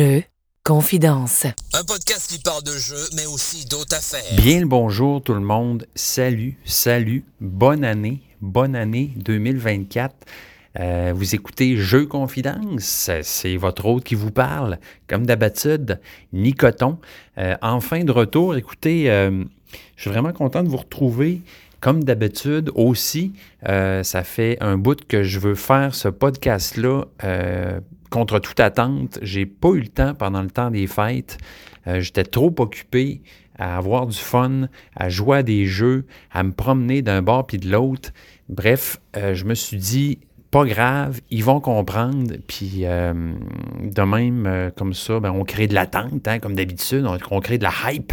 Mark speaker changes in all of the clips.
Speaker 1: Jeux, confidence.
Speaker 2: Un podcast qui parle de jeux, mais aussi d'autres affaires.
Speaker 3: Bien le bonjour tout le monde. Salut, salut. Bonne année, bonne année 2024. Euh, vous écoutez Jeux Confidence, c'est votre hôte qui vous parle, comme d'habitude, Nicoton. Euh, en fin de retour, écoutez, euh, je suis vraiment content de vous retrouver. Comme d'habitude aussi, ça fait un bout que je veux faire ce podcast-là contre toute attente. J'ai pas eu le temps pendant le temps des fêtes. J'étais trop occupé à avoir du fun, à jouer à des jeux, à me promener d'un bord puis de l'autre. Bref, je me suis dit, pas grave, ils vont comprendre. Puis euh, de même, euh, comme ça, ben, on crée de l'attente, hein, comme d'habitude, on, crée de la hype.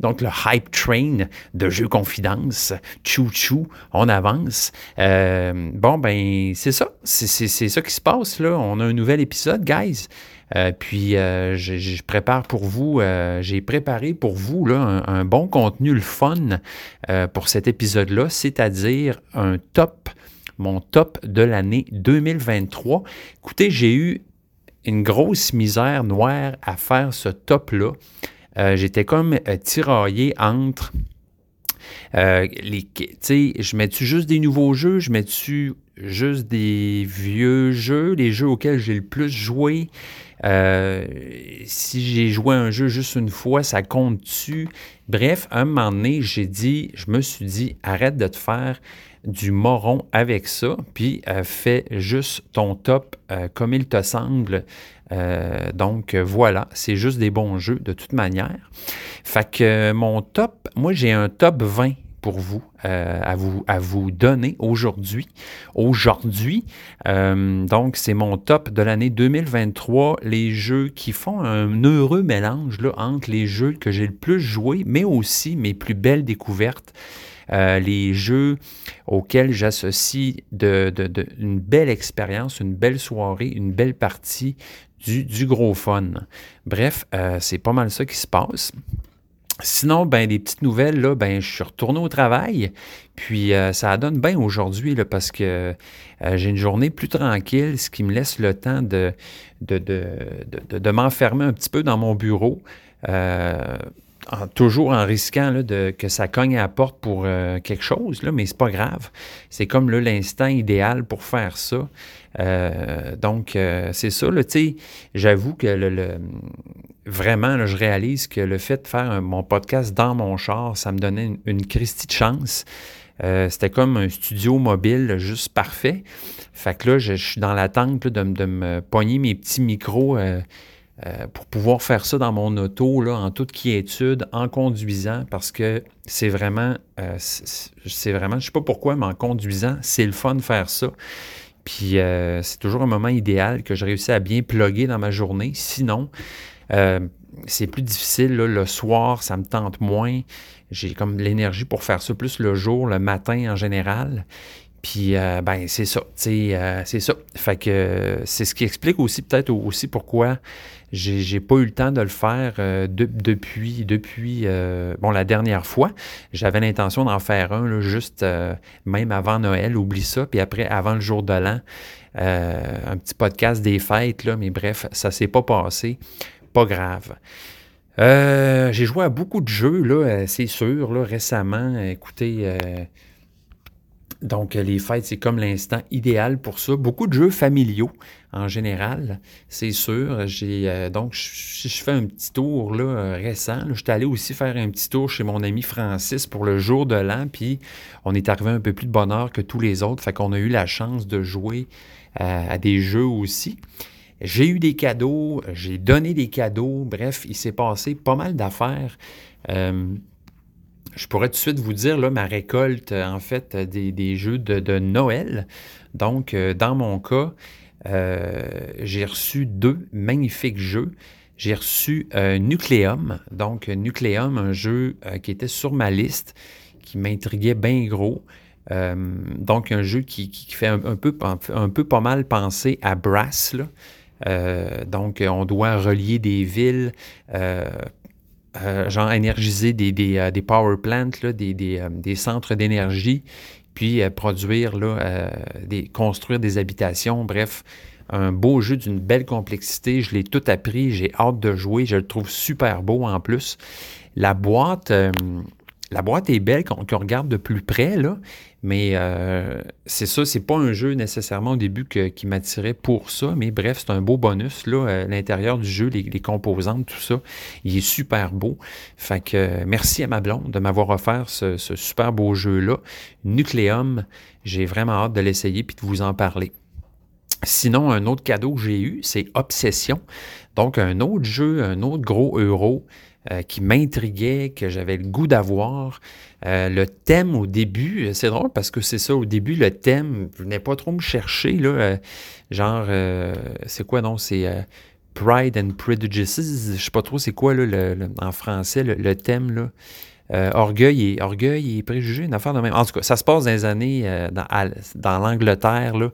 Speaker 3: Donc, le hype train de jeu confidence, chou-chou, on avance. Euh, bon, ben, c'est ça. C'est ça qui se passe, là. On a un nouvel épisode, guys. puis, je, prépare pour vous, j'ai préparé pour vous là, un, un, bon contenu, le fun pour cet épisode-là, c'est-à-dire un top mon top de l'année 2023. Écoutez, j'ai eu une grosse misère noire à faire ce top-là. Euh, j'étais comme euh, tiraillé entre euh, les. Je mets-tu juste des nouveaux jeux, je mets-tu juste des vieux jeux, les jeux auxquels j'ai le plus joué? si j'ai joué un jeu juste une fois, ça compte-tu? Bref, un moment donné, j'ai dit, je me suis dit, arrête de te faire du moron avec ça, puis euh, fais juste ton top euh, comme il te semble. Euh, donc voilà, c'est juste des bons jeux de toute manière. Fait que mon top, moi j'ai un top 20 pour vous, à vous, à vous donner aujourd'hui. Aujourd'hui, donc c'est mon top de l'année 2023, les jeux qui font un heureux mélange là, entre les jeux que j'ai le plus joué, mais aussi mes plus belles découvertes. Euh, les jeux auxquels j'associe une belle expérience, une belle soirée, une belle partie, du, gros fun. Bref, euh, c'est pas mal ça qui se passe. Sinon, ben, des petites nouvelles, là, ben, je suis retourné au travail, puis euh, ça donne bien aujourd'hui parce que j'ai une journée plus tranquille, ce qui me laisse le temps de, de, de m'enfermer un petit peu dans mon bureau toujours en risquant de, que ça cogne à la porte pour euh, quelque chose, là, mais c'est pas grave. C'est comme l'instant idéal pour faire ça. Euh, donc, euh, c'est ça. J'avoue que le, vraiment, je réalise que le fait de faire mon podcast dans mon char, ça me donnait une, une Christie de chance. C'était comme un studio mobile juste parfait. Fait que là, je, suis dans l'attente de, de, me pogner mes petits micros euh, pour pouvoir faire ça dans mon auto, là, en toute quiétude, en conduisant, parce que c'est vraiment, euh, c'est vraiment, je sais pas pourquoi, mais en conduisant, c'est le fun de faire ça. Puis euh, c'est toujours un moment idéal que je réussis à bien plugger dans ma journée. Sinon, c'est plus difficile. le soir, ça me tente moins. J'ai comme l'énergie pour faire ça plus le jour, le matin en général. Puis, ben, c'est ça, c'est ça. Fait que c'est ce qui explique aussi peut-être aussi pourquoi j'ai pas eu le temps de le faire euh, depuis, depuis euh, la dernière fois. J'avais l'intention d'en faire un, juste euh, même avant Noël, oublie ça. Puis après, avant le jour de l'an, un petit podcast des fêtes, là, mais bref, ça s'est pas passé. Pas grave. j'ai joué à beaucoup de jeux, là, c'est sûr, là, récemment. Écoutez, donc, les fêtes, c'est comme l'instant idéal pour ça. Beaucoup de jeux familiaux en général, c'est sûr. Euh, donc si je fais un petit tour là, euh, récent, je suis allé aussi faire un petit tour chez mon ami Francis pour le jour de l'an, puis on est arrivé un peu plus de bonheur que tous les autres, fait qu'on a eu la chance de jouer euh, à des jeux aussi. J'ai eu des cadeaux, j'ai donné des cadeaux, bref, il s'est passé pas mal d'affaires je pourrais tout de suite vous dire là, ma récolte, euh, en fait, euh, des, jeux de, Noël. Donc, euh, dans mon cas, j'ai reçu deux magnifiques jeux. J'ai reçu Nucleum. Donc, Nucleum, un jeu qui était sur ma liste, qui m'intriguait bien gros. donc, un jeu qui, fait un, peu, un peu pas mal penser à Brass. donc, on doit relier des villes genre énergiser des, des, euh, power plants, là, des, des, euh, des, centres d'énergie, puis produire, là, des, construire des habitations, bref, Un beau jeu d'une belle complexité. Je l'ai tout appris. J'ai hâte de jouer. Je le trouve super beau en plus. La boîte, euh, la boîte est belle quand on regarde de plus près, là, mais euh, c'est ça, c'est pas un jeu nécessairement au début qui m'attirait pour ça, mais bref, c'est un beau bonus. Euh, l'intérieur du jeu, les, composantes, tout ça, il est super beau. Fait que merci à ma blonde de m'avoir offert ce, super beau jeu-là. Nucleum, j'ai vraiment hâte de l'essayer puis de vous en parler. Sinon, un autre cadeau que j'ai eu, c'est Obsession. Donc, un autre jeu, un autre gros euro euh, qui m'intriguait, que j'avais le goût d'avoir. Euh, le thème au début, euh, c'est drôle parce que c'est ça, au début, le thème venait pas trop me chercher. Là, genre, c'est quoi non? C'est Pride and Prejudices. Je sais pas trop c'est quoi là, en français le, thème. Là. orgueil, et, orgueil et préjugés, une affaire de même. En tout cas, ça se passe dans les années, dans, dans l'Angleterre, là,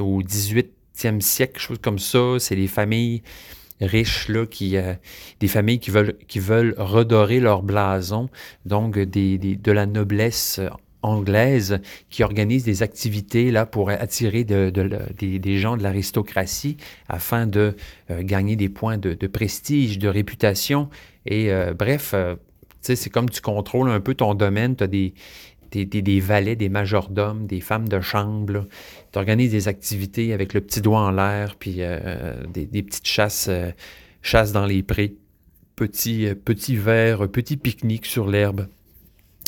Speaker 3: au 18e siècle, chose comme ça. C'est les familles riches, là, qui, euh, des familles qui veulent, qui veulent redorer leur blason, donc des, de la noblesse euh, anglaise qui organise des activités là pour attirer de, des, gens de l'aristocratie afin de euh, gagner des points de, prestige, de réputation. Et bref, c'est comme tu contrôles un peu ton domaine, tu as des, des, valets, des majordomes, des femmes de chambre. Tu organises des activités avec le petit doigt en l'air, puis euh, des, petites chasses, euh, chasses dans les prés. Petit, euh, petit verre, petit pique-nique sur l'herbe.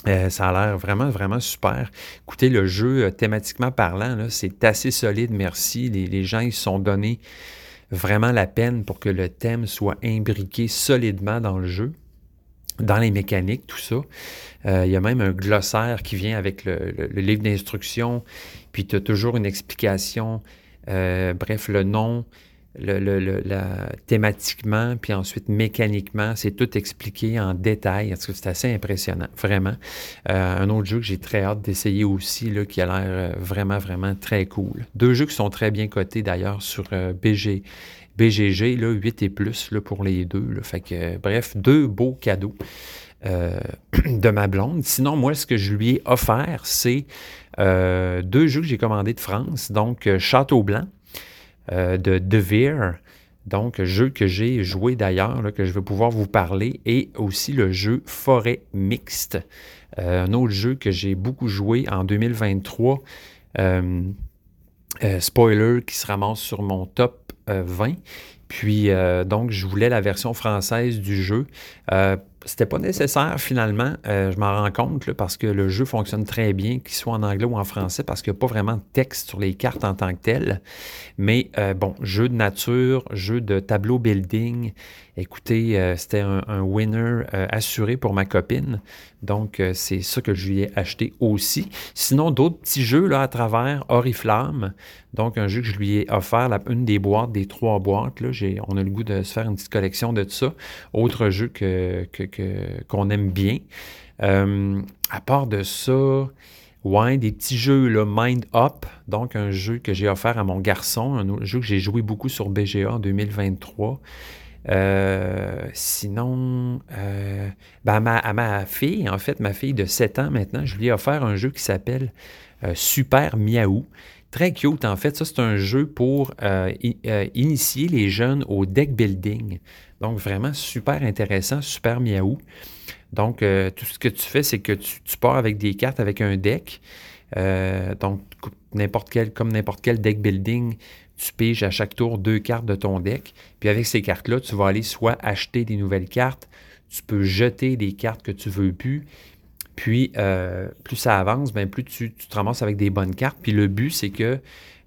Speaker 3: ça a l'air vraiment, vraiment super. Écoutez, le jeu, thématiquement parlant, c'est assez solide, merci. Les, les gens, ils sont donnés vraiment la peine pour que le thème soit imbriqué solidement dans le jeu dans les mécaniques, tout ça. Euh, il y a même un glossaire qui vient avec le, livre d'instruction, puis tu as toujours une explication, euh, bref, le nom, le, thématiquement, puis ensuite mécaniquement, c'est tout expliqué en détail. C'est assez impressionnant, vraiment. Euh, un autre jeu que j'ai très hâte d'essayer aussi, là, qui a l'air vraiment, vraiment très cool. Deux jeux qui sont très bien cotés d'ailleurs sur BG BGG, là, 8 et plus là, pour les deux. Fait que, bref, deux beaux cadeaux euh, de ma blonde. Sinon, moi, ce que je lui ai offert, c'est euh, deux jeux que j'ai commandés de France. Donc, euh, Château Blanc de De Vere. Donc, jeu que j'ai joué d'ailleurs, que je vais pouvoir vous parler, et aussi le jeu Forêt Mixte, un autre jeu que j'ai beaucoup joué en 2023. spoiler qui se ramasse sur mon top 20. Puis, euh, donc, je voulais la version française du jeu. Euh, c'était pas nécessaire finalement, euh, je m'en rends compte, parce que le jeu fonctionne très bien, qu'il soit en anglais ou en français, parce qu'il n'y a pas vraiment de texte sur les cartes en tant que tel. Mais bon, jeu de nature, jeu de tableau building, Écoutez, euh, c'était un, winner euh, assuré pour ma copine. Donc, euh, c'est ça que je lui ai acheté aussi. Sinon, d'autres petits jeux là, à travers Oriflamme. Donc, un jeu que je lui ai offert, une des boîtes, des trois boîtes. Là, on a le goût de se faire une petite collection de ça. Autre jeu qu'on aime bien. à part de ça, Ouais, des petits jeux, là, Mind Up, donc un jeu que j'ai offert à mon garçon, un jeu que j'ai joué beaucoup sur BGA en 2023. Euh, sinon, euh, ben, à, ma, fille, en fait, ma fille de 7 ans maintenant, je lui ai offert un jeu qui s'appelle euh, Super Miaou. Très cute, en fait. Ça, c'est un jeu pour initier les jeunes au deck building. Donc, vraiment super intéressant, super miaou. Donc, tout ce que tu fais, c'est que tu, tu, pars avec des cartes avec un deck. donc, n'importe quel, comme n'importe quel deck building, tu piges à chaque tour deux cartes de ton deck. Puis avec ces cartes-là, tu vas aller soit acheter des nouvelles cartes, tu peux jeter des cartes que tu veux plus. Puis euh, plus ça avance, bien, plus tu, te ramasses avec des bonnes cartes. Puis le but, c'est que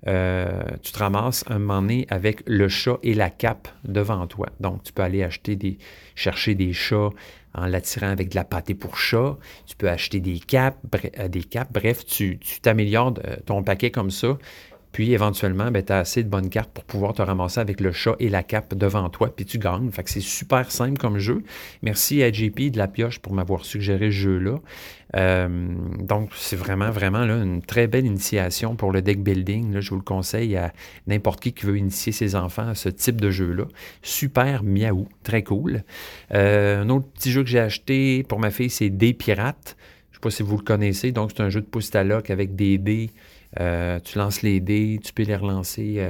Speaker 3: euh, tu te ramasses un moment donné avec le chat et la cape devant toi. Donc, tu peux aller acheter des, chercher des chats en l'attirant avec de la pâtée pour chat. Tu peux acheter des capes, euh, des capes. Bref, tu t'améliores ton paquet comme ça. Puis éventuellement, ben, tu as assez de bonnes cartes pour pouvoir te ramasser avec le chat et la cape devant toi, puis tu gagnes. Fait c'est super simple comme jeu. Merci à JP de la pioche pour m'avoir suggéré ce jeu-là. Euh, donc, c'est vraiment, vraiment une très belle initiation pour le deck building. Là, je vous le conseille à n'importe qui qui veut initier ses enfants à ce type de jeu-là. Super miaou, très cool. Euh, un autre petit jeu que j'ai acheté pour ma fille, c'est Des Pirates. Je ne sais pas si vous le connaissez. Donc, c'est un jeu de pouce avec des dés tu lances les dés, tu peux les relancer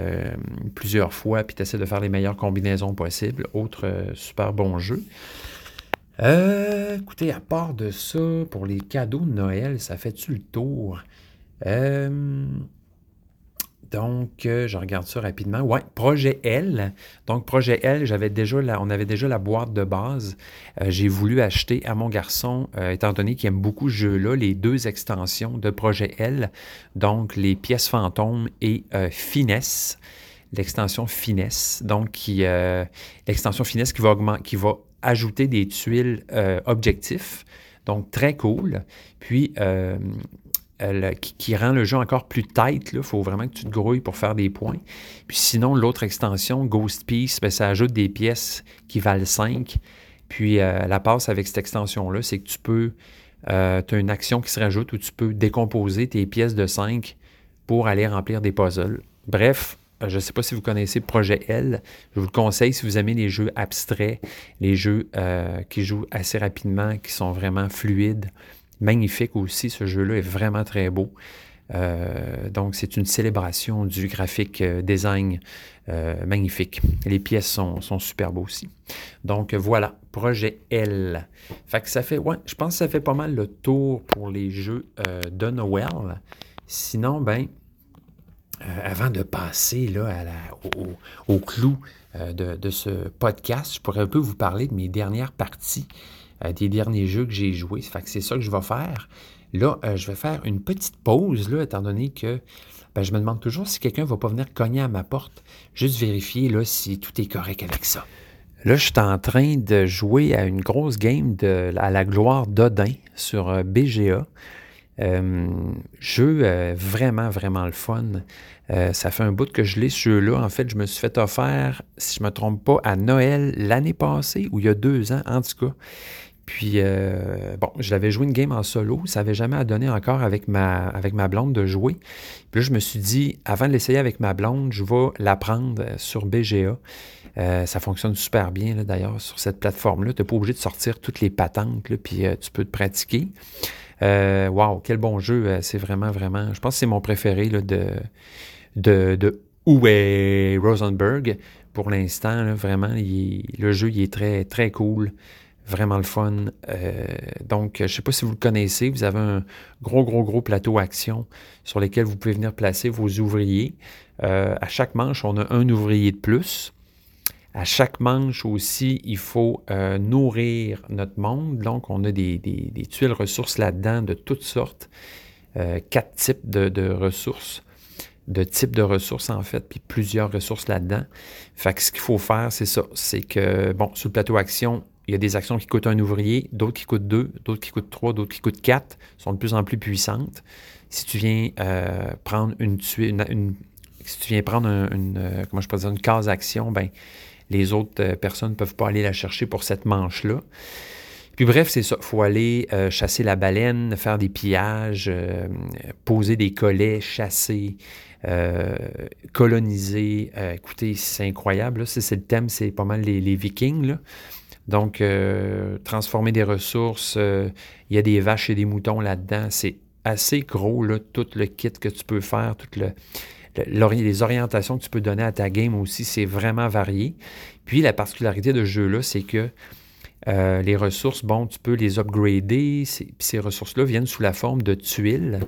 Speaker 3: plusieurs fois, puis tu essaies de faire les meilleures combinaisons possibles. Autre super bon jeu. écoutez, à part de ça, pour les cadeaux de Noël, ça fait-tu le tour? Donc, euh, je regarde ça rapidement. Ouais, projet L. Donc, projet L, on avait déjà la boîte de base. Euh, j'ai voulu acheter à mon garçon, euh, étant donné qu'il aime beaucoup ce jeu-là, les deux extensions de projet L. Donc, les pièces fantômes et finesse. L'extension finesse. Donc, l'extension finesse qui va, qui va ajouter des tuiles objectifs. Donc, très cool. Puis, qui, rend le jeu encore plus tight. Il faut vraiment que tu te grouilles pour faire des points. Puis sinon, l'autre extension, Ghost Piece, ben, ça ajoute des pièces qui valent 5. Puis euh, la passe avec cette extension-là, c'est que tu peux, euh, as une action qui se rajoute où tu peux décomposer tes pièces de 5 pour aller remplir des puzzles. Bref, euh, je ne sais pas si vous connaissez Projet L. Je vous le conseille si vous aimez les jeux abstraits, les jeux qui jouent assez rapidement, qui sont vraiment fluides magnifique aussi. Ce jeu-là est vraiment très beau. Euh, donc, c'est une célébration du graphique euh, design euh, magnifique. Les pièces sont, sont superbes aussi. Donc, voilà, projet L. Fait que ça fait, ouais, je pense que ça fait pas mal le tour pour les jeux de Noël. Sinon, ben, avant de passer là, au, clou de, ce podcast, je pourrais un peu vous parler de mes dernières parties euh, des derniers jeux que j'ai joués. Fait que c'est ça que je vais faire. Là, euh, je vais faire une petite pause, là, étant donné que ben, je me demande toujours si quelqu'un ne va pas venir cogner à ma porte, juste vérifier là, si tout est correct avec ça. Là, je suis en train de jouer à une grosse game à la gloire d'Odin sur euh, BGA. jeu vraiment, vraiment le fun. ça fait un bout que je l'ai, ce jeu-là. En fait, je me suis fait offert, si je ne me trompe pas, à Noël l'année passée, ou il y a deux ans, en tout cas. Puis, euh, bon, je l'avais joué une game en solo. Ça n'avait jamais à donner encore avec ma, avec ma blonde de jouer. Puis là, je me suis dit, avant de l'essayer avec ma blonde, je vais l'apprendre sur BGA. Euh, ça fonctionne super bien, d'ailleurs, sur cette plateforme-là. Tu n'es pas obligé de sortir toutes les patentes, puis euh, tu peux te pratiquer. Waouh, quel bon jeu. c'est vraiment, vraiment. Je pense que c'est mon préféré là, de, de, de Rosenberg. Pour l'instant, vraiment, le jeu il est très, très cool. Vraiment le fun. Euh, donc, je ne sais pas si vous le connaissez, vous avez un gros, gros, gros plateau action sur lequel vous pouvez venir placer vos ouvriers. Euh, à chaque manche, on a un ouvrier de plus. À chaque manche aussi, il faut euh, nourrir notre monde. Donc, on a des, tuiles ressources là-dedans de toutes sortes. quatre types de, de, ressources, de types de ressources en fait, puis plusieurs ressources là-dedans. Fait que ce qu'il faut faire, c'est ça. C'est que, bon, sur le plateau action, il y a des actions qui coûtent un ouvrier, d'autres qui coûtent deux, d'autres qui coûtent trois, d'autres qui coûtent quatre, sont de plus en plus puissantes. Si tu viens euh, prendre une, si tu viens prendre une, euh, comment je une case action, ben, les autres euh, personnes ne peuvent pas aller la chercher pour cette manche-là. Puis bref, c'est ça. Il faut aller chasser la baleine, faire des pillages, poser des collets, chasser, coloniser. écoutez, c'est incroyable. C'est le thème, c'est pas mal les, les Vikings. Là. Donc, euh, transformer des ressources, euh, il y a des vaches et des moutons là-dedans. C'est assez gros, là, tout le kit que tu peux faire, toutes le, les orientations que tu peux donner à ta game aussi, c'est vraiment varié. Puis, la particularité de ce jeu-là, c'est que euh, les ressources, bon, tu peux les upgrader. Ces ressources-là viennent sous la forme de tuiles.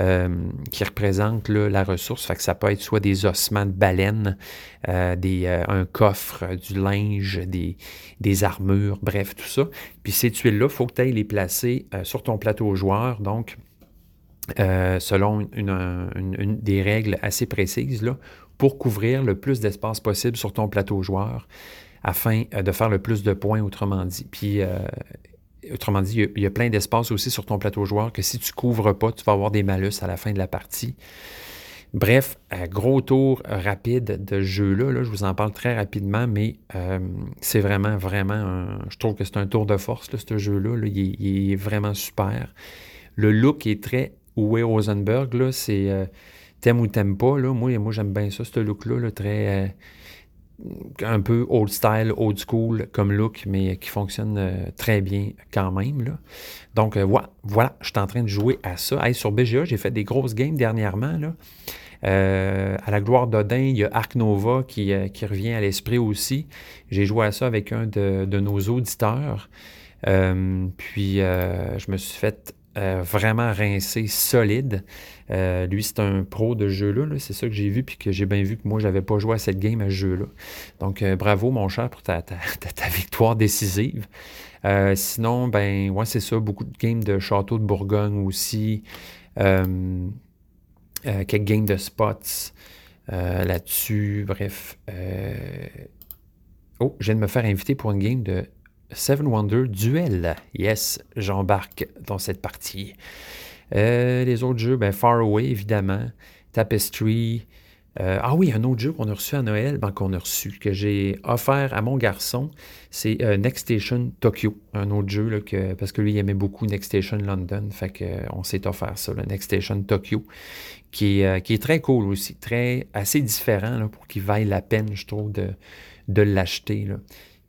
Speaker 3: Euh, qui représente la ressource. Fait que ça peut être soit des ossements de baleine, euh, des, un coffre, du linge, des, des, armures, bref, tout ça. Puis ces tuiles-là, il faut que tu ailles les placer sur ton plateau joueur, donc selon une, des règles assez précises, là, pour couvrir le plus d'espace possible sur ton plateau joueur afin de faire le plus de points, autrement dit. Puis Autrement dit, il y a, plein d'espace aussi sur ton plateau joueur que si tu ne couvres pas, tu vas avoir des malus à la fin de la partie. Bref, gros tour rapide de jeu-là. Là, je vous en parle très rapidement, mais euh, c'est vraiment, vraiment, je trouve que c'est un tour de force, ce jeu-là. il, est vraiment super. Le look est très Uwe Rosenberg. C'est euh, t'aimes ou t'aimes pas. Là. Moi, moi j'aime bien ça, ce look-là, très, euh, un peu old style, old school comme look, mais qui fonctionne euh, très bien quand même. Là. Donc voilà, voilà, je suis en train de jouer à ça. sur BGA, j'ai fait des grosses games dernièrement. Là. à la gloire d'Odin, il y a Arc Nova qui, qui revient à l'esprit aussi. J'ai joué à ça avec un de nos auditeurs. puis je me suis fait euh, vraiment rincé, solide. Euh, lui, c'est un pro de jeu-là. c'est ça que j'ai vu, puis que j'ai bien vu que moi, je n'avais pas joué à cette game, à ce jeu-là. Donc, euh, bravo, mon cher, pour ta, victoire décisive. sinon, ben, ouais, c'est ça. Beaucoup de games de Château de Bourgogne aussi. quelques games de spots là-dessus. Bref. Oh, je viens de me faire inviter pour une game de Seven Wonder Duel. Yes, j'embarque dans cette partie. Euh, les autres jeux, ben, Far Away, évidemment. Tapestry. Euh, ah oui, un autre jeu qu'on a reçu à Noël, ben, qu'on a reçu, que j'ai offert à mon garçon, c'est euh, Next Station Tokyo. Un autre jeu, là, que, parce que lui, il aimait beaucoup Next Station London. Fait qu'on s'est offert ça, le Next Station Tokyo, qui est, qui est très cool aussi, très, assez différent pour qu'il vaille la peine, je trouve, de, de l'acheter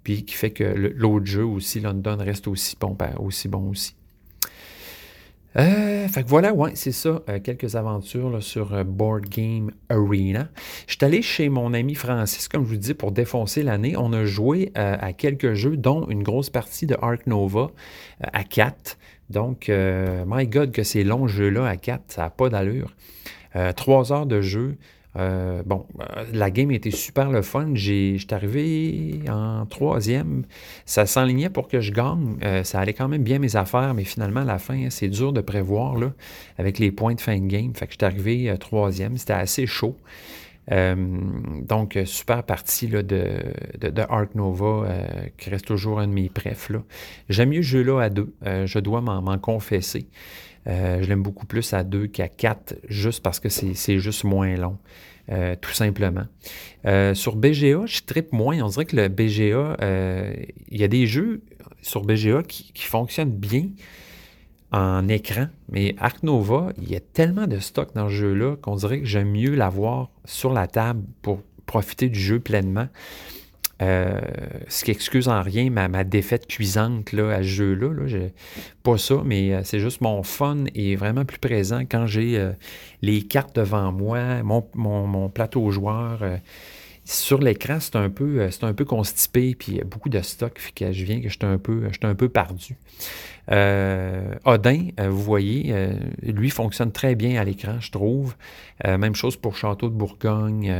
Speaker 3: puis qui fait que l'autre jeu aussi, London, reste aussi bon, ben, aussi bon aussi. Euh, fait que voilà, ouais, c'est ça, euh, quelques aventures sur euh, Board Game Arena. Je suis allé chez mon ami Francis, comme je vous dis, pour défoncer l'année. On a joué à quelques jeux, dont une grosse partie de Ark Nova à 4. Donc, my God, que ces longs jeux-là à 4, ça n'a pas d'allure. trois heures de jeu, euh, bon, euh, la game était super le fun. J'étais arrivé en troisième. Ça s'enlignait pour que je gagne. Euh, ça allait quand même bien mes affaires, mais finalement, à la fin, c'est dur de prévoir là, avec les points de fin de game. Fait que j'étais arrivé troisième. C'était assez chaud. donc, super partie là, de, de, Ark Nova, qui reste toujours un de mes prefs. J'aime mieux ce jeu-là à deux. je dois m'en confesser. Euh, je l'aime beaucoup plus à 2 qu'à 4, juste parce que c'est juste moins long, euh, tout simplement. Euh, sur BGA, je tripe moins. On dirait que le BGA, il y a des jeux sur BGA qui, fonctionnent bien en écran, mais Arc Nova, il y a tellement de stock dans ce jeu-là qu'on dirait que j'aime mieux l'avoir sur la table pour profiter du jeu pleinement. Euh, ce qui excuse en rien ma, défaite cuisante là, à ce jeu-là. Là. Pas ça, mais euh, c'est juste mon fun est vraiment plus présent quand j'ai euh, les cartes devant moi, mon, mon, plateau joueur. Sur l'écran, c'est un peu, c'est un peu constipé, puis il y a beaucoup de stock, que je viens que j'étais un un peu perdu. Euh, Odin, euh, vous voyez, euh, lui fonctionne très bien à l'écran, je trouve. même chose pour Château de Bourgogne,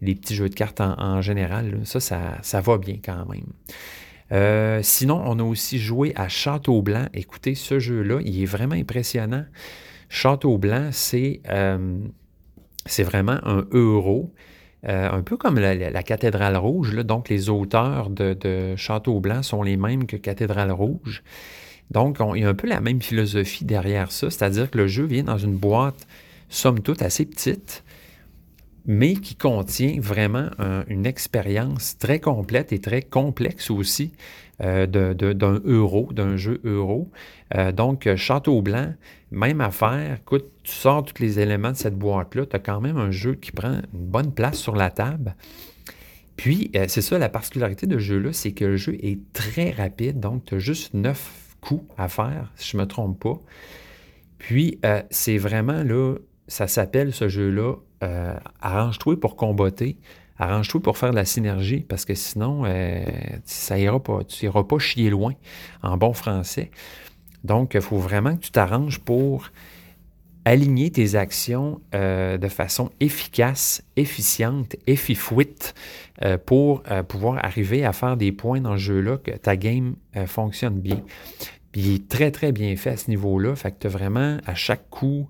Speaker 3: les petits jeux de cartes en, général. ça, ça, va bien quand même. sinon, on a aussi joué à Château Blanc. Écoutez, ce jeu-là, il est vraiment impressionnant. Château Blanc, c'est c'est vraiment un euro. Un peu comme la, Cathédrale Rouge, donc les auteurs de, de, Château Blanc sont les mêmes que Cathédrale Rouge. Donc, il y a un peu la même philosophie derrière ça, c'est-à-dire que le jeu vient dans une boîte, somme toute, assez petite, mais qui contient vraiment une expérience très complète et très complexe aussi euh, d'un euro, d'un jeu euro. Euh, donc, Château Blanc, même affaire. Écoute, tu sors tous les éléments de cette boîte-là, tu as quand même un jeu qui prend une bonne place sur la table. Puis, euh, c'est ça la particularité de ce jeu-là, c'est que le jeu est très rapide, donc tu as juste neuf coup à faire, si je ne me trompe pas. Puis, euh, c'est vraiment là, ça s'appelle ce jeu-là, euh, arrange-toi pour comboter, arrange-toi pour faire de la synergie, parce que sinon, euh, ça ira pas, tu n'iras pas chier loin en bon français. Donc, il faut vraiment que tu t'arranges pour aligner tes actions de façon efficace, efficiente, effifouite euh, pour euh, pouvoir arriver à faire des points dans ce jeu-là, que ta game euh, fonctionne bien. Puis il est très, très bien fait à ce niveau-là. Fait que tu as vraiment, à chaque coup,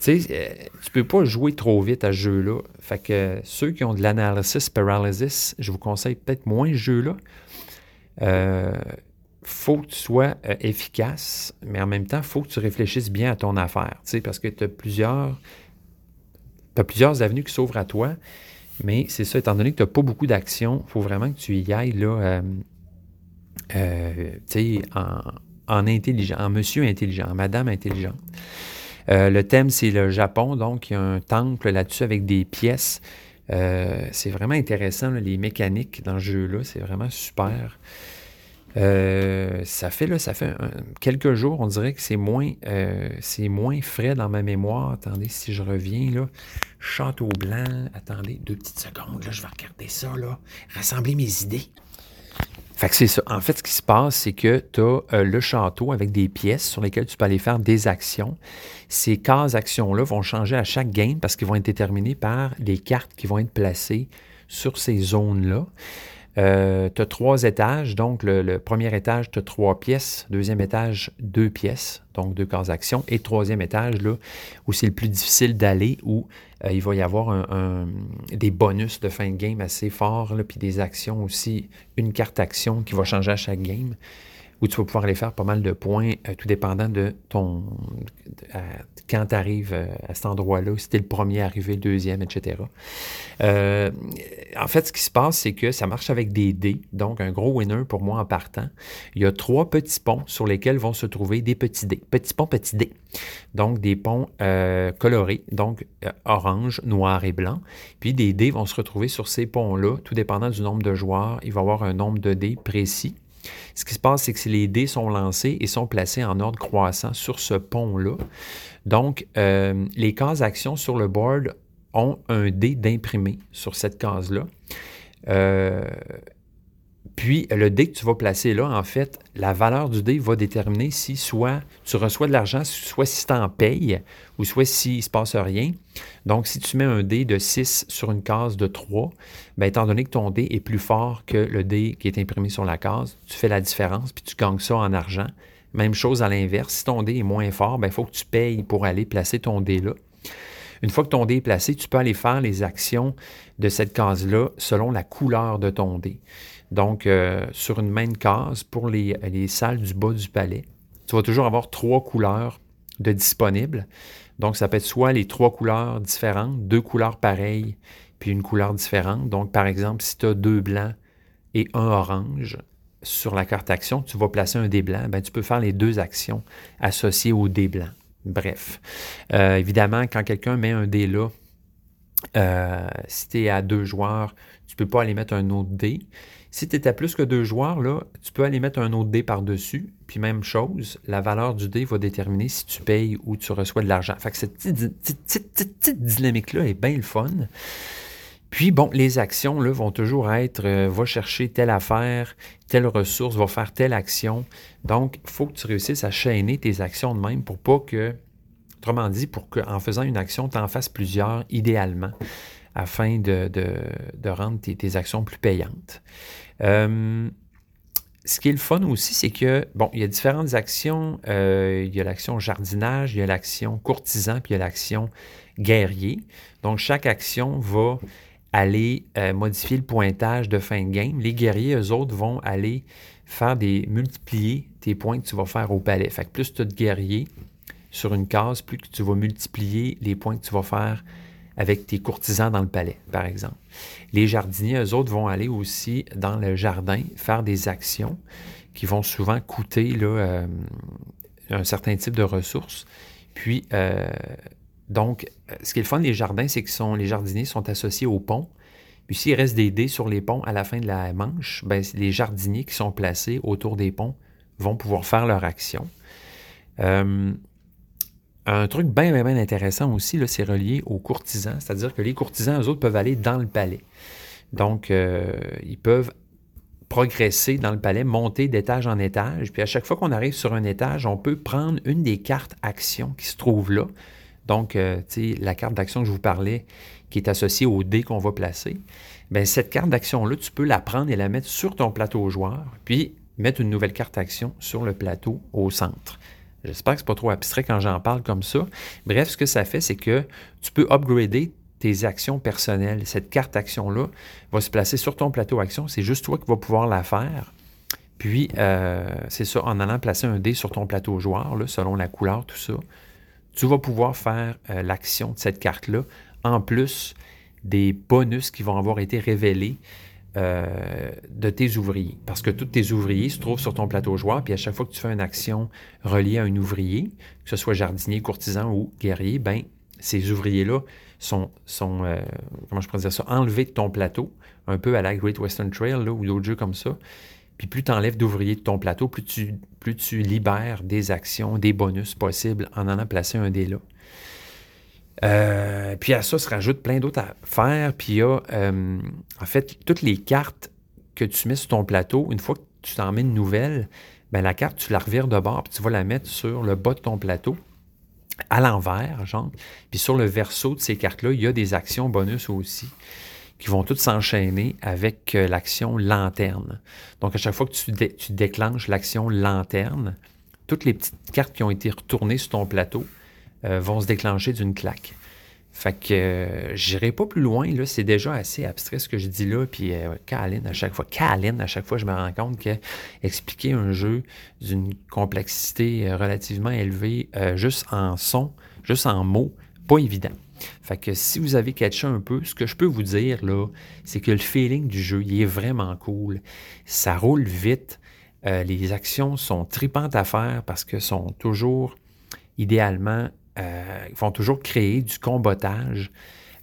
Speaker 3: tu sais, tu peux pas jouer trop vite à ce jeu-là. Fait que ceux qui ont de l'analysis paralysis, je vous conseille peut-être moins ce jeu-là. faut que tu sois efficace, mais en même temps, faut que tu réfléchisses bien à ton affaire, parce que tu as plusieurs, as plusieurs avenues qui s'ouvrent à toi. Mais c'est ça, étant donné que tu n'as pas beaucoup d'actions, il faut vraiment que tu y ailles là, euh, euh, en, en, intelligent, en monsieur intelligent, en madame intelligente. Euh, le thème, c'est le Japon, donc il y a un temple là-dessus avec des pièces. c'est vraiment intéressant, les mécaniques dans ce jeu-là, c'est vraiment super. Euh, ça fait, là, fait quelques jours, on dirait que c'est moins, euh, c'est moins frais dans ma mémoire. Attendez, si je reviens, là, Château Blanc, attendez deux petites secondes, je vais regarder ça, rassembler mes idées. Fait que c'est ça. En fait, ce qui se passe, c'est que tu as euh, le château avec des pièces sur lesquelles tu peux aller faire des actions. Ces cases actions-là vont changer à chaque game parce qu'ils vont être déterminés par les cartes qui vont être placées sur ces zones-là. Euh, tu as trois étages, donc le, premier étage, tu as trois pièces, deuxième étage, deux pièces, donc deux cases d'action, et troisième étage, là, où c'est le plus difficile d'aller, où euh, il va y avoir des bonus de fin de game assez forts, puis des actions aussi, une carte action qui va changer à chaque game où tu vas pouvoir aller faire pas mal de points, euh, tout dépendant de ton. quand tu arrives euh, à cet endroit-là, si tu es le premier arrivé, le deuxième, etc. Euh, en fait, ce qui se passe, c'est que ça marche avec des dés, donc un gros winner pour moi en partant. Il y a trois petits ponts sur lesquels vont se trouver des petits dés. Petits ponts, petits dés. Donc des ponts colorés, donc orange, noir et blanc. Puis des dés vont se retrouver sur ces ponts-là, tout dépendant du nombre de joueurs. Il va y avoir un nombre de dés précis. Ce qui se passe, c'est que les dés sont lancés et sont placés en ordre croissant sur ce pont-là. Donc, euh, les cases actions sur le board ont un dé d'imprimé sur cette case-là. Euh, puis, le dé que tu vas placer là, en fait, la valeur du dé va déterminer si soit tu reçois de l'argent, soit si tu en payes, ou soit s'il ne se passe rien. Donc, si tu mets un dé de 6 sur une case de 3, bien, étant donné que ton dé est plus fort que le dé qui est imprimé sur la case, tu fais la différence, puis tu gagnes ça en argent. Même chose à l'inverse, si ton dé est moins fort, il faut que tu payes pour aller placer ton dé là. Une fois que ton dé est placé, tu peux aller faire les actions de cette case-là selon la couleur de ton dé. Donc, euh, sur une même case, pour les, salles du bas du palais, tu vas toujours avoir trois couleurs de disponibles. Donc, ça peut être soit les trois couleurs différentes, deux couleurs pareilles, puis une couleur différente. Donc, par exemple, si tu as deux blancs et un orange sur la carte action, tu vas placer un dé blanc, ben, tu peux faire les deux actions associées au dé blanc. Bref, euh, évidemment, quand quelqu'un met un dé là, euh, si tu es à deux joueurs, tu ne peux pas aller mettre un autre dé. Si tu étais plus que deux joueurs, là, tu peux aller mettre un autre dé par-dessus. Puis même chose, la valeur du dé va déterminer si tu payes ou tu reçois de l'argent. Fait que cette petite, dynamique-là est bien le fun. Puis bon, les actions là, vont toujours être euh, va chercher telle affaire, telle ressource, va faire telle action. Donc, il faut que tu réussisses à chaîner tes actions de même pour pas que, autrement dit, pour qu'en faisant une action, tu en fasses plusieurs idéalement afin de, rendre tes, actions plus payantes. Euh, ce qui est le fun aussi, c'est que, bon, il y a différentes actions. Euh, il y a l'action jardinage, il y a l'action courtisan, puis il y a l'action guerrier. Donc, chaque action va aller euh, modifier le pointage de fin de game. Les guerriers, eux autres, vont aller faire des multiplier tes points que tu vas faire au palais. Fait que plus tu as de guerriers sur une case, plus tu vas multiplier les points que tu vas faire avec tes courtisans dans le palais, par exemple. Les jardiniers, eux autres, vont aller aussi dans le jardin faire des actions qui vont souvent coûter euh, un certain type de ressources. Puis, euh, donc, ce qui est le fun des jardins, c'est que les jardiniers sont associés au pont. Puis s'il reste des dés sur les ponts à la fin de la manche, ben, les jardiniers qui sont placés autour des ponts vont pouvoir faire leur action. Euh, un truc bien, bien, intéressant aussi, c'est relié aux courtisans, c'est-à-dire que les courtisans, eux autres, peuvent aller dans le palais. Donc, euh, ils peuvent progresser dans le palais, monter d'étage en étage. Puis à chaque fois qu'on arrive sur un étage, on peut prendre une des cartes actions qui se trouvent là. Donc, euh, tu sais, la carte d'action que je vous parlais, qui est associée au dé qu'on va placer, bien, cette carte d'action-là, tu peux la prendre et la mettre sur ton plateau joueur, puis mettre une nouvelle carte action sur le plateau au centre. J'espère que ce n'est pas trop abstrait quand j'en parle comme ça. Bref, ce que ça fait, c'est que tu peux upgrader tes actions personnelles. Cette carte action-là va se placer sur ton plateau action. C'est juste toi qui vas pouvoir la faire. Puis, euh, c'est ça, en allant placer un dé sur ton plateau joueur, selon la couleur, tout ça, tu vas pouvoir faire euh, l'action de cette carte-là, en plus des bonus qui vont avoir été révélés euh, de tes ouvriers. Parce que tous tes ouvriers se trouvent sur ton plateau joueur, puis à chaque fois que tu fais une action reliée à un ouvrier, que ce soit jardinier, courtisan ou guerrier, ben ces ouvriers-là sont, sont comment je pourrais dire ça, enlevés de ton plateau, un peu à la Great Western Trail ou d'autres jeux comme ça. Puis plus tu enlèves d'ouvriers de ton plateau, plus tu, plus tu libères des actions, des bonus possibles en allant placer un dé là. Euh, puis à ça se rajoute plein d'autres affaires. Puis il y a, euh, en fait, toutes les cartes que tu mets sur ton plateau, une fois que tu t'en mets une nouvelle, ben la carte, tu la revires de bord, puis tu vas la mettre sur le bas de ton plateau, à l'envers, genre. Puis sur le verso de ces cartes-là, il y a des actions bonus aussi qui vont toutes s'enchaîner avec euh, l'action lanterne. Donc, à chaque fois que tu, tu déclenches l'action lanterne, toutes les petites cartes qui ont été retournées sur ton plateau euh, vont se déclencher d'une claque. Fait que euh, j'irai pas plus loin, là, c'est déjà assez abstrait ce que je dis là, puis euh, à chaque fois, Caline, à chaque fois, je me rends compte que expliquer un jeu d'une complexité relativement élevée, juste en son, juste en mots, pas évident. Fait que si vous avez catché un peu, ce que je peux vous dire là, c'est que le feeling du jeu, il est vraiment cool. Ça roule vite. les actions sont tripantes à faire parce que sont toujours idéalement euh, ils vont toujours créer du combotage.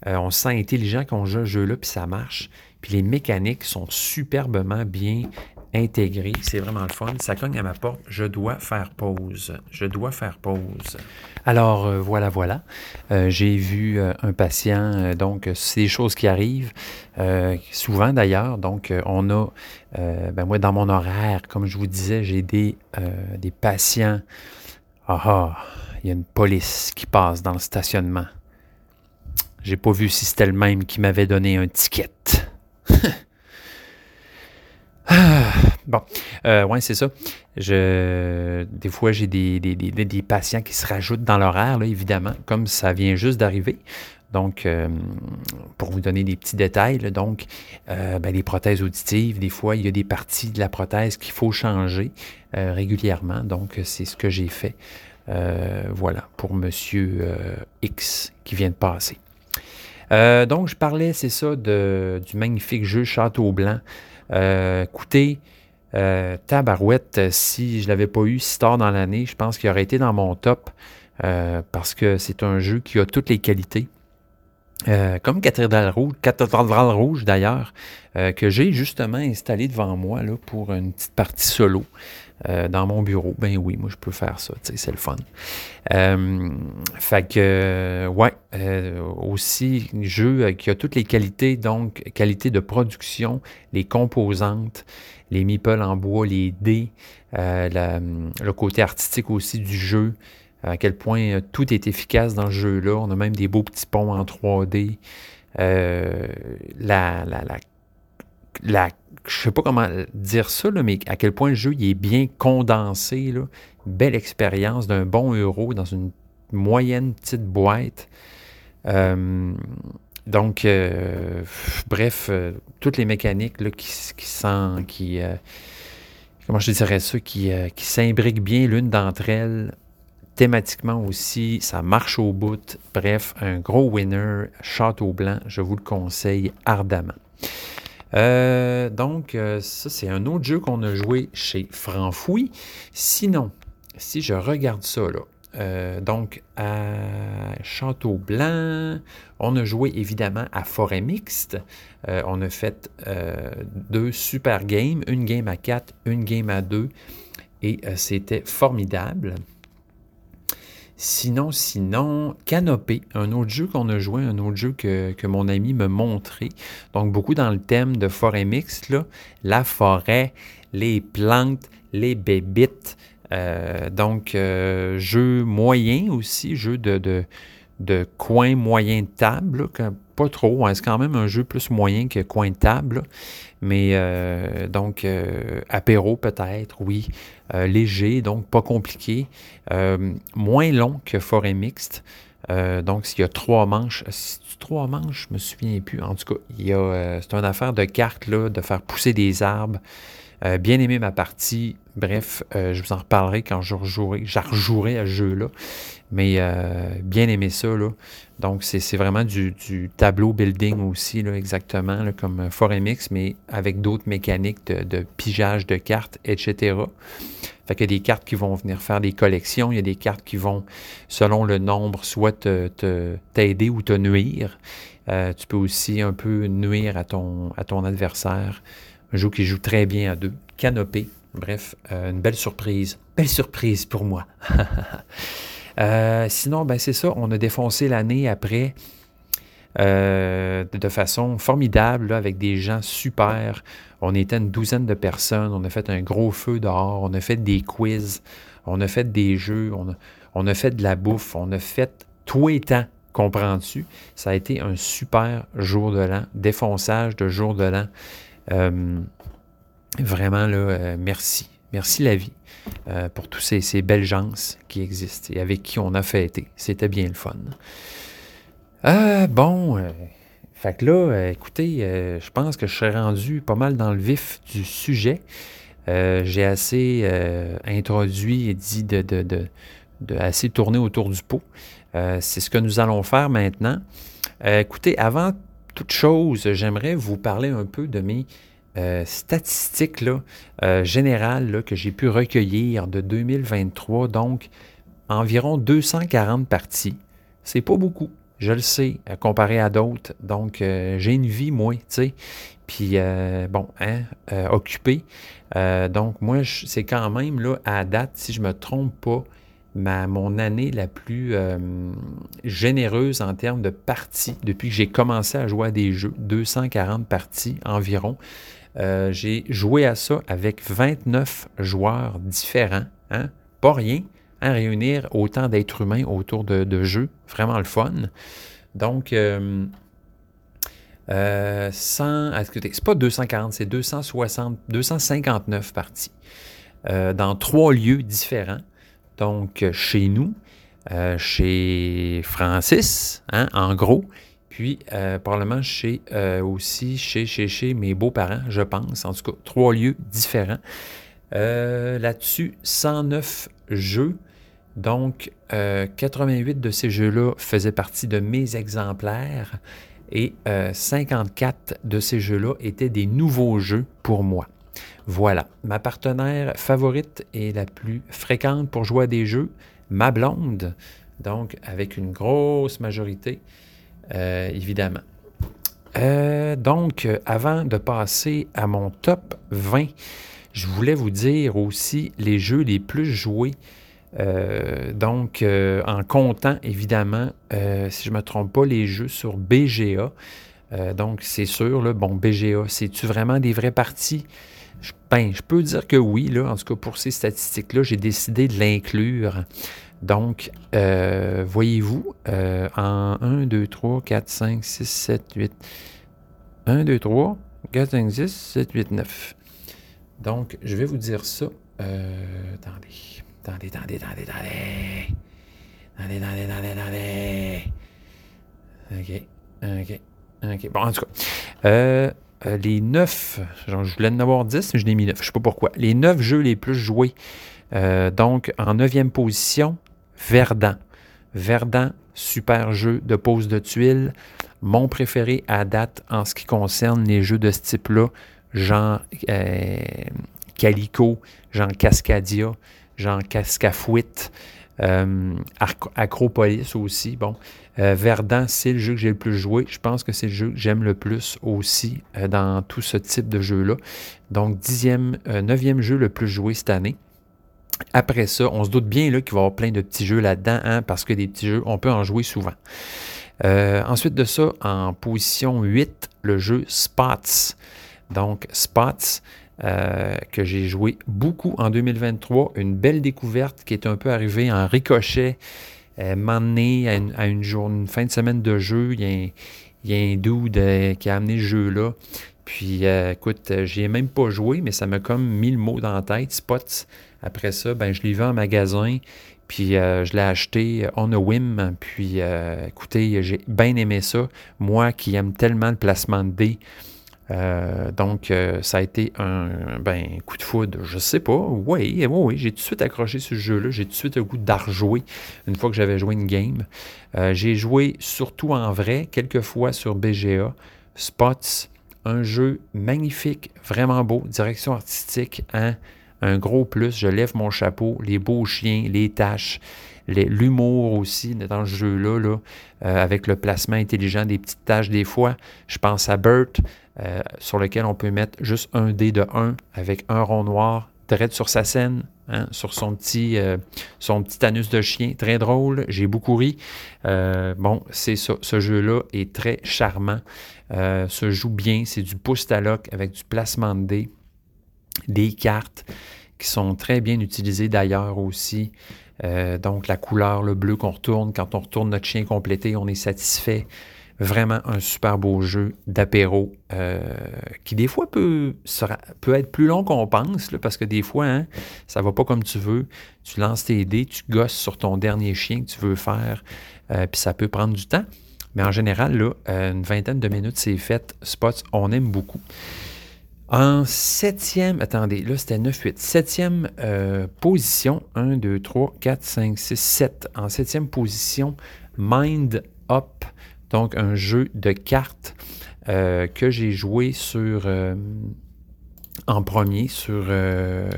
Speaker 3: Euh, on se sent intelligent quand on joue un jeu-là, puis ça marche. Puis les mécaniques sont superbement bien intégrées. C'est vraiment le fun. Ça cogne à ma porte. Je dois faire pause. Je dois faire pause. Alors euh, voilà, voilà. J'ai vu un patient. donc, c'est des choses qui arrivent. souvent d'ailleurs. Donc, on a, ben moi, dans mon horaire, comme je vous disais, j'ai des, des patients. Ah ah il y a une police qui passe dans le stationnement. J'ai pas vu si c'était le même qui m'avait donné un ticket. Bon, euh, ouais, c'est ça. Je, des fois, j'ai des, des, patients qui se rajoutent dans l'horaire, évidemment, comme ça vient juste d'arriver. Donc, euh, pour vous donner des petits détails, donc, euh, ben, les prothèses auditives, des fois, il y a des parties de la prothèse qu'il faut changer régulièrement. Donc, c'est ce que j'ai fait. Euh, voilà, pour Monsieur euh, X qui vient de passer. Euh, donc, je parlais, c'est ça, du magnifique jeu Château Blanc. écoutez, Tabarouette, si je ne l'avais pas eu si tard dans l'année, je pense qu'il aurait été dans mon top parce que c'est un jeu qui a toutes les qualités. comme Cathédrale Rouge, Cathédrale Rouge d'ailleurs, que j'ai justement installé devant moi pour une petite partie solo. Euh, dans mon bureau. Ben oui, moi je peux faire ça, c'est le fun. Euh, fait que, ouais, euh, aussi, jeu qui a toutes les qualités, donc qualité de production, les composantes, les meeples en bois, les dés, le côté artistique aussi du jeu, à quel point tout est efficace dans ce jeu-là. On a même des beaux petits ponts en 3D. la, la, la, la je sais pas comment dire ça, mais à quel point le jeu est bien condensé. Belle expérience d'un bon euro dans une moyenne petite boîte. Euh, donc, euh, bref, euh, toutes les mécaniques qui, qui s'imbriquent bien l'une d'entre elles, thématiquement aussi, ça marche au bout. Bref, un gros winner, Château Blanc, je vous le conseille ardemment. Euh, donc, euh, ça, c'est un autre jeu qu'on a joué chez Franfoui. Sinon, si je regarde ça, là, euh, donc à Château Blanc, on a joué évidemment à Forêt Mixte. on a fait deux super games, une game à 4, une game à 2, et c'était formidable. Sinon, sinon, Canopé, un autre jeu qu'on a joué, un autre jeu que, mon ami me montrait. Donc, beaucoup dans le thème de forêt mixte, la forêt, les plantes, les bébites. Euh, donc, euh, jeu moyen aussi, jeu de, coin moyen de table, pas trop, hein, c'est quand même un jeu plus moyen que coin table, mais euh, donc euh, apéro peut-être, oui, euh, léger, donc pas compliqué, moins long que forêt mixte. donc, s'il y a trois manches, trois manches, je me souviens plus. En tout cas, il y a, c'est une affaire de cartes là, de faire pousser des arbres. Bien aimé ma partie. Bref, je vous en reparlerai quand je rejouerai, je à ce jeu-là. Mais bien aimé ça, là. Donc, c'est vraiment du, tableau building aussi, là, exactement, comme Foremix, mais avec d'autres mécaniques de, pigeage de cartes, etc. Fait qu'il y a des cartes qui vont venir faire des collections, il y a des cartes qui vont, selon le nombre, soit t'aider ou te nuire. Euh, tu peux aussi un peu nuire à ton adversaire. Un jeu qui joue très bien à deux. Canopé. Bref, euh, une belle surprise. Belle surprise pour moi. Euh, sinon, ben c'est ça. On a défoncé l'année après de façon formidable, avec des gens super. On était une douzaine de personnes. On a fait un gros feu dehors. On a fait des quiz. On a fait des jeux. On a, on a fait de la bouffe. On a fait tout et temps Comprends-tu? Ça a été un super jour de l'an, défonçage de jour de l'an. Euh, vraiment, là, euh, merci. Merci la vie euh, pour tous ces, belles gens qui existent et avec qui on a fêté. C'était bien le fun. bon, fait que là, écoutez, je pense que je serais rendu pas mal dans le vif du sujet. J'ai assez introduit et dit de, assez tourner autour du pot. C'est ce que nous allons faire maintenant. Écoutez, avant toute chose, j'aimerais vous parler un peu de mes euh, statistiques générales que j'ai pu recueillir de 2023. Donc, environ 240 parties. C'est pas beaucoup, je le sais, comparé à d'autres. Donc, j'ai une vie, moi, tu sais. Puis, bon, hein, occupé. donc, moi, c'est quand même, là, à date, si je ne me trompe pas, mon année la plus euh, généreuse en termes de parties depuis que j'ai commencé à jouer à des jeux, 240 parties environ. Euh, j'ai joué à ça avec 29 joueurs différents, hein? pas rien, à hein, réunir autant d'êtres humains autour de, jeux, vraiment le fun. Donc, euh, euh, 100, c'est pas 240, c'est 260, 259 parties dans trois lieux différents. Donc, euh, chez nous, euh, chez Francis, hein, en gros, puis euh, probablement chez, aussi chez, chez, chez mes beaux-parents, je pense. En tout cas, trois lieux différents. Là-dessus, 109 jeux. Donc, 88 de ces jeux-là faisaient partie de mes exemplaires et 54 de ces jeux-là étaient des nouveaux jeux pour moi. Voilà, ma partenaire favorite et la plus fréquente pour jouer à des jeux, ma blonde, donc avec une grosse majorité, euh, évidemment. Euh, donc, avant de passer à mon top 20, je voulais vous dire aussi les jeux les plus joués. Euh, donc, en comptant évidemment, si je ne me trompe pas, les jeux sur BGA. donc, c'est sûr, là, bon, BGA, c'est-tu vraiment des vraies parties? Ben, je peux dire que oui, là, en tout cas pour ces statistiques-là, j'ai décidé de l'inclure. Donc, euh, voyez-vous, euh, en 1, 2, 3, 4, 5, 6, 7, 8. 1, 2, 3, 4, 5, 6, 7, 8, 9. Donc, je vais vous dire ça. Euh, attendez, attendez, attendez, attendez, attendez. Attendez, attendez, attendez, attendez. OK, OK, OK. Bon, en tout cas, euh, euh, les neuf, je voulais en avoir 10, mais je l'ai mis neuf, je ne sais pas pourquoi. Les neuf jeux les plus joués. Euh, donc, en neuvième position, Verdant. Verdant, super jeu de pose de tuiles. Mon préféré à date en ce qui concerne les jeux de ce type-là, genre euh, Calico, genre Cascadia, genre Cascafouite, Acropolis aussi. Bon, euh, Verdant, c'est le jeu que j'ai le plus joué. Je pense que c'est le jeu que j'aime le plus aussi euh, dans tout ce type de jeu-là. Donc, dixième, euh, neuvième jeu le plus joué cette année. Après ça, on se doute bien qu'il va y avoir plein de petits jeux là-dedans, hein, parce que des petits jeux, on peut en jouer souvent. ensuite de ça, en position 8, le jeu Spots. Donc, Spots, que j'ai joué beaucoup en 2023. Une belle découverte qui est un peu arrivée en ricochet euh, m'emmener à, une, à une, fin de semaine de jeu. Il y a un, il euh, qui a amené ce jeu-là. Puis, euh, écoute, j'y ai même pas joué, mais ça m'a comme mis le mot dans la tête. Spots, après ça, ben, je l'ai vu en magasin. Puis, je l'ai acheté on a whim. Puis, écoutez, j'ai bien aimé ça. Moi qui aime tellement le placement de dés, Euh, donc, euh, ça a été un, ben, coup de foudre, je sais pas. Oui, oui, oui, j'ai tout de suite accroché ce jeu-là. J'ai tout de suite le goût d'en rejouer une fois que j'avais joué une game. Euh, j'ai joué surtout en vrai, quelques fois sur BGA. Spots, un jeu magnifique, vraiment beau, direction artistique, hein? un gros plus. Je lève mon chapeau, les beaux chiens, les tâches l'humour aussi dans le jeu-là, là, avec le placement intelligent des petites tâches des fois. Je pense à Burt, euh, sur lequel on peut mettre juste un dé de 1 avec un rond noir direct sur sa scène, hein, sur son petit, euh, son petit anus de chien. Très drôle, j'ai beaucoup ri. Euh, bon, c'est. Ce jeu-là est très charmant. se joue bien. C'est du pouce à avec du placement de dés, des cartes qui sont très bien utilisées d'ailleurs aussi. Donc la couleur, le bleu qu'on retourne, quand on retourne notre chien complété, on est satisfait. Vraiment un super beau jeu d'apéro euh, qui des fois peut, être plus long qu'on pense, parce que des fois, hein, ça va pas comme tu veux. Tu lances tes dés, tu gosses sur ton dernier chien que tu veux faire, euh, puis ça peut prendre du temps. Mais en général, là, euh, une vingtaine de minutes, c'est fait. Spots, on aime beaucoup. En septième, attendez, là c'était 9-8. Septième position, 1, 2, 3, 4, 5, 6, 7. En septième position, Mind Up. Donc, un jeu de cartes euh, que j'ai joué sur euh, en premier sur, euh,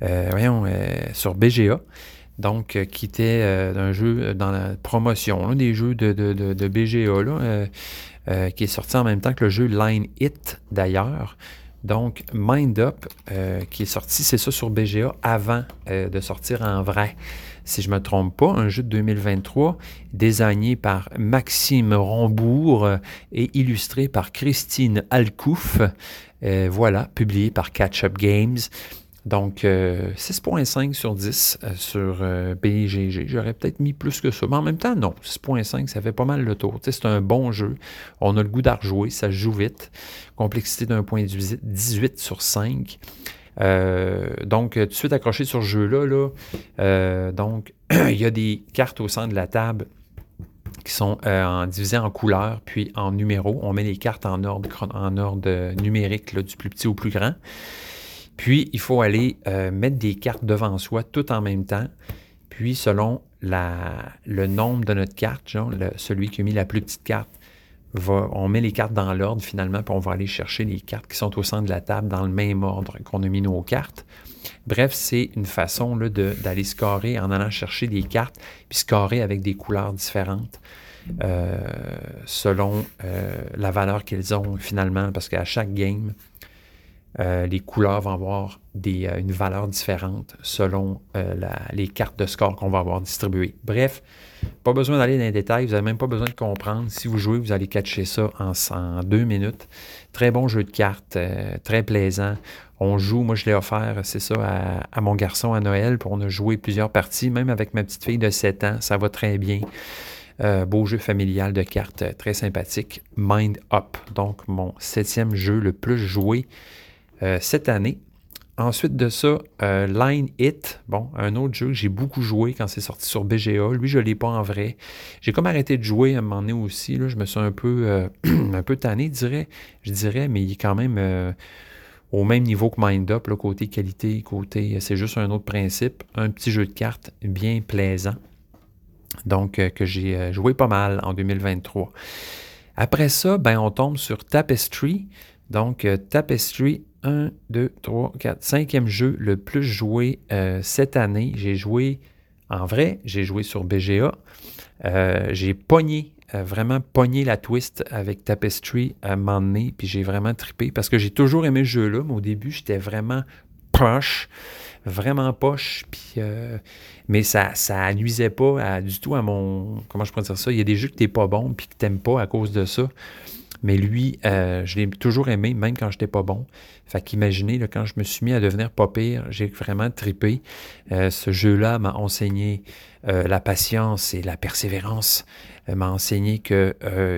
Speaker 3: BGA. Donc, qui était un jeu dans la promotion, des jeux de, de BGA, qui est sorti en même temps que le jeu Line It d'ailleurs. Donc, Mind Up, qui est sorti, c'est ça sur BGA avant de sortir en vrai si je ne me trompe pas, un jeu de 2023 désigné par Maxime Rambourg euh, et illustré par Christine Alcouf. Euh, voilà, publié par Catch Up Games. Donc, 6.5 euh, sur 10 sur BGG. J'aurais peut-être mis plus que ça. Mais en même temps, non. 6.5, ça fait pas mal le tour. c'est un bon jeu. On a le goût d'en rejouer. Ça joue vite. Complexité d'un point de vue 18 sur 5. Euh, donc, tout de suite accroché sur ce jeu-là, là, euh, donc, il y a des cartes au centre de la table qui sont euh, en, divisées en couleurs, puis en numéros. On met les cartes en ordre numérique, du plus petit au plus grand. Puis, il faut aller mettre des cartes devant soi tout en même temps. Puis, selon le nombre de notre carte, celui qui a mis la plus petite carte on met les cartes dans l'ordre finalement, puis on va aller chercher les cartes qui sont au centre de la table dans le même ordre qu'on a mis nos cartes. Bref, c'est une façon d'aller scorer en allant chercher des cartes, puis scorer avec des couleurs différentes. Euh, selon euh, la valeur qu'elles ont finalement, parce qu'à chaque game, euh, les couleurs vont avoir des, une valeur différente selon les cartes de score qu'on va avoir distribuées. Bref, pas besoin d'aller dans les détails, vous n'avez même pas besoin de comprendre. Si vous jouez, vous allez catcher ça en, deux minutes. Très bon jeu de cartes, euh, très plaisant. On joue, moi je l'ai offert, c'est ça, à, mon garçon à Noël, pour on a joué plusieurs parties, même avec ma petite fille de 7 ans, ça va très bien. Euh, beau jeu familial de cartes, euh, très sympathique. Mind Up, donc mon septième jeu le plus joué cette année. Ensuite de ça, euh, Line It, bon, un autre jeu que j'ai beaucoup joué quand c'est sorti sur BGA. Lui, je ne l'ai pas en vrai. J'ai comme arrêté de jouer à un moment donné aussi. Là, je me suis un peu, euh, un peu tanné, dirais, je dirais, mais il est quand même euh, au même niveau que Mind Up, côté qualité, côté. C'est juste un autre principe. Un petit jeu de cartes bien plaisant. Donc, que j'ai joué pas mal en 2023. Après ça, ben, on tombe sur Tapestry. Donc, Tapestry, 1, 2, 3, 4, cinquième jeu le plus joué euh, cette année. J'ai joué, en vrai, j'ai joué sur BGA. Euh, j'ai pogné, euh, vraiment pogné la twist avec Tapestry à un moment puis j'ai vraiment trippé parce que j'ai toujours aimé ce jeu-là, mais au début, j'étais vraiment poche, vraiment poche, puis, mais ça, ça nuisait pas du tout à mon. Comment je pourrais dire ça? Il y a des jeux que t'es pas bon, puis que t'aimes pas à cause de ça. Mais lui, euh, je l'ai toujours aimé, même quand je n'étais pas bon. Fait qu'imaginez, quand je me suis mis à devenir pas pire, j'ai vraiment tripé. Euh, ce jeu-là m'a enseigné euh, la patience et la persévérance. m'a enseigné que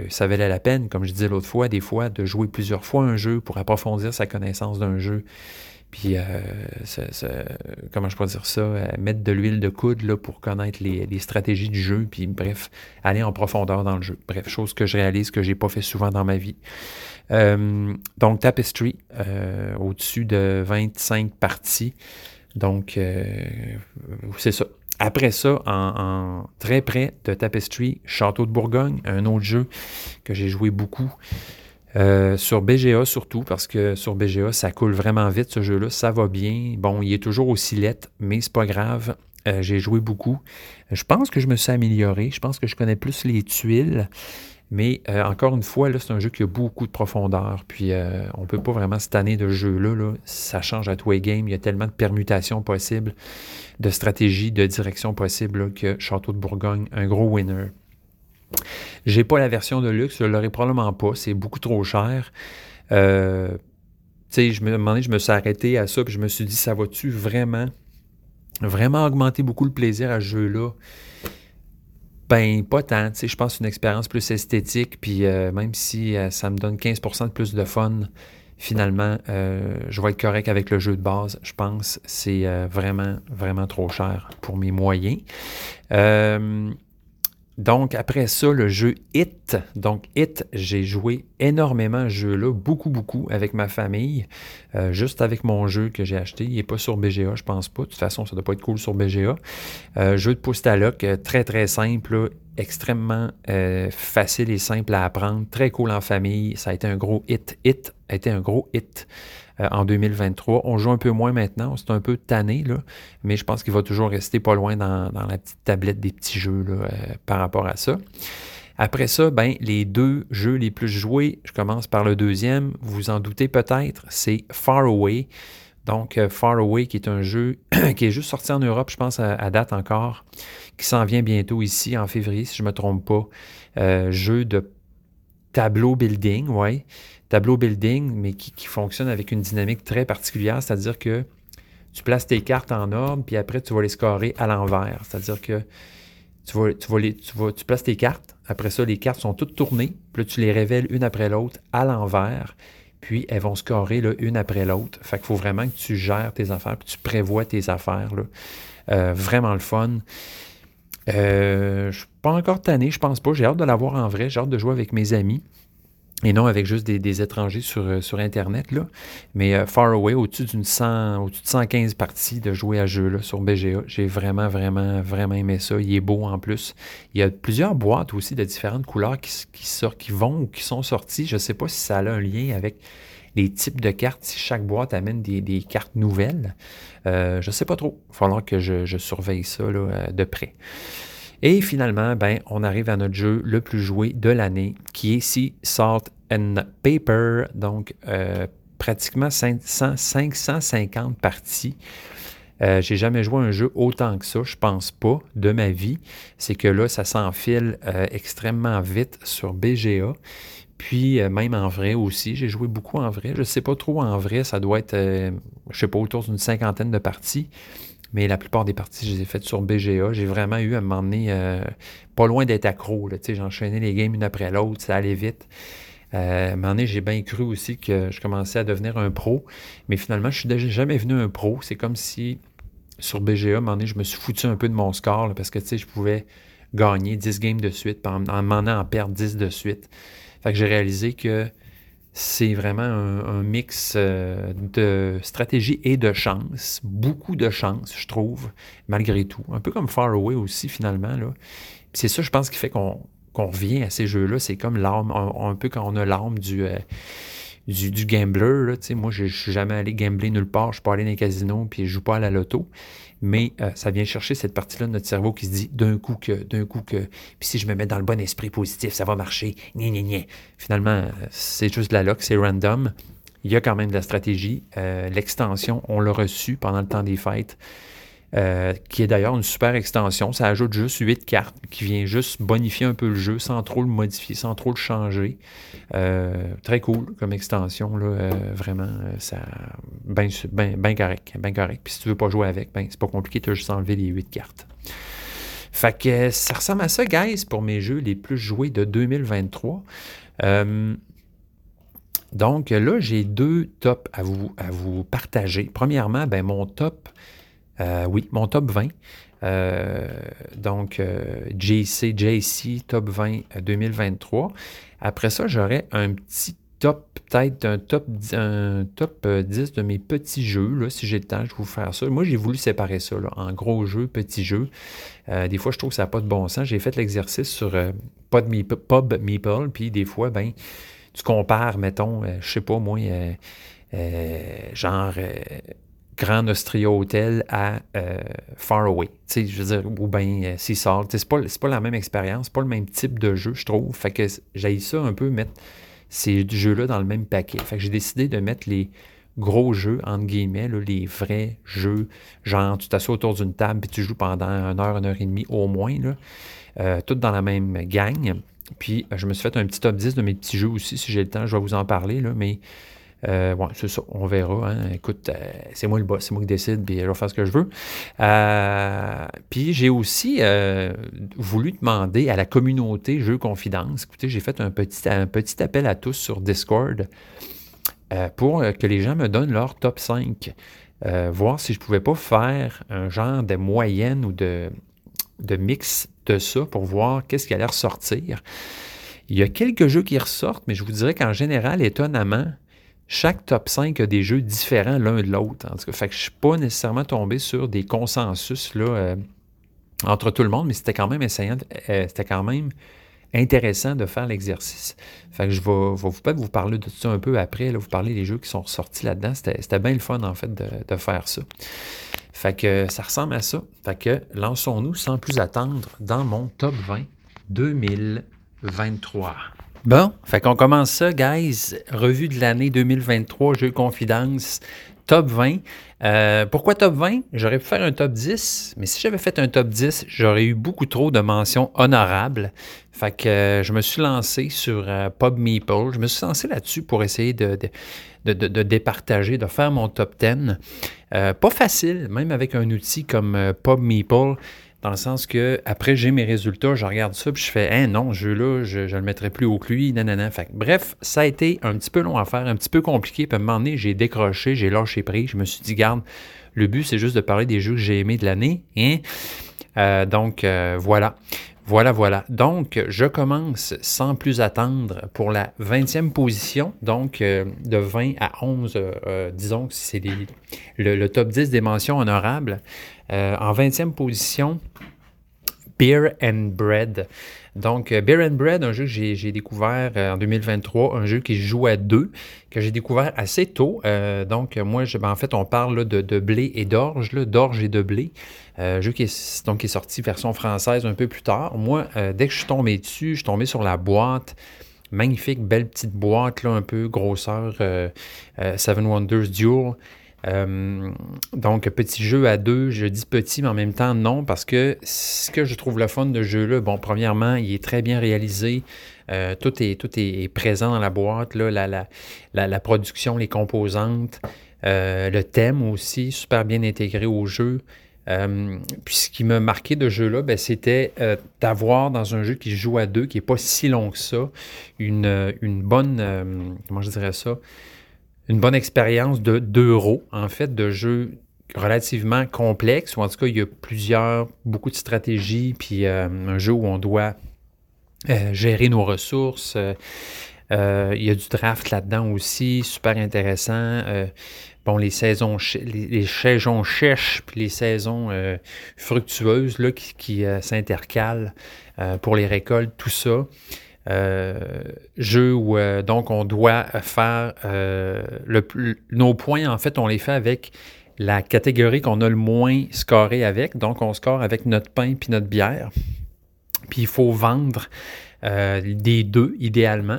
Speaker 3: ça valait la peine, comme je disais l'autre fois, des fois, de jouer plusieurs fois un jeu pour approfondir sa connaissance d'un jeu. Puis, euh, comment je pourrais dire ça, euh, mettre de l'huile de coude là, pour connaître les, stratégies du jeu, puis bref, aller en profondeur dans le jeu. Bref, chose que je réalise que j'ai pas fait souvent dans ma vie. Euh, donc, Tapestry, au-dessus de 25 parties. Donc, c'est ça. Après ça, en, très près de Tapestry, Château de Bourgogne, un autre jeu que j'ai joué beaucoup. Euh, sur BGA surtout, parce que sur BGA, ça coule vraiment vite ce jeu-là, ça va bien. Bon, il est toujours aussi lettre, mais c'est pas grave. Euh, j'ai joué beaucoup. Je pense que je me suis amélioré. Je pense que je connais plus les tuiles. Mais euh, encore une fois, là, c'est un jeu qui a beaucoup de profondeur. Puis on ne peut pas vraiment cette année de jeu-là. Là, ça change à tous les games. Il y a tellement de permutations possibles, de stratégies, de directions possibles que Château de Bourgogne, un gros winner. J'ai pas la version de luxe, je l'aurais probablement pas, c'est beaucoup trop cher. Euh, tu sais, je me je me suis arrêté à ça, puis je me suis dit, ça va-tu vraiment, vraiment augmenter beaucoup le plaisir à ce jeu-là? Ben, pas tant. Tu sais, je pense une expérience plus esthétique, puis euh, même si euh, ça me donne 15% de plus de fun, finalement, je vais être correct avec le jeu de base. Je pense c'est vraiment, vraiment trop cher pour mes moyens. Donc, après ça, le jeu Hit. Donc, Hit, j'ai joué énormément à ce jeu-là, beaucoup, beaucoup avec ma famille, euh, juste avec mon jeu que j'ai acheté. Il n'est pas sur BGA, je pense pas. De toute façon, ça ne doit pas être cool sur BGA. Euh, jeu de pouce euh, très, très simple, extrêmement facile et simple à apprendre, très cool en famille. Ça a été un gros hit. Hit a été un gros hit. Euh, en 2023. On joue un peu moins maintenant, c'est un peu tanné, là, mais je pense qu'il va toujours rester pas loin dans, la petite tablette des petits jeux euh, par rapport à ça. Après ça, ben, les deux jeux les plus joués, je commence par le deuxième, vous vous en doutez peut-être, c'est Far Away. Donc, euh, Far Away, qui est un jeu qui est juste sorti en Europe, je pense, à, date encore, qui s'en vient bientôt ici, en février, si je ne me trompe pas. jeu de tableau building, ouais tableau building, mais qui, fonctionne avec une dynamique très particulière, c'est-à-dire que tu places tes cartes en ordre, puis après, tu vas les scorer à l'envers. C'est-à-dire que tu, vas, tu, vas tu, places tes cartes, après ça, les cartes sont toutes tournées, puis là, tu les révèles une après l'autre à l'envers, puis elles vont scorer là, une après l'autre. Fait qu'il faut vraiment que tu gères tes affaires, puis tu prévois tes affaires. Là. Euh, vraiment le fun. Euh, je suis pas encore tanné, je pense pas. J'ai hâte de l'avoir en vrai. J'ai hâte de jouer avec mes amis et non avec juste des, étrangers sur, euh, sur, Internet. Là. Mais euh, Far Away, au-dessus d'une 100, au-dessus de 115 parties de jouer à jeu là, sur BGA. J'ai vraiment, vraiment, vraiment aimé ça. Il est beau en plus. Il y a plusieurs boîtes aussi de différentes couleurs qui, qui, sortent, qui vont ou qui sont sorties. Je ne sais pas si ça a un lien avec les types de cartes, si chaque boîte amène des, cartes nouvelles. Euh, je ne sais pas trop. Il va falloir que je, surveille ça là, de près. Et finalement, ben, on arrive à notre jeu le plus joué de l'année, qui est ici Salt and Paper, donc euh, pratiquement 500, 550 parties. Euh, j'ai jamais joué un jeu autant que ça, je pense pas, de ma vie. C'est que là, ça s'enfile euh, extrêmement vite sur BGA. Puis même en vrai aussi, j'ai joué beaucoup en vrai. Je ne sais pas trop en vrai, ça doit être, je sais pas, autour d'une cinquantaine de parties mais la plupart des parties, je les ai faites sur BGA. J'ai vraiment eu à un euh, pas loin d'être accro. J'enchaînais les games une après l'autre, ça allait vite. Euh, à un moment donné, j'ai bien cru aussi que je commençais à devenir un pro, mais finalement, je suis jamais venu un pro. C'est comme si sur BGA, à un moment donné, je me suis foutu un peu de mon score parce que je pouvais gagner 10 games de suite, en m'en en perdre 10 de suite. Fait que j'ai réalisé que c'est vraiment un, mix euh, de stratégie et de chance. Beaucoup de chance, je trouve, malgré tout. Un peu comme Far Away aussi, finalement. C'est ça, je pense, qui fait qu'on revient à ces jeux-là. C'est comme l'arme, un, peu quand on a l'arme du, euh, gambler. Moi, je ne suis jamais allé gambler nulle part. Je suis pas allé dans les casinos puis je joue pas à la loto mais euh, ça vient chercher cette partie-là de notre cerveau qui se dit d'un coup que, d'un coup que, puis si je me mets dans le bon esprit positif, ça va marcher, ni ni ni. Finalement, euh, c'est juste de la luck, c'est random. Il y a quand même de la stratégie. Euh, l'extension, on l'a reçu pendant le temps des fêtes. Euh, qui est d'ailleurs une super extension. Ça ajoute juste 8 cartes qui vient juste bonifier un peu le jeu sans trop le modifier, sans trop le changer. Euh, très cool comme extension, là, euh, vraiment, ça bien ben, ben correct, ben correct. Puis si tu veux pas jouer avec, ben c'est pas compliqué, tu as juste enlevé les 8 cartes. Fait que ça ressemble à ça, guys, pour mes jeux les plus joués de 2023. Donc là, j'ai deux tops à vous, à vous partager. Premièrement, ben, mon top, euh, oui, mon top 20. Euh, donc, JC, JC, top 20 2023. Après ça, j'aurai un petit top, peut-être un top, un top 10 de mes petits jeux. Si j'ai le temps, je vais vous faire ça. Moi, j'ai voulu séparer ça en gros jeux, petits jeux. des fois, je trouve que ça n'a pas de bon sens. J'ai fait l'exercice sur Pub Meeple, puis des fois, ben, tu compares, mettons, euh, je sais pas moi, euh, euh, genre Grand Austria Hotel à Faraway. Tu sais, je veux dire, ou bien Seasalt. C'est pas, pas la même expérience, c'est pas le même type de jeu, je trouve. Fait que j'ai ça un peu mettre ces jeux-là dans le même paquet. Fait que j'ai décidé de mettre les gros jeux, entre guillemets, les vrais jeux, genre tu t'assois autour d'une table et tu joues pendant une heure, une heure et demie au moins, là, tout dans la même gang. Puis, euh, je me suis fait un petit top 10 de mes petits jeux aussi. Si j'ai le temps, je vais vous en parler. Là, mais, euh, c'est ça. On verra. Hein. Écoute, euh, c'est moi le boss. C'est moi qui décide. Puis, je vais faire ce que je veux. puis, j'ai aussi voulu demander à la communauté Jeux Confidence. Écoutez, j'ai fait un petit, un petit appel à tous sur Discord pour que les gens me donnent leur top 5. voir si je pouvais pas faire un genre de moyenne ou de, de mix de ça pour voir qu'est-ce qui allait ressortir. Il y a quelques jeux qui ressortent, mais je vous dirais qu'en général, étonnamment, chaque top 5 a des jeux différents l'un de l'autre. En tout cas, je ne suis pas nécessairement tombé sur des consensus là, euh, entre tout le monde, mais c'était quand même essayant, euh, c'était quand même intéressant de faire l'exercice. Je vais, vous, peut vous parler de ça un peu après, là, vous parler des jeux qui sont ressortis là-dedans. C'était bien le fun, en fait, de, faire ça. Fait que ça ressemble à ça. Fait lançons-nous sans plus attendre dans mon top 20 2023. Bon, fait qu'on commence ça, guys. Revue de l'année 2023, Jeux Confidence, top 20. Euh, pourquoi top 20? J'aurais pu faire un top 10, mais si j'avais fait un top 10, j'aurais eu beaucoup trop de mentions honorables. Fait que euh, je me suis lancé sur euh. Je me suis lancé là-dessus pour essayer de, départager, de faire mon top 10. pas facile, même avec un outil comme Pub Meeple dans le sens que après j'ai mes résultats, je regarde ça puis je fais hein non, ce jeu-là, je ne le mettrai plus au lui, nanana. Fait bref, ça a été un petit peu long à faire, un petit peu compliqué. Puis à un moment donné, j'ai décroché, j'ai lâché prise. Je me suis dit, garde, le but c'est juste de parler des jeux que j'ai aimés de l'année. Hein? Euh, donc euh, voilà. Voilà, voilà. Donc, je commence sans plus attendre pour la 20e position. Donc, euh, de 20 à 11, disons que c'est le, le, top 10 des mentions honorables. en 20e position, Beer and Bread. Donc, euh, Beer and Bread, un jeu que j'ai découvert euh, en 2023, un jeu qui joue à deux, que j'ai découvert assez tôt. Euh, donc, moi, ben, en fait, on parle de, blé et d'orge, d'orge et de blé. Un jeu qui est, donc, qui est sorti version française un peu plus tard. Moi, dès que je suis tombé dessus, je suis tombé sur la boîte. Magnifique, belle petite boîte, là, un peu grosseur Seven Wonders Duel. Euh, donc, petit jeu à deux, je dis petit, mais en même temps non, parce que ce que je trouve le fun de jeu-là, bon, premièrement, il est très bien réalisé. Euh, tout, est, tout est présent dans la boîte, là, la, la, la, production, les composantes, euh, le thème aussi, super bien intégré au jeu. puis ce qui m'a marqué de jeu-là, ben, c'était d'avoir dans un jeu qui joue à deux, qui n'est pas si long que ça, une, une bonne, comment je dirais ça, une bonne expérience de d'euros, en fait, de jeu relativement complexe, ou en tout cas, il y a plusieurs, beaucoup de stratégies, puis euh, un jeu où on doit euh, gérer nos ressources. Euh, il y a du draft là-dedans aussi, super intéressant. bon, les saisons, les, saisons sèches, puis les saisons fructueuses là, qui s'intercalent pour les récoltes, tout ça. Euh, jeu où euh, donc on doit faire euh, le, nos points, en fait, on les fait avec la catégorie qu'on a le moins scoré avec. Donc, on score avec notre pain puis notre bière. Puis, il faut vendre des deux, idéalement.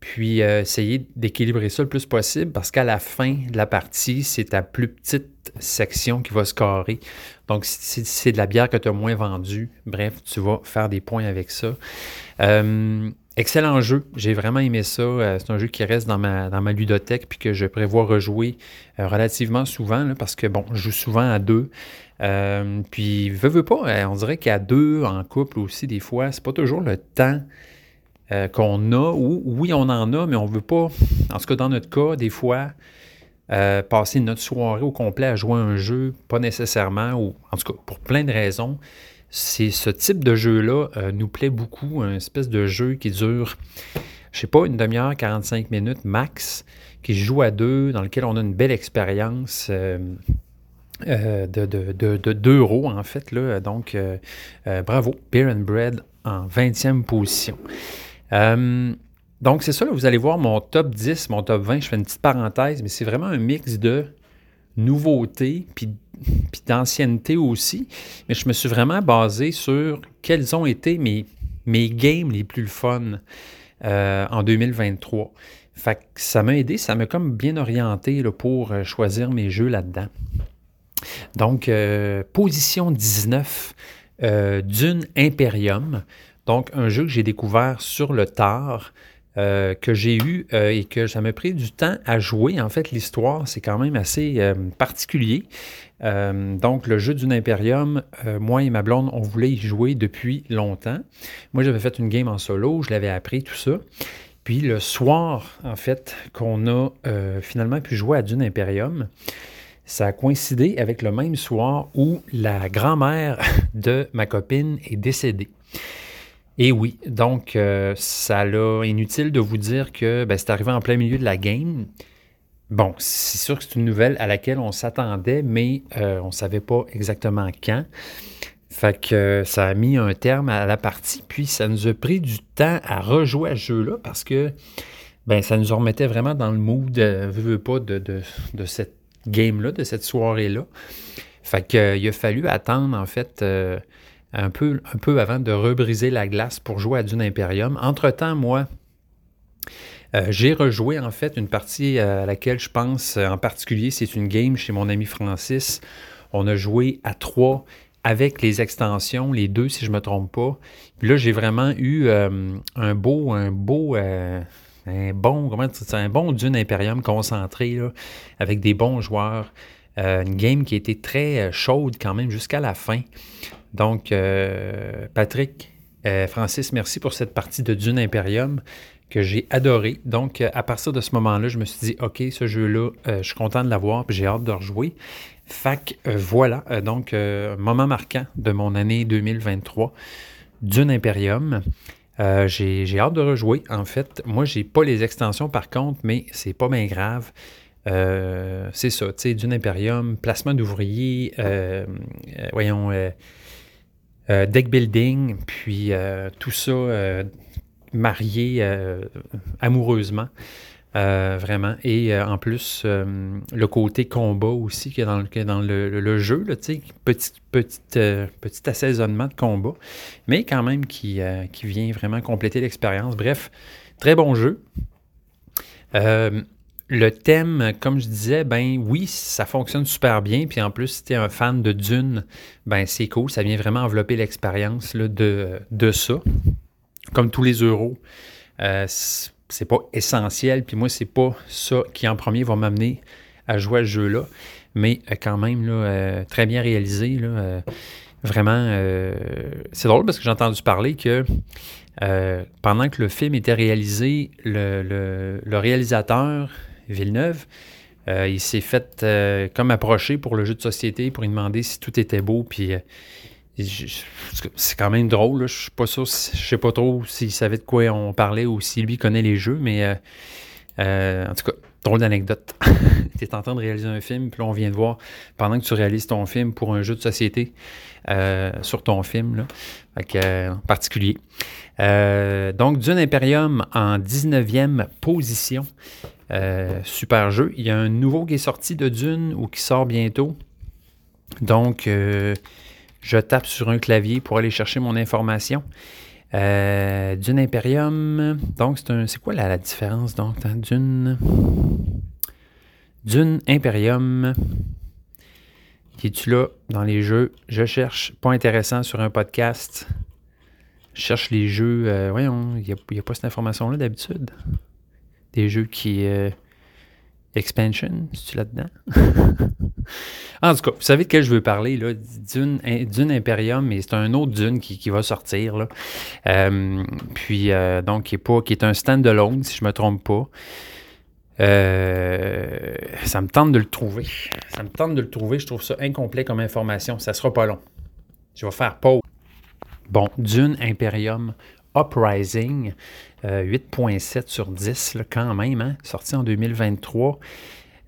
Speaker 3: Puis, essayer d'équilibrer ça le plus possible parce qu'à la fin de la partie, c'est ta plus petite section qui va scorer. Donc, si c'est de la bière que tu as moins vendue, bref, tu vas faire des points avec ça. Euh, excellent jeu. J'ai vraiment aimé ça. Euh, c'est un jeu qui reste dans ma, dans ma ludothèque puis que je prévois rejouer euh, relativement souvent parce que, bon, je joue souvent à deux. puis, veux, veux pas, on dirait qu'à deux, en couple aussi, des fois, c'est pas toujours le temps euh, qu'on a, ou oui, on en a, mais on ne veut pas, en tout cas dans notre cas, des fois, euh, passer notre soirée au complet à jouer un jeu, pas nécessairement, ou en tout cas pour plein de raisons. C'est ce type de jeu-là nous plaît beaucoup, un espèce de jeu qui dure, je sais pas, une demi-heure, 45 minutes max, qui joue à deux, dans lequel on a une belle expérience. de, de, d'euros, en fait. Là. Donc, bravo, Beer and Bread en 20e position. Euh, donc, c'est ça, vous allez voir mon top 10, mon top 20. Je fais une petite parenthèse, mais c'est vraiment un mix de nouveautés puis, d'ancienneté aussi. Mais je me suis vraiment basé sur quels ont été mes, mes games les plus fun euh, en 2023. Fait que ça m'a aidé, ça m'a comme bien orienté pour euh, choisir mes jeux là-dedans. Donc, position 19, Dune Imperium. Donc, un jeu que j'ai découvert sur le tard, euh, que j'ai eu euh, et que ça m'a pris du temps à jouer. En fait, l'histoire, c'est quand même assez euh, particulier. donc, le jeu d'une Imperium, moi et ma blonde, on voulait y jouer depuis longtemps. Moi, j'avais fait une game en solo, je l'avais appris, tout ça. Puis le soir, en fait, qu'on a finalement pu jouer à Dune Imperium, ça a coïncidé avec le même soir où la grand-mère de ma copine est décédée. Et oui, donc euh, ça l'a inutile de vous dire que ben, c'est arrivé en plein milieu de la game. Bon, c'est sûr que c'est une nouvelle à laquelle on s'attendait, mais euh, on ne savait pas exactement quand. Fait que euh, ça a mis un terme à la partie, puis ça nous a pris du temps à rejouer à ce jeu-là parce que ben, ça nous remettait vraiment dans le mood, pas, de, de, de cette game-là, de cette soirée-là. Fait qu'il a fallu attendre, en fait, un peu, avant de rebriser la glace pour jouer à Dune Imperium. Entre-temps, moi, euh, j'ai rejoué en fait une partie à laquelle je pense en particulier, c'est une game chez mon ami Francis. On a joué à trois avec les extensions, les deux si je ne me trompe pas. Puis là, j'ai vraiment eu euh, un beau, un beau, euh, un bon, comment un bon Dune Imperium concentré avec des bons joueurs. Une game qui a été très chaude quand même jusqu'à la fin. Donc, euh, Patrick, euh, Francis, merci pour cette partie de Dune Imperium que j'ai adoré. Donc, euh, à partir de ce moment-là, je me suis dit, OK, ce jeu-là, je suis content de l'avoir, puis j'ai hâte de rejouer. Fac, voilà, donc, moment marquant de mon année 2023, Dune Imperium. j'ai hâte de rejouer. En fait, moi, j'ai pas les extensions par contre, mais c'est pas bien grave. C'est ça, tu sais, Dune Imperium, placement d'ouvriers, voyons, euh, deck building, puis euh, tout ça euh, marié amoureusement. vraiment. Et en plus, le côté combat aussi qui est dans le, dans le, jeu, petit, petit assaisonnement de combat, mais quand même qui, qui vient vraiment compléter l'expérience. Bref, très bon jeu. Le thème, comme je disais, ben oui, ça fonctionne super bien. Puis en plus, si tu es un fan de Dune, ben c'est cool. Ça vient vraiment envelopper l'expérience de, de ça. Comme tous les euros, euh, c'est pas essentiel. Puis moi, c'est pas ça qui en premier va m'amener à jouer à ce jeu-là. Mais euh, quand même, euh, très bien réalisé. Là, vraiment, c'est drôle parce que j'ai entendu parler que pendant que le film était réalisé, le réalisateur Villeneuve, euh, il s'est fait euh, comme approcher pour le jeu de société pour lui demander si tout était beau. Puis euh, c'est quand même drôle. Je suis pas sûr, je sais pas trop s'il savait de quoi on parlait ou si lui connaît les jeux, mais en tout cas, drôle d'anecdote. tu es en train de réaliser un film, puis là, on vient de voir pendant que tu réalises ton film pour un jeu de société sur ton film, là. en particulier. donc, Dune Imperium en 19e position. Euh, super jeu. Il y a un nouveau qui est sorti de Dune ou qui sort bientôt. Donc, euh, je tape sur un clavier pour aller chercher mon information. Euh, Dune Imperium. Donc, c'est quoi la, différence donc Dune? Dune Imperium. Qui es-tu là dans les jeux? Je cherche. Pas intéressant sur un podcast. Je cherche les jeux. voyons, il n'y a, pas cette information-là d'habitude des jeux qui. Euh, expansion, es-tu là-dedans? En tout cas, vous savez de quel je veux parler, là, Dune, Dune Imperium, mais c'est un autre Dune qui, va sortir, là. Euh, puis, euh, donc, qui est, pas, qui est un stand-alone, si je me trompe pas. Euh, ça me tente de le trouver. Ça me tente de le trouver. Je trouve ça incomplet comme information. Ça sera pas long. Je vais faire pause. Bon, Dune Imperium Uprising, 8.7 sur 10, là, quand même, hein, sorti en 2023.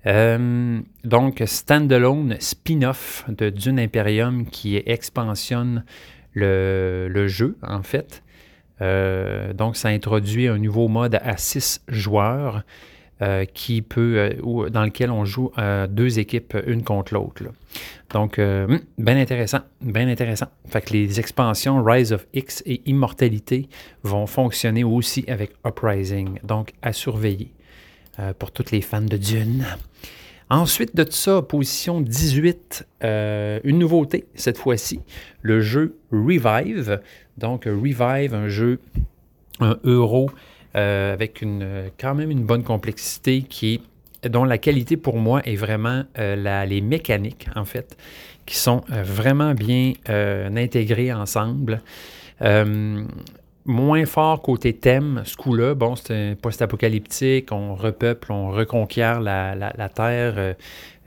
Speaker 3: Euh, donc, standalone spin-off de Dune Imperium qui expansionne le, jeu, en fait. Euh, donc, ça introduit un nouveau mode à 6 joueurs euh, qui peut, dans lequel on joue deux équipes, une contre l'autre. Donc, hmm, bien intéressant, bien intéressant. Fait que les expansions Rise of X et Immortalité vont fonctionner aussi avec Uprising. Donc, à surveiller. Euh, pour tous les fans de Dune. Ensuite de ça, position 18, euh, une nouveauté cette fois-ci, le jeu Revive. Donc Revive, un jeu, un euro euh, avec une, quand même une bonne complexité qui dont la qualité pour moi est vraiment les mécaniques en fait, qui sont vraiment bien intégrées ensemble moins fort côté thème, ce coup-là. Bon, c'est un post-apocalyptique, on repeuple, on reconquiert la, Terre euh,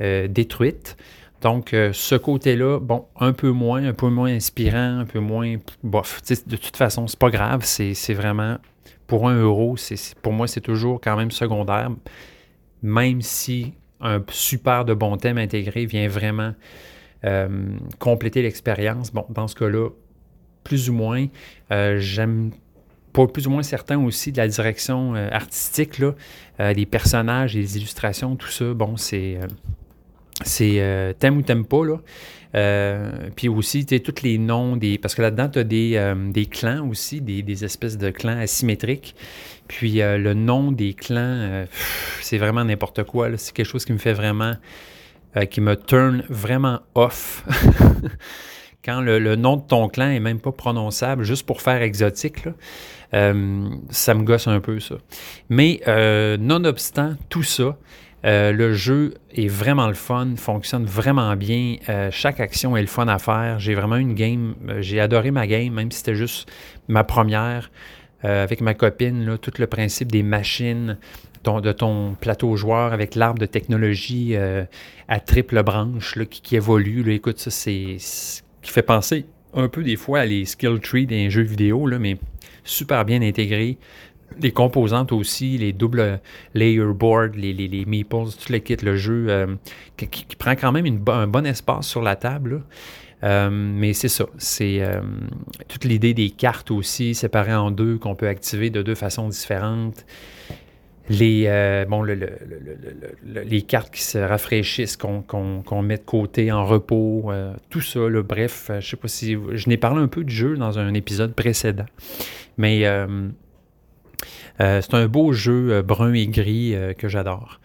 Speaker 3: euh, détruite. Donc, euh, ce côté-là, bon, un peu moins, un peu moins inspirant, un peu moins bof. de toute façon, c'est pas grave, c'est vraiment, pour un euro, pour moi, c'est toujours quand même secondaire, même si un super de bon thème intégré vient vraiment compléter l'expérience. Bon, dans ce cas-là, plus ou moins. Euh, j'aime pas plus ou moins certain aussi de la direction euh, artistique, là, euh, les personnages, les illustrations, tout ça. Bon, c'est. c'est t'aimes ou t'aimes pas, là. Puis aussi, tu tous les noms des. Parce que là-dedans, tu as des, des, clans aussi, des, espèces de clans asymétriques. Puis le nom des clans, c'est vraiment n'importe quoi. C'est quelque chose qui me fait vraiment. qui me turn vraiment off. quand le, nom de ton clan est même pas prononçable, juste pour faire exotique, euh, ça me gosse un peu ça. Mais euh, nonobstant tout ça, euh, le jeu est vraiment le fun, fonctionne vraiment bien. chaque action est le fun à faire. J'ai vraiment une game, j'ai adoré ma game, même si c'était juste ma première. avec ma copine, tout le principe des machines, de ton plateau joueur avec l'arbre de technologie à triple branche qui, évolue. écoute, ça, c'est qui fait penser un peu des fois à les skill trees des jeux vidéo, mais super bien intégré. Les composantes aussi, les doubles layer boards, les, les, les meeples, tout le kit, le jeu euh, qui, prend quand même un bon espace sur la table. Euh, mais c'est ça, c'est euh, toute l'idée des cartes aussi, séparées en deux, qu'on peut activer de deux façons différentes les, bon, cartes qui se rafraîchissent, qu'on met de côté en repos, tout ça, bref, je sais pas si... Je n'ai parlé un peu du jeu dans un épisode précédent, mais c'est un beau jeu brun et gris que j'adore.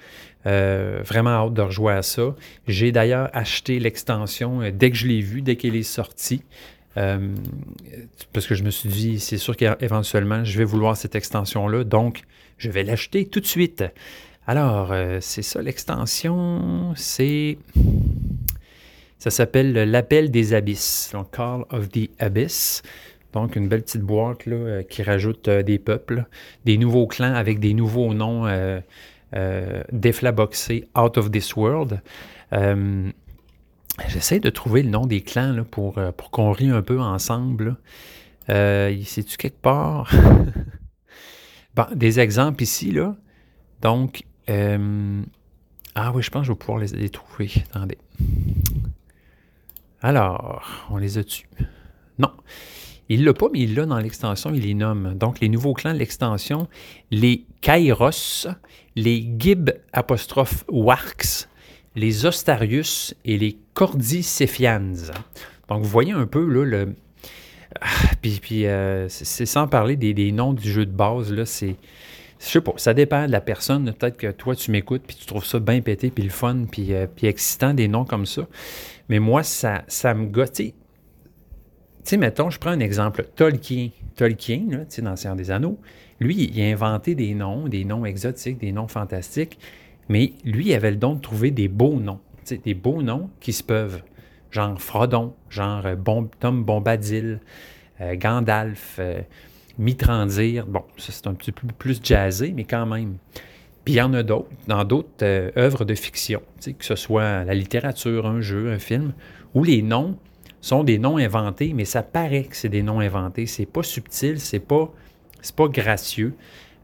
Speaker 3: vraiment hâte de rejouer à ça. J'ai d'ailleurs acheté l'extension dès que je l'ai vu, dès qu'elle est sortie. parce que je me suis dit, c'est sûr qu'éventuellement, je vais vouloir cette extension-là. Donc, je vais l'acheter tout de suite. Alors, euh, c'est ça l'extension, c'est... Ça s'appelle l'appel des abysses, donc Call of the Abyss. Donc, une belle petite boîte là, euh, qui rajoute euh, des peuples, des nouveaux clans avec des nouveaux noms euh, déflaboxés out of this world. J'essaie de trouver le nom des clans là, pour, pour qu'on rie un peu ensemble. Euh, C'est-tu quelque part? des exemples ici, là. Donc, ah oui, je pense que je vais pouvoir les, trouver. Attendez. Alors, on les a tu Non. Il l'a pas, mais il l'a dans l'extension, il les nomme. Donc, les nouveaux clans de l'extension, les Kairos, les Gib les Ostarius et les Cordicéphians. Donc, vous voyez un peu là, le, ah, puis, euh, c'est sans parler des, noms du jeu de base, là, c'est. Je sais pas, ça dépend de la personne. Peut-être que toi, tu m'écoutes, puis tu trouves ça bien pété, puis le fun, puis, euh, excitant, des noms comme ça. Mais moi, ça, ça me gosse. Sais, mettons, je prends un exemple. Tolkien. Tolkien, dans Seigneur des Anneaux, lui, il a inventé des noms, des noms exotiques, des noms fantastiques, mais lui, il avait le don de trouver des beaux noms. des beaux noms qui se peuvent. Genre Frodon, genre Tom Bombadil, Gandalf, Mitrandir. Bon, ça c'est un petit peu plus jazzé, mais quand même. Puis il y en a d'autres, dans d'autres œuvres de fiction, que ce soit la littérature, un jeu, un film, où les noms sont des noms inventés, mais ça paraît que c'est des noms inventés. C'est pas subtil, c'est pas, pas gracieux.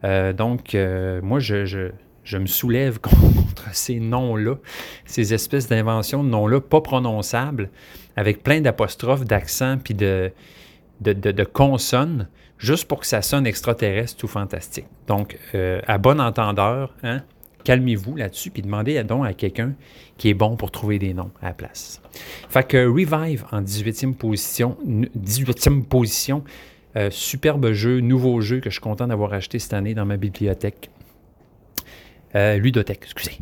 Speaker 3: Euh, donc, euh, moi, je, je, me soulève contre ces noms-là, ces espèces d'inventions de noms-là pas prononçables, avec plein d'apostrophes, d'accents, puis de, de, consonnes, juste pour que ça sonne extraterrestre ou fantastique. Donc, euh, à bon entendeur, hein, calmez-vous là-dessus, puis demandez donc à quelqu'un qui est bon pour trouver des noms à la place. Fait que Revive en 18e position, 18e position, euh, superbe jeu, nouveau jeu que je suis content d'avoir acheté cette année dans ma bibliothèque. Euh, ludothèque, excusez.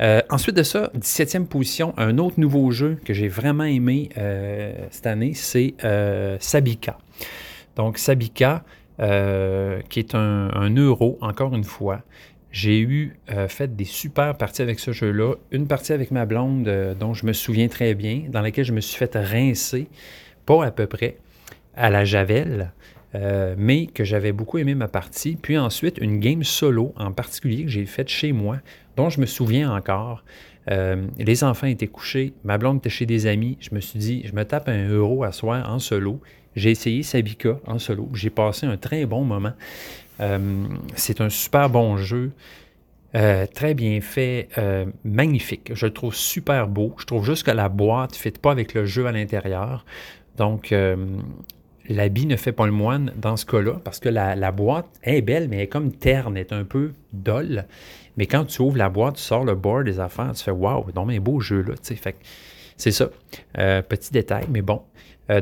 Speaker 3: Euh, ensuite de ça, 17e position, un autre nouveau jeu que j'ai vraiment aimé cette année, c'est Sabika. Donc Sabika, qui est un, euro, encore une fois, j'ai eu euh, fait des super parties avec ce jeu-là. Une partie avec ma blonde euh, dont je me souviens très bien, dans laquelle je me suis fait rincer, pas à peu près, à la Javel, euh, mais que j'avais beaucoup aimé ma partie. Puis ensuite, une game solo en particulier que j'ai faite chez moi, dont je me souviens encore. les enfants étaient couchés, ma blonde était chez des amis. Je me suis dit, je me tape un euro à soir en solo. J'ai essayé Sabika en solo. J'ai passé un très bon moment. Euh, c'est un super bon jeu. Euh, très bien fait, euh, magnifique. Je le trouve super beau. Je trouve juste que la boîte ne fit pas avec le jeu à l'intérieur. Donc, l'habit ne fait pas le moine dans ce cas-là, parce que la, boîte est belle, mais elle est comme terne, elle est un peu dolle. Mais quand tu ouvres la boîte, tu sors le board des affaires, tu fais Waouh, donc un beau jeu là. c'est ça. petit détail, mais bon.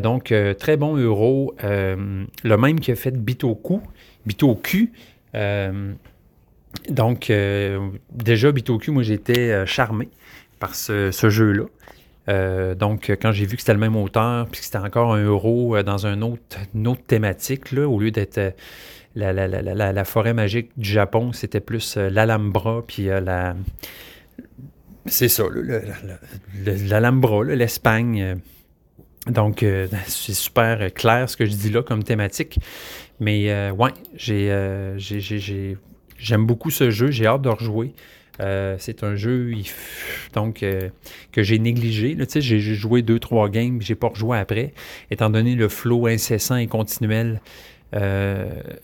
Speaker 3: donc, très bon euro. le même qui a fait Bitoku, Bitoku. Euh, donc, euh, déjà, Bitoku, moi, j'étais euh, charmé par ce, jeu-là. donc, quand j'ai vu que c'était le même auteur, puis que c'était encore un euro dans une autre thématique, là, au lieu d'être la, forêt magique du Japon, c'était plus l'Alhambra, puis la. C'est ça, l'Alhambra, l'Espagne. Donc, c'est super clair ce que je dis là comme thématique. Mais euh, ouais, euh, j'aime beaucoup ce jeu, j'ai hâte de rejouer. Euh, c'est un jeu donc que j'ai négligé. J'ai joué deux, trois games, j'ai pas rejoué après, étant donné le flow incessant et continuel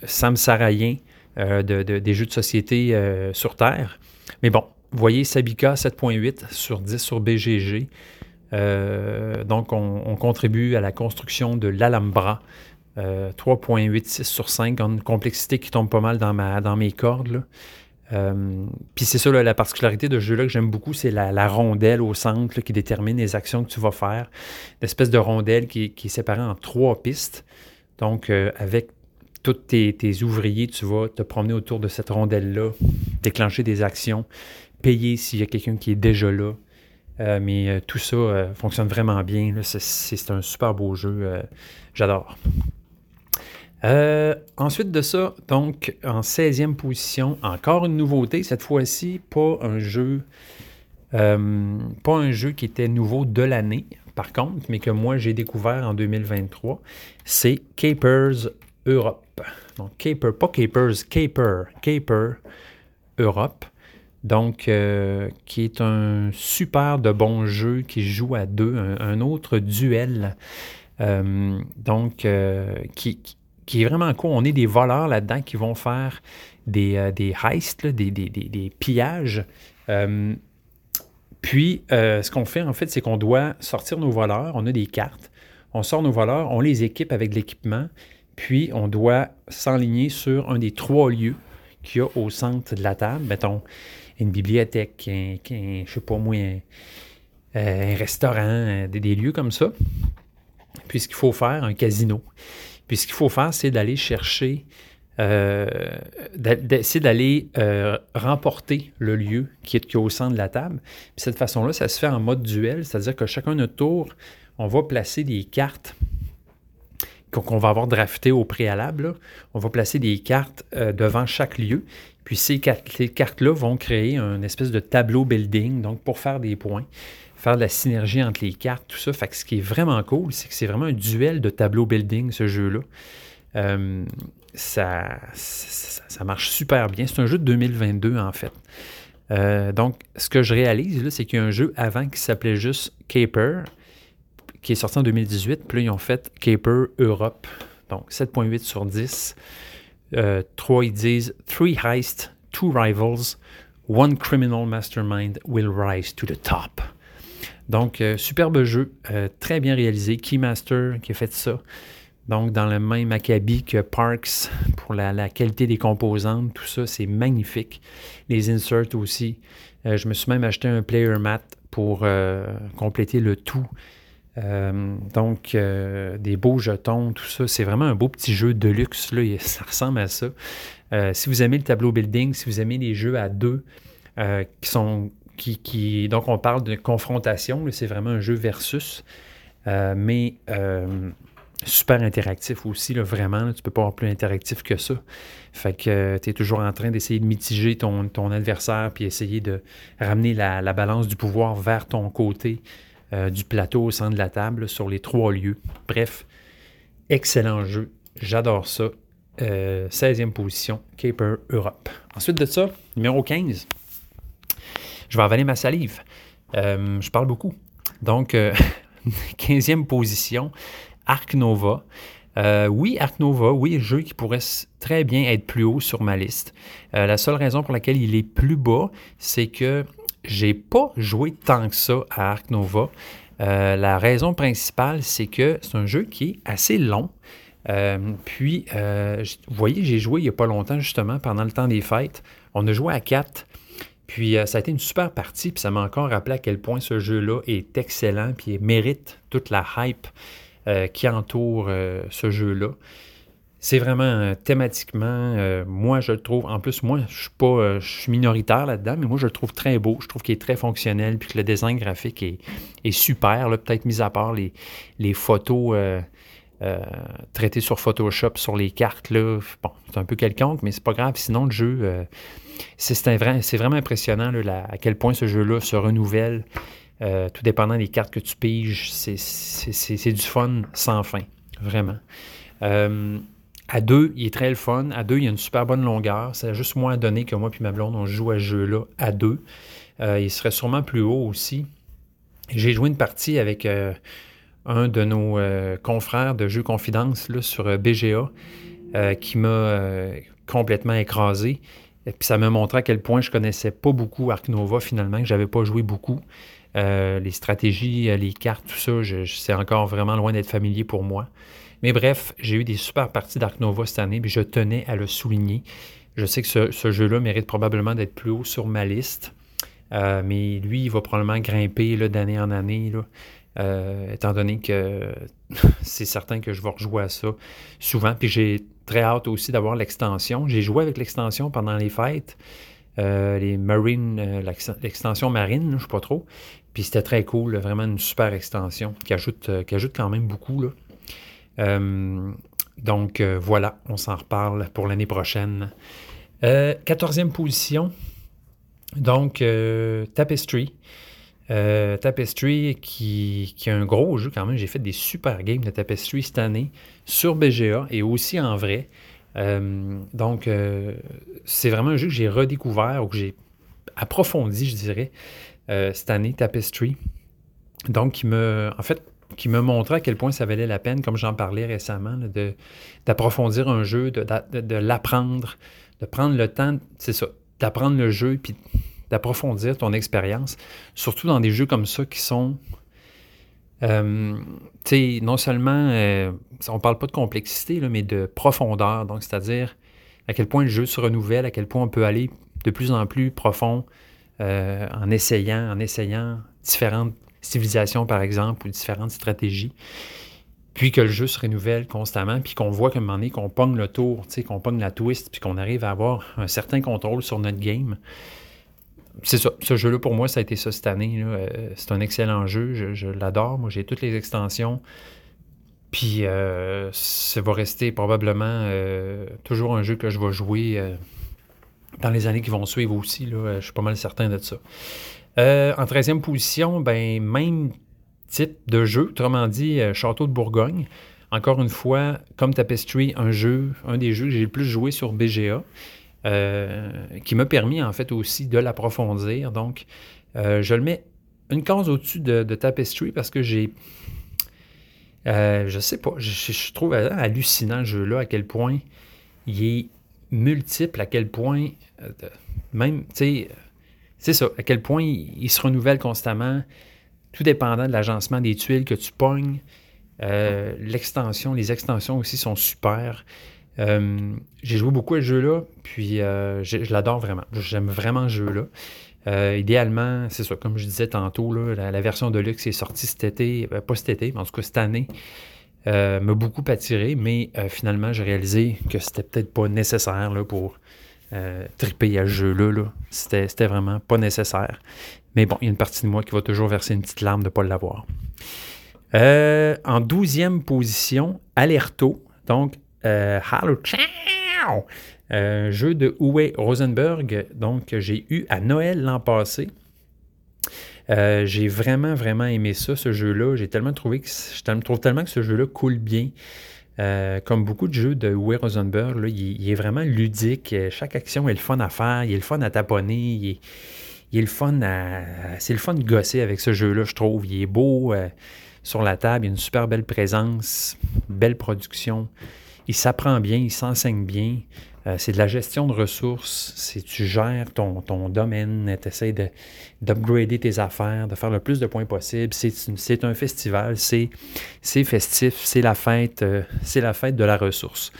Speaker 3: samsarayen de, des jeux de société sur Terre. Mais bon, voyez Sabika 7.8 sur 10 sur BGG. donc, on, on, contribue à la construction de l'Alhambra, 3.86 euh, sur 5, une complexité qui tombe pas mal dans, ma, dans mes cordes. Euh, puis c'est ça, la particularité de ce jeu-là que j'aime beaucoup, c'est la, rondelle au centre qui détermine les actions que tu vas faire. L'espèce de rondelle qui, est séparée en trois pistes. Donc, euh, avec tous tes, ouvriers, tu vas te promener autour de cette rondelle-là, déclencher des actions, payer s'il y a quelqu'un qui est déjà là. mais tout ça fonctionne vraiment bien. C'est un super beau jeu. J'adore. Euh, ensuite de ça, donc en 16e position, encore une nouveauté, cette fois-ci, pas un jeu. Euh, pas un jeu qui était nouveau de l'année, par contre, mais que moi j'ai découvert en 2023, c'est Capers Europe. Donc, Caper, pas Capers, Caper, Caper Europe. Donc, euh, qui est un super de bon jeu qui joue à deux, un, autre duel. donc, qui, qui est vraiment cool. On est des voleurs là-dedans qui vont faire des, euh, des heists, des, des, pillages. Euh, puis, euh, ce qu'on fait, en fait, c'est qu'on doit sortir nos voleurs. On a des cartes. On sort nos voleurs, on les équipe avec de l'équipement. Puis, on doit s'enligner sur un des trois lieux qu'il y a au centre de la table. Mettons, une bibliothèque, un, un je sais pas moi, un, restaurant, des, des, lieux comme ça. Puis, ce qu'il faut faire, un casino. Puis ce qu'il faut faire, c'est d'aller chercher, euh, c'est d'aller euh, remporter le lieu qui est, au centre de la table. Puis cette façon-là, ça se fait en mode duel, c'est-à-dire que chacun notre tour, on va placer des cartes qu'on va avoir draftées au préalable. On va placer des cartes euh, devant chaque lieu. Puis ces, cartes-là vont créer un espèce de tableau building, donc pour faire des points, faire de la synergie entre les cartes, tout ça. Fait ce qui est vraiment cool, c'est que c'est vraiment un duel de tableau building, ce jeu-là. Euh, ça, ça, marche super bien. C'est un jeu de 2022, en fait. Euh, donc, ce que je réalise, c'est qu'il y a un jeu avant qui s'appelait juste Caper, qui est sorti en 2018. Puis là, ils ont fait Caper Europe. Donc, 7.8 sur 10. Euh, trois, ils disent Three heists, two rivals, one criminal mastermind will rise to the top. Donc, euh, superbe jeu, très bien réalisé. Keymaster qui a fait ça. Donc, dans le même acabit que Parks pour la, qualité des composantes, tout ça, c'est magnifique. Les inserts aussi. Euh, je me suis même acheté un player mat pour euh, compléter le tout. Euh, donc, des beaux jetons, tout ça. C'est vraiment un beau petit jeu de luxe. Là. Ça ressemble à ça. si vous aimez le tableau building, si vous aimez les jeux à deux qui sont. Donc, on parle de confrontation. C'est vraiment un jeu versus. mais super interactif aussi, là, vraiment. tu tu peux pas avoir plus interactif que ça. Fait que euh, tu es toujours en train d'essayer de mitiger ton, adversaire puis essayer de ramener la, balance du pouvoir vers ton côté euh, du plateau au centre de la table sur les trois lieux. Bref, excellent jeu. J'adore ça. 16e euh, position, Caper Europe. Ensuite de ça, numéro 15. Je vais avaler ma salive. je parle beaucoup. Donc, 15e position, Arc Nova. Euh, oui, Arc Nova, oui, un jeu qui pourrait très bien être plus haut sur ma liste. Euh, la seule raison pour laquelle il est plus bas, c'est que j'ai pas joué tant que ça à Arc Nova. Euh, la raison principale, c'est que c'est un jeu qui est assez long. puis, vous voyez, j'ai joué il n'y a pas longtemps, justement, pendant le temps des fêtes. On a joué à 4. Puis ça a été une super partie, puis ça m'a encore rappelé à quel point ce jeu-là est excellent, puis il mérite toute la hype euh, qui entoure euh, ce jeu-là. C'est vraiment euh, thématiquement, moi je le trouve, en plus moi je suis pas, je suis minoritaire là-dedans, mais moi je le trouve très beau, je trouve qu'il est très fonctionnel, puis que le design graphique est, super, peut-être mis à part les, les photos traitées sur Photoshop sur les cartes, là, bon, c'est un peu quelconque, mais c'est pas grave, sinon le jeu, c'est vrai, vraiment impressionnant à quel point ce jeu-là se renouvelle euh, tout dépendant des cartes que tu piges, c'est du fun sans fin, vraiment. Euh, à deux, il est très le fun. À deux, il y a une super bonne longueur. C'est juste moins donné que moi puis ma blonde, on joue à ce jeu-là à deux. Euh, il serait sûrement plus haut aussi. J'ai joué une partie avec un de nos confrères de Jeux Confidence sur BGA qui m'a complètement écrasé. Et puis ça m'a montré à quel point je connaissais pas beaucoup Ark Nova finalement, que j'avais pas joué beaucoup. Euh, les stratégies, euh, les cartes, tout ça, c'est encore vraiment loin d'être familier pour moi. Mais bref, j'ai eu des super parties d'Ark Nova cette année, puis je tenais à le souligner. Je sais que ce, jeu-là mérite probablement d'être plus haut sur ma liste, euh, mais lui, il va probablement grimper d'année en année, étant donné que c'est certain que je vais rejouer à ça souvent. Puis j'ai très hâte aussi d'avoir l'extension. J'ai joué avec l'extension pendant les fêtes. les Marine, l'extension marine, je ne sais pas trop. Puis c'était très cool, vraiment une super extension qui ajoute, euh, qui ajoute quand même beaucoup. Euh, donc euh, voilà, on s'en reparle pour l'année prochaine. Quatorzième position, donc Tapestry. Tapestry qui, a un gros jeu quand même. J'ai fait des super games de Tapestry cette année sur BGA et aussi en vrai. donc c'est vraiment un jeu que j'ai redécouvert ou que j'ai approfondi, je dirais. Euh, cette année, Tapestry. Donc, qui me, en fait, qui me montrait à quel point ça valait la peine, comme j'en parlais récemment, d'approfondir un jeu, de, l'apprendre, de prendre le temps, c'est ça, d'apprendre le jeu, puis d'approfondir ton expérience, surtout dans des jeux comme ça qui sont, euh, non seulement, euh, on parle pas de complexité, mais de profondeur, donc c'est-à-dire à quel point le jeu se renouvelle, à quel point on peut aller de plus en plus profond euh, en essayant, en essayant différentes civilisations, par exemple, ou différentes stratégies. Puis que le jeu se renouvelle constamment, puis qu'on voit qu'à un moment donné, qu'on pogne le tour, qu'on pogne la twist, puis qu'on arrive à avoir un certain contrôle sur notre game. C'est ça. Ce jeu-là, pour moi, ça a été ça cette année. Euh, c'est un excellent jeu. Je, l'adore. Moi, j'ai toutes les extensions. Puis euh, ça va rester probablement toujours un jeu que je vais jouer dans les années qui vont suivre aussi. Là, je suis pas mal certain de ça. Euh, en 13e position, ben, même type de jeu, autrement dit, euh, Château de Bourgogne. Encore une fois, comme Tapestry, un jeu, un des jeux que j'ai le plus joué sur BGA, euh, qui m'a permis en fait aussi de l'approfondir. Donc, je le mets une case au-dessus de, Tapestry parce que j'ai. je sais pas, je, je trouve hallucinant ce jeu-là, à quel point il est multiple, à quel point, même, tu sais, c'est ça, à quel point il, se renouvelle constamment, tout dépendant de l'agencement des tuiles que tu pognes. Euh, l'extension, les extensions aussi sont super. Euh, j'ai joué beaucoup à ce jeu-là, puis euh, je, l'adore vraiment. J'aime vraiment ce jeu-là. idéalement, c'est ça, comme je disais tantôt, la, version de luxe est sortie cet été, pas cet été, mais en tout cas cette année. m'a beaucoup attiré, mais finalement, j'ai réalisé que c'était peut-être pas nécessaire là, pour euh, triper à ce jeu-là. C'était, vraiment pas nécessaire. Mais bon, il y a une partie de moi qui va toujours verser une petite larme de ne pas l'avoir. Euh, en douzième position, Alerto. Donc, euh, Hello Ciao! jeu de Uwe Rosenberg. Donc, j'ai eu à Noël l'an passé. j'ai vraiment, vraiment aimé ça, ce jeu-là. J'ai tellement trouvé que je trouve tellement que ce jeu-là coule bien. Euh, comme beaucoup de jeux de Uwe Rosenberg, il, est vraiment ludique. Chaque action est le fun à faire, il est le fun à taponner, il est, le fun. C'est le fun de gosser avec ce jeu-là, je trouve. Il est beau euh, sur la table, il a une super belle présence, belle production. Il s'apprend bien, il s'enseigne bien. Euh, c'est de la gestion de ressources. C'est tu gères ton, ton domaine, tu essaies d'upgrader tes affaires, de faire le plus de points possible. C'est un festival, c'est festif, c'est la fête, euh, c'est la fête de la ressource.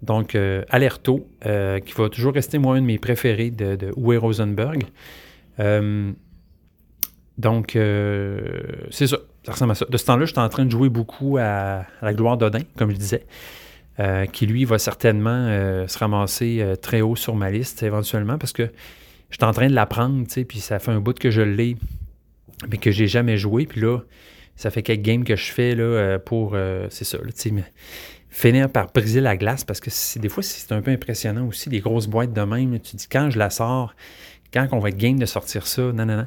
Speaker 3: Donc, euh, Alerto, qui va toujours rester moi un de mes préférés de, de Rosenberg. donc, c'est ça. Ça ressemble à ça. De ce temps-là, j'étais en train de jouer beaucoup à, à la gloire d'Odin, comme je disais. Euh, qui lui va certainement euh, se ramasser euh, très haut sur ma liste éventuellement parce que je suis en train de l'apprendre, tu sais, puis ça fait un bout que je l'ai, mais que j'ai jamais joué. Puis là, ça fait quelques games que je fais là, pour, c'est ça, tu sais, finir par briser la glace parce que des fois, c'est un peu impressionnant aussi, des grosses boîtes de même. tu dis, quand je la sors, quand on va être game de sortir ça, non, non, non.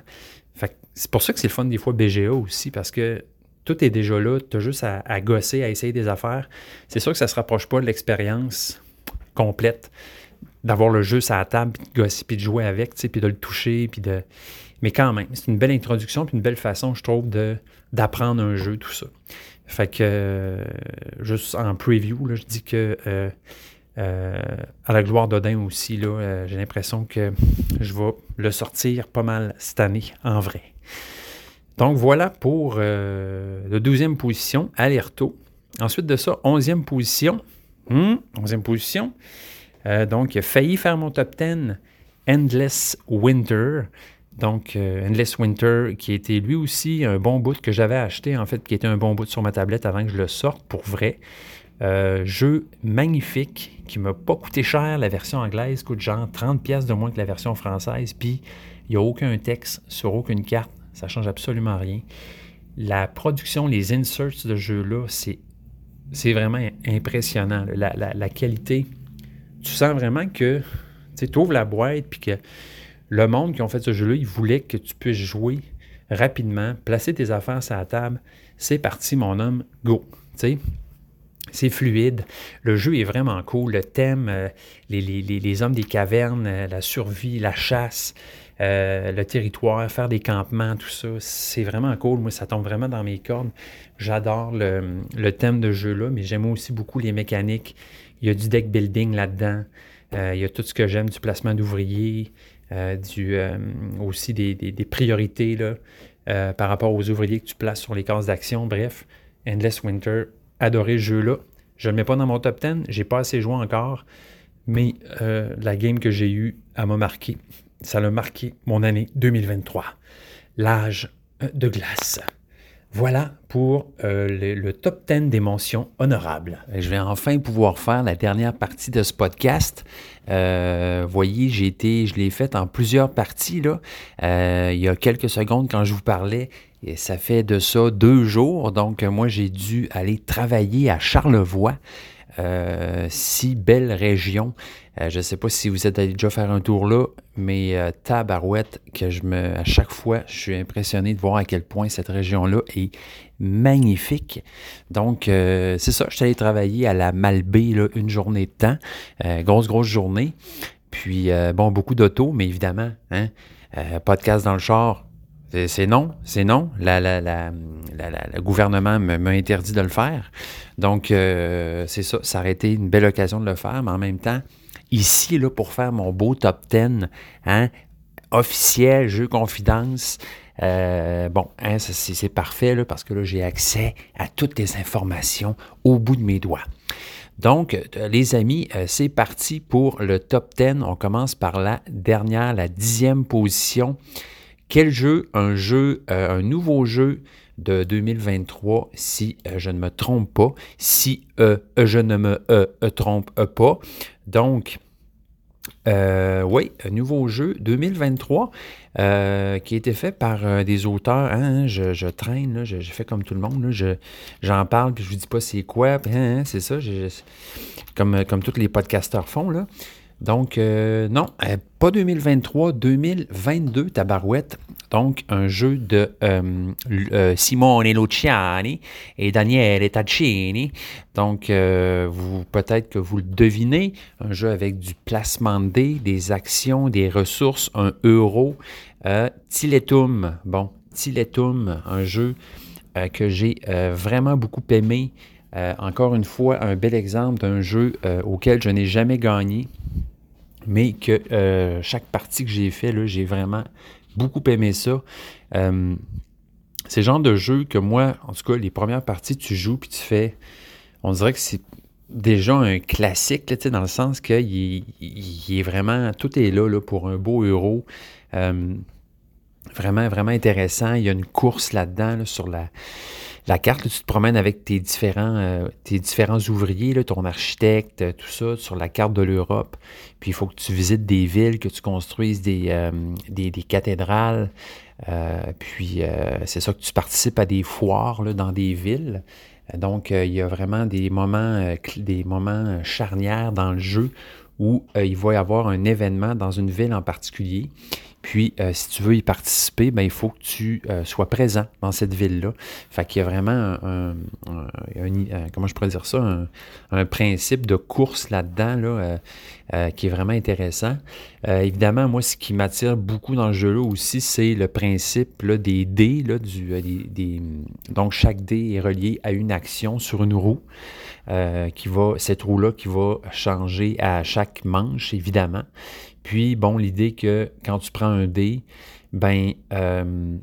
Speaker 3: c'est pour ça que c'est le fun des fois BGA aussi parce que tout est déjà là, tu as juste à, gosser, à essayer des affaires. C'est sûr que ça ne se rapproche pas de l'expérience complète d'avoir le jeu sur la table, puis de gosser, puis de jouer avec, puis de le toucher, puis de... Mais quand même, c'est une belle introduction, puis une belle façon, je trouve, d'apprendre un jeu, tout ça. Fait que, euh, juste en preview, je dis que euh, euh, à la gloire d'Odin aussi, là, j'ai l'impression que je vais le sortir pas mal cette année, en vrai. Donc voilà pour euh, la douzième position, Alerto. Ensuite de ça, onzième position. Hmm, onzième position. Euh, donc, failli faire mon top 10, Endless Winter. Donc, euh, Endless Winter, qui était lui aussi un bon bout que j'avais acheté, en fait, qui était un bon bout sur ma tablette avant que je le sorte pour vrai. jeu magnifique qui m'a pas coûté cher. La version anglaise coûte genre 30 pièces de moins que la version française. Puis, il n'y a aucun texte sur aucune carte. Ça change absolument rien. La production, les inserts de jeu-là, c'est, vraiment impressionnant. La, qualité, tu sens vraiment que tu ouvres la boîte puis que le monde qui ont fait ce jeu-là, ils voulaient que tu puisses jouer rapidement, placer tes affaires sur la table. C'est parti, mon homme, go. c'est fluide. Le jeu est vraiment cool. Le thème, euh, les, les, hommes des cavernes, euh, la survie, la chasse, euh, le territoire, faire des campements, tout ça, c'est vraiment cool. Moi, ça tombe vraiment dans mes cordes. J'adore le, thème de jeu-là, mais j'aime aussi beaucoup les mécaniques. Il y a du deck building là-dedans. Euh, il y a tout ce que j'aime du placement d'ouvriers, euh, aussi des, priorités là, par rapport aux ouvriers que tu places sur les cases d'action. Bref, Endless Winter, adoré ce jeu-là. Je ne le mets pas dans mon top 10, j'ai pas assez joué encore, mais la game que j'ai eue, elle m'a marqué ça a marqué mon année 2023. L'âge euh, de glace. Voilà pour euh, le, top 10 des mentions honorables.
Speaker 1: Je vais enfin pouvoir faire la dernière partie de ce podcast. Euh, voyez, j'ai été, je l'ai fait en plusieurs parties. Là. il y a quelques secondes, quand je vous parlais, et ça fait de ça deux jours. Donc, moi, j'ai dû aller travailler à Charlevoix.
Speaker 3: Si belle région. je ne sais pas si vous êtes allé déjà faire un tour là, mais tabarouette, que je me, à chaque fois, je suis impressionné de voir à quel point cette région-là est magnifique. Donc, c'est ça, je suis allé travailler à la Malbaie une journée de temps, grosse, grosse journée. Puis, bon, beaucoup d'autos, mais évidemment, hein, podcast dans le char, c'est non, c'est non. le gouvernement m'a interdit de le faire. Donc, euh, c'est ça. Ça aurait été une belle occasion de le faire, mais en même temps, ici, là, pour faire mon beau top 10, hein, officiel, jeu confidence, euh, bon, hein, c'est parfait, là, parce que là, j'ai accès à toutes les informations au bout de mes doigts. Donc, euh, les amis, c'est parti pour le top 10. On commence par la dernière, la dixième position. Quel jeu? Un jeu, euh, un nouveau jeu de 2023, si euh, je ne me trompe pas, si euh, je ne me trompe pas? Donc, oui, un nouveau jeu 2023 qui a été fait par des auteurs. Hein, je, traîne, je, fais comme tout le monde. j'en parle puis je vous dis pas c'est quoi. Hein, c'est ça, comme, comme tous les podcasteurs font. Là. Donc, euh, non, euh, pas 2023, 2022, Tabarouette. Donc, un jeu de euh, Simone Luciani et Daniele Taccini. Donc, vous peut-être que vous le devinez, un jeu avec du placement de dés, des actions, des ressources, un euro. Tiletum, bon, Tiletum, un jeu que j'ai vraiment beaucoup aimé. encore une fois, un bel exemple d'un jeu auquel je n'ai jamais gagné mais que euh, chaque partie que j'ai fait, j'ai vraiment beaucoup aimé ça. Euh, c'est le genre de jeu que moi, en tout cas, les premières parties, tu joues puis tu fais. On dirait que c'est déjà un classique, dans le sens qu'il il, est vraiment. Tout est là, là pour un beau euro. Vraiment, vraiment intéressant. Il y a une course là-dedans sur la la carte, tu te promènes avec tes différents, euh, ouvriers, ton architecte, euh, tout ça, sur la carte de l'Europe. Puis il faut que tu visites des villes, que tu construises des, euh, cathédrales. puis c'est ça que tu participes à des foires dans des villes. Donc il y a vraiment des moments, des moments charnières dans le jeu où il va y avoir un événement dans une ville en particulier. Puis, euh, si tu veux y participer, ben, il faut que tu euh, sois présent dans cette ville-là. Fait qu'il y a vraiment un, comment je pourrais dire ça, un, principe de course là-dedans là, euh, qui est vraiment intéressant. évidemment, moi, ce qui m'attire beaucoup dans le jeu-là aussi, c'est le principe là, des dés. Là, du, des, donc, chaque dé est relié à une action sur une roue. qui va, cette roue-là qui va changer à chaque manche, évidemment. Puis, bon, l'idée que quand tu prends un dé, ben, euh,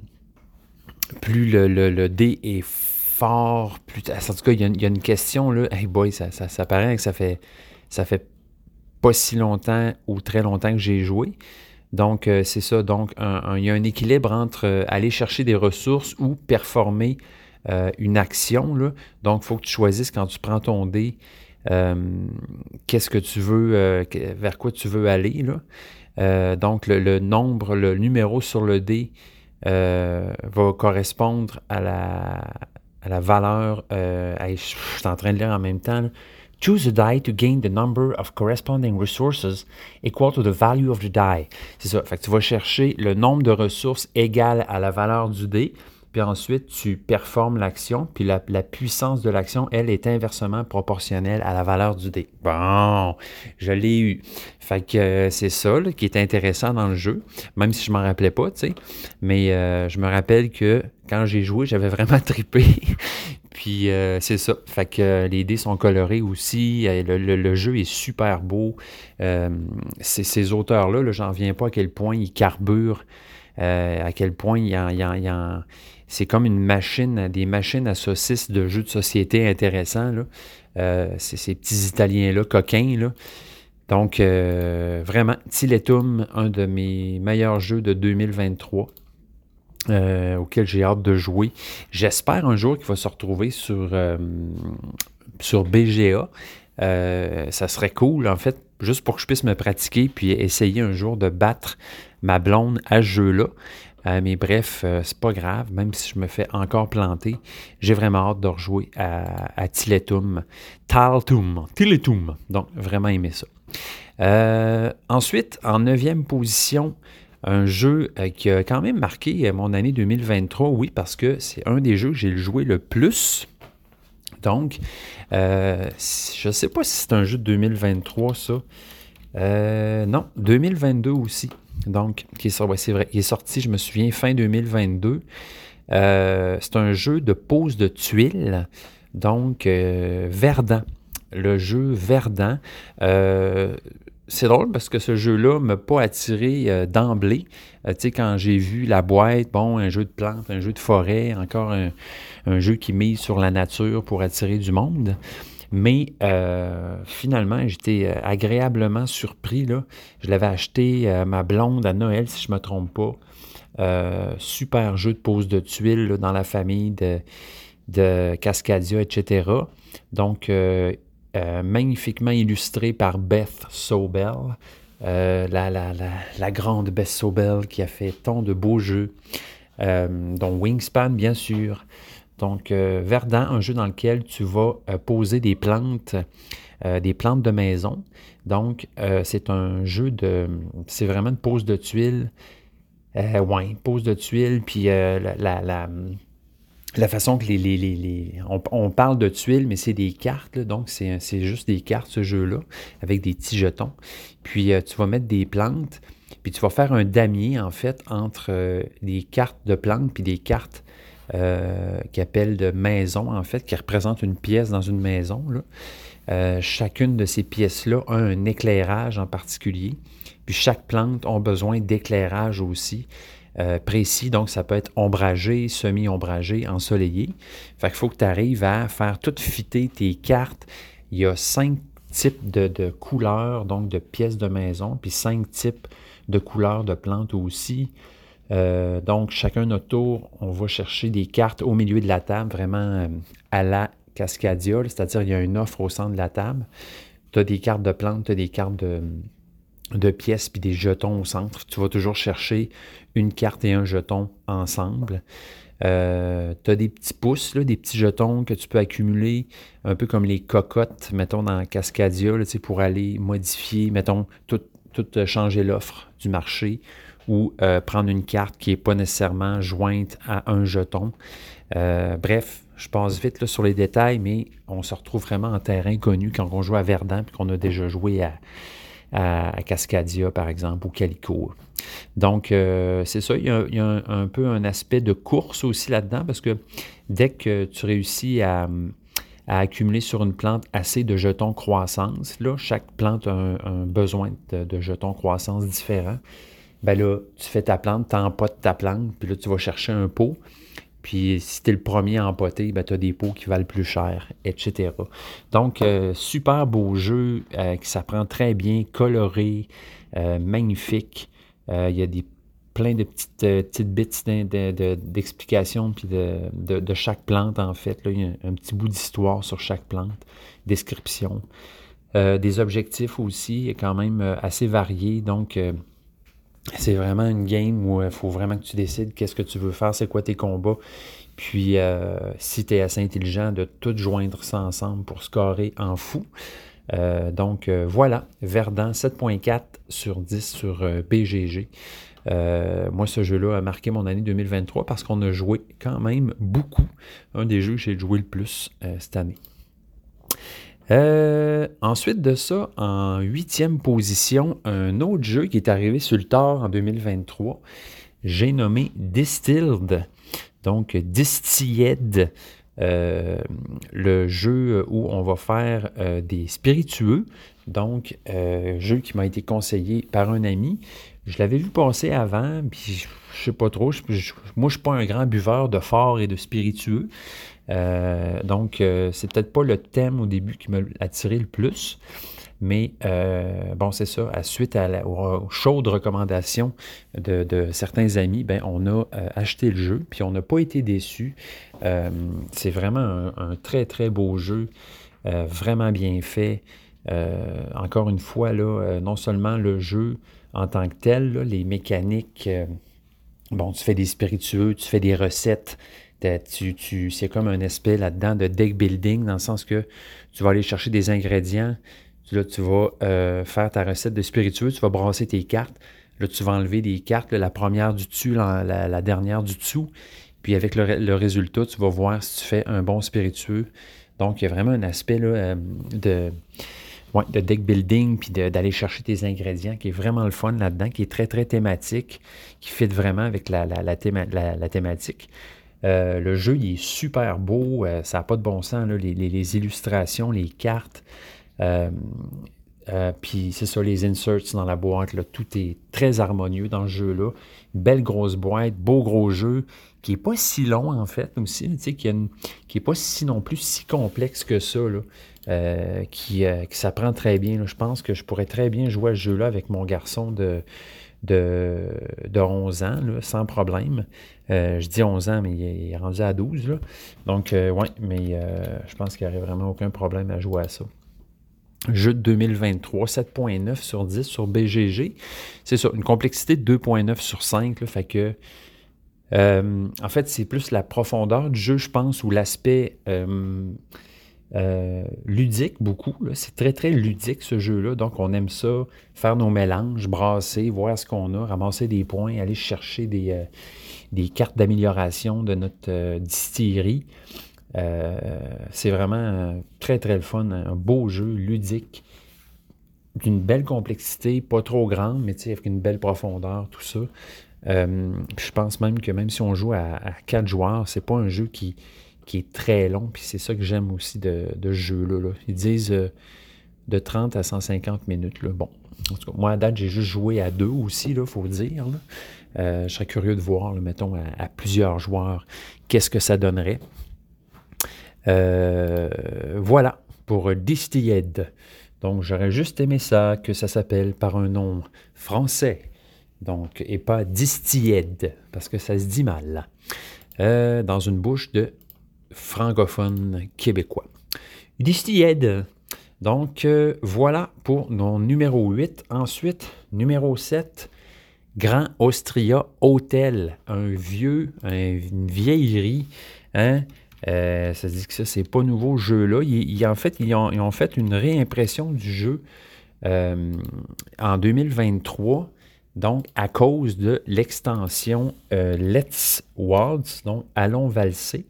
Speaker 3: plus le, dé est fort, plus. En tout cas, il y, a, une question, là. Hey boy, ça, ça, paraît que ça fait, ça fait pas si longtemps ou très longtemps que j'ai joué. Donc, euh, c'est ça. Donc, il y a un équilibre entre euh, aller chercher des ressources ou performer une action. Là. Donc, il faut que tu choisisses quand tu prends ton dé qu'est-ce que tu veux, euh, vers quoi tu veux aller. Là? Euh, donc, le, nombre, le numéro sur le dé va correspondre à la, à la valeur. je suis en train de lire en même temps. Choose a die to gain the number of corresponding resources equal to the value of the die. C'est ça. Fait tu vas chercher le nombre de ressources égales à la valeur du dé puis ensuite tu performes l'action, puis la, puissance de l'action, elle, est inversement proportionnelle à la valeur du dé. Bon, je l'ai eu. Fait que euh, c'est ça qui est intéressant dans le jeu, même si je m'en rappelais pas, tu sais. Mais euh, je me rappelle que quand j'ai joué, j'avais vraiment trippé. Puis euh, c'est ça. Fait que les dés sont colorés aussi. Le, jeu est super beau. ces auteurs-là, -là, j'en viens pas à quel point ils carburent, à quel point ils en, c'est comme une machine, des machines à saucisses de jeux de société intéressants. Euh, c'est ces petits Italiens-là, coquins. Là. Donc, euh, vraiment, Tiletum, un de mes meilleurs jeux de 2023. Euh, auquel j'ai hâte de jouer. J'espère un jour qu'il va se retrouver sur, sur BGA. ça serait cool, en fait, juste pour que je puisse me pratiquer puis essayer un jour de battre ma blonde à ce jeu-là. Mais bref, c'est pas grave, même si je me fais encore planter, j'ai vraiment hâte de rejouer à, à Tiletum. Taltum. Tiletum. Donc, vraiment aimé ça. ensuite, en neuvième position, un jeu qui a quand même marqué mon année 2023, oui, parce que c'est un des jeux que j'ai joué le plus. Donc, je ne sais pas si c'est un jeu de 2023, ça. Euh, non, 2022 aussi. Donc, qui est, sorti, je me souviens, fin 2022. Euh, c'est un jeu de pose de tuiles, donc euh, Verdant. Le jeu Verdant. c'est drôle parce que ce jeu-là ne m'a pas attiré d'emblée. tu sais, quand j'ai vu la boîte, bon, un jeu de plantes, un jeu de forêt, encore un, un jeu qui mise sur la nature pour attirer du monde. Mais euh, finalement, j'étais euh, agréablement surpris. Je l'avais acheté à ma blonde à Noël, si je ne me trompe pas. Euh, super jeu de pose de tuiles dans la famille de, Cascadia, etc. Donc, magnifiquement illustré par Beth Sobel. la, la, la, grande Beth Sobel qui a fait tant de beaux jeux, dont Wingspan, bien sûr, donc, euh, Verdant, un jeu dans lequel tu vas euh, poser des plantes, euh, des plantes de maison. Donc, c'est un jeu de. C'est vraiment une pose de tuiles. oui, pose de tuiles, puis la, la, façon que les. les, on, parle de tuiles, mais c'est des cartes, donc c'est juste des cartes, ce jeu-là, avec des petits jetons. Puis, tu vas mettre des plantes, puis tu vas faire un damier, en fait, entre des cartes de plantes puis des cartes euh, qui appelle de maison, en fait, qui représente une pièce dans une maison. Euh, chacune de ces pièces-là a un éclairage en particulier. Puis chaque plante a besoin d'éclairage aussi. Euh, précis, donc ça peut être ombragé, semi-ombragé, ensoleillé. Fait qu'il faut que tu arrives à faire tout fitter tes cartes. Il y a cinq types de, de, couleurs, donc de pièces de maison, puis cinq types de couleurs de plantes aussi. Euh, donc, chacun notre tour, on va chercher des cartes au milieu de la table, vraiment euh, à la Cascadia, c'est-à-dire il y a une offre au centre de la table. Tu as des cartes de plantes, tu as des cartes de, pièces, puis des jetons au centre. Tu vas toujours chercher une carte et un jeton ensemble. Euh, tu as des petits pouces, des petits jetons que tu peux accumuler, un peu comme les cocottes, mettons, dans Cascadia, pour aller modifier, mettons, tout changer l'offre du marché ou euh, prendre une carte qui n'est pas nécessairement jointe à un jeton. Euh, bref, je passe vite sur les détails, mais on se retrouve vraiment en terrain connu quand on joue à Verdun puis qu'on a déjà joué à, Cascadia, par exemple, ou Calico. Donc, euh, c'est ça, il y a, un, peu un aspect de course aussi là-dedans, parce que dès que tu réussis à, accumuler sur une plante assez de jetons croissance, là, chaque plante a un, besoin de, jetons croissance différents ben là, tu fais ta plante, tu empotes ta plante, puis là, tu vas chercher un pot. Puis si tu es le premier à empoter, ben, tu as des pots qui valent plus cher, etc. Donc, euh, super beau jeu euh, qui s'apprend très bien, coloré, euh, magnifique. Il y a des, plein de petites, petites bits d'explications de, de, chaque plante, en fait. Là, il y a un petit bout d'histoire sur chaque plante, description. des objectifs aussi, quand même assez variés. Donc, c'est vraiment une game où il faut vraiment que tu décides qu'est-ce que tu veux faire, c'est quoi tes combats. Puis, euh, si tu es assez intelligent, de tout joindre ça ensemble pour scorer en fou. Euh, donc, euh, voilà, Verdun 7.4 sur 10 sur BGG. moi, ce jeu-là a marqué mon année 2023 parce qu'on a joué quand même beaucoup. Un des jeux que j'ai joué le plus cette année. Euh, ensuite de ça, en huitième position, un autre jeu qui est arrivé sur le tard en 2023, j'ai nommé Distilled, donc Distilled, euh, le jeu où on va faire euh, des spiritueux, donc jeu qui m'a été conseillé par un ami. Je l'avais vu passer avant, puis je sais pas trop. moi, je ne suis pas un grand buveur de fort et de spiritueux. Euh, donc, euh, c'est peut-être pas le thème au début qui m'a attiré le plus. Mais euh, bon, c'est ça. À suite à la, aux chaudes recommandations de, certains amis, ben, on a acheté le jeu, puis on n'a pas été déçus. c'est vraiment un, très, très beau jeu, vraiment bien fait. encore une fois, là, non seulement le jeu en tant que tel, les mécaniques bon, tu fais des spiritueux, tu fais des recettes. Tu, tu, c'est comme un aspect là-dedans de deck building, dans le sens que tu vas aller chercher des ingrédients. Là, tu vas euh, faire ta recette de spiritueux, tu vas brasser tes cartes. Là, tu vas enlever des cartes, la première du dessus, la, dernière du dessous. Puis avec le, résultat, tu vas voir si tu fais un bon spiritueux. Donc, il y a vraiment un aspect là, euh, de, de deck building, puis d'aller chercher tes ingrédients, qui est vraiment le fun là-dedans, qui est très, très thématique, qui fit vraiment avec la, thématique. Euh, le jeu, il est super beau, euh, ça n'a pas de bon sens, les, illustrations, les cartes. Euh, puis c'est ça, les inserts dans la boîte, là, tout est très harmonieux dans le jeu-là. Belle grosse boîte, beau gros jeu, qui n'est pas si long en fait aussi, qui, n'est pas si non plus si complexe que ça, là, qui, qui s'apprend très bien. Je pense que je pourrais très bien jouer à ce jeu-là avec mon garçon de, de, de 11 ans, sans problème. je dis 11 ans, mais il est rendu à 12. Donc, oui, mais je pense qu'il n'y aurait vraiment aucun problème à jouer à ça. Jeu de 2023, 7.9 sur 10 sur BGG. C'est ça, une complexité de 2.9 sur 5. fait que, euh, en fait, c'est plus la profondeur du jeu, je pense, ou l'aspect euh, euh, ludique, beaucoup. C'est très, très ludique, ce jeu-là. Donc, on aime ça, faire nos mélanges, brasser, voir ce qu'on a, ramasser des points, aller chercher des, des cartes d'amélioration de notre distillerie. Euh, c'est vraiment très, très fun. Un beau jeu, ludique, d'une belle complexité, pas trop grande, mais avec une belle profondeur, tout ça. Euh, je pense même que même si on joue à, quatre joueurs, c'est pas un jeu qui, qui est très long. Puis c'est ça que j'aime aussi de, ce jeu-là. Ils disent euh, de 30 à 150 minutes. Bon, en tout cas, moi à date, j'ai juste joué à deux aussi, il faut dire. je serais curieux de voir, mettons, à, plusieurs joueurs, qu'est-ce que ça donnerait. Euh, voilà pour Distilled. Donc j'aurais juste aimé ça, que ça s'appelle par un nom français. Donc, et pas Distilled, parce que ça se dit mal. Euh, dans une bouche de francophone québécois. Distilled. Donc, euh, voilà pour mon numéro 8. Ensuite, numéro 7, Grand Austria Hotel. Un vieux, une vieillerie. Hein? Euh, ça dit que ça, c'est pas nouveau jeu-là. en fait, ils ont, fait une réimpression du jeu euh, en 2023, donc à cause de l'extension euh, Let's Waltz, donc Allons valser.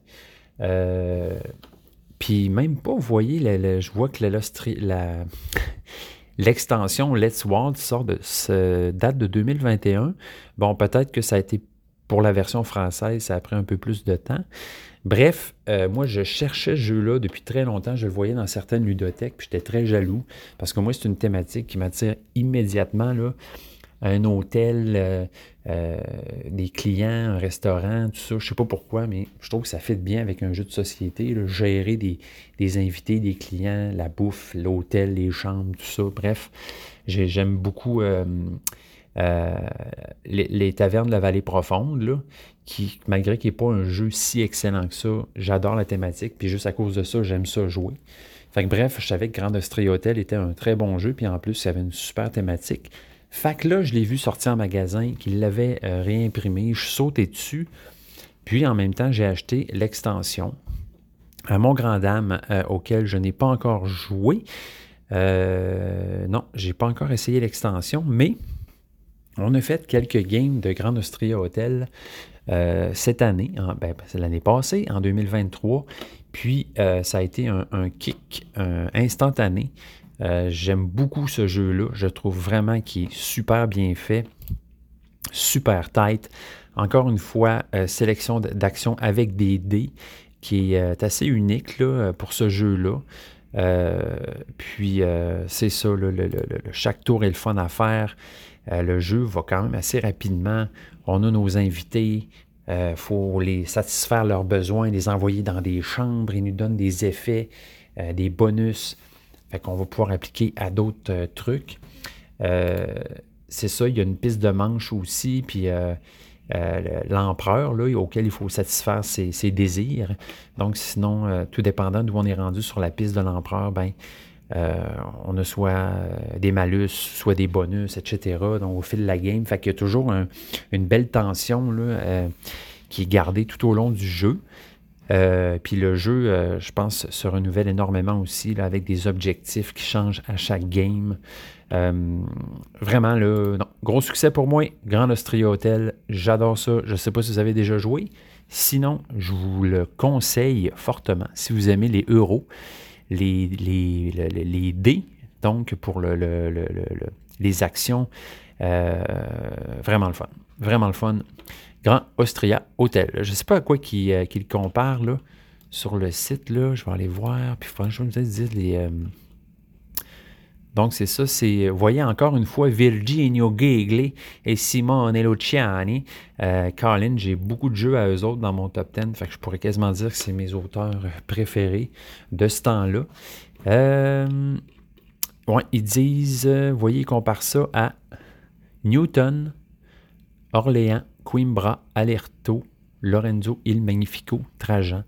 Speaker 3: Puis même pas, vous voyez, je vois que l'extension Let's Waltz sort de, date de 2021. Bon, peut-être que ça a été pour la version française, ça a pris un peu plus de temps. Bref, euh, moi, je cherchais ce jeu-là depuis très longtemps. Je le voyais dans certaines ludothèques, puis j'étais très jaloux parce que moi, c'est une thématique qui m'attire immédiatement. Là. Un hôtel, euh, euh, des clients, un restaurant, tout ça. Je ne sais pas pourquoi, mais je trouve que ça fait bien avec un jeu de société. gérer des, des, invités, des clients, la bouffe, l'hôtel, les chambres, tout ça. Bref, j'aime beaucoup euh, les, tavernes de la vallée profonde, qui, malgré qu'il n'est pas un jeu si excellent que ça, j'adore la thématique, puis juste à cause de ça, j'aime ça jouer. Fait bref, je savais que Grand Austria Hotel était un très bon jeu, puis en plus, y avait une super thématique. Fait que là, je l'ai vu sortir en magasin, qu'il l'avait euh, réimprimé, je sautais dessus, puis en même temps, j'ai acheté l'extension à mon grand dame euh, auquel je n'ai pas encore joué. non, j'ai pas encore essayé l'extension, mais on a fait quelques games de Grand Austria Hotel euh, cette année, ben, c'est l'année passée, en 2023. Puis euh, ça a été un, kick instantané. Euh, j'aime beaucoup ce jeu-là. Je trouve vraiment qu'il est super bien fait, super tight. Encore une fois, sélection d'action avec des dés qui est assez unique là, pour ce jeu-là. puis c'est ça, chaque tour est le fun à faire. Euh, le jeu va quand même assez rapidement. On a nos invités, il euh, faut les satisfaire leurs besoins, les envoyer dans des chambres. Ils nous donnent des effets, euh, des bonus. Fait qu'on va pouvoir appliquer à d'autres trucs. c'est ça, il y a une piste de manche aussi, puis l'empereur auquel il faut satisfaire ses, désirs. Donc, sinon, tout dépendant d'où on est rendu sur la piste de l'empereur, ben, on a soit des malus, soit des bonus, etc. Donc, au fil de la game, fait qu'il y a toujours une belle tension là, qui est gardée tout au long du jeu. Puis le jeu, je pense, se renouvelle énormément aussi là, avec des objectifs qui changent à chaque game. vraiment, le gros succès pour moi. Grand Austria Hotel, j'adore ça. Je ne sais pas si vous avez déjà joué. Sinon, je vous le conseille fortement. Si vous aimez les euros, les, les, dés, donc pour le, les actions, euh, vraiment le fun. Vraiment le fun. Grand Austria Hotel. Je ne sais pas à quoi qu'il euh, sur le site. Là. Je vais aller voir. Puis franchement, je les. Euh, donc, c'est ça, c'est, voyez encore une fois, Virginio Gigli et Simone Luciani. Euh, Colin, j'ai beaucoup de jeux à eux autres dans mon top 10, fait je pourrais quasiment dire que c'est mes auteurs préférés de ce temps-là. Euh, ils disent, euh, voyez, ils comparent ça à Newton, Orléans, Coimbra, Alerto, Lorenzo Il Magnifico, Trajan.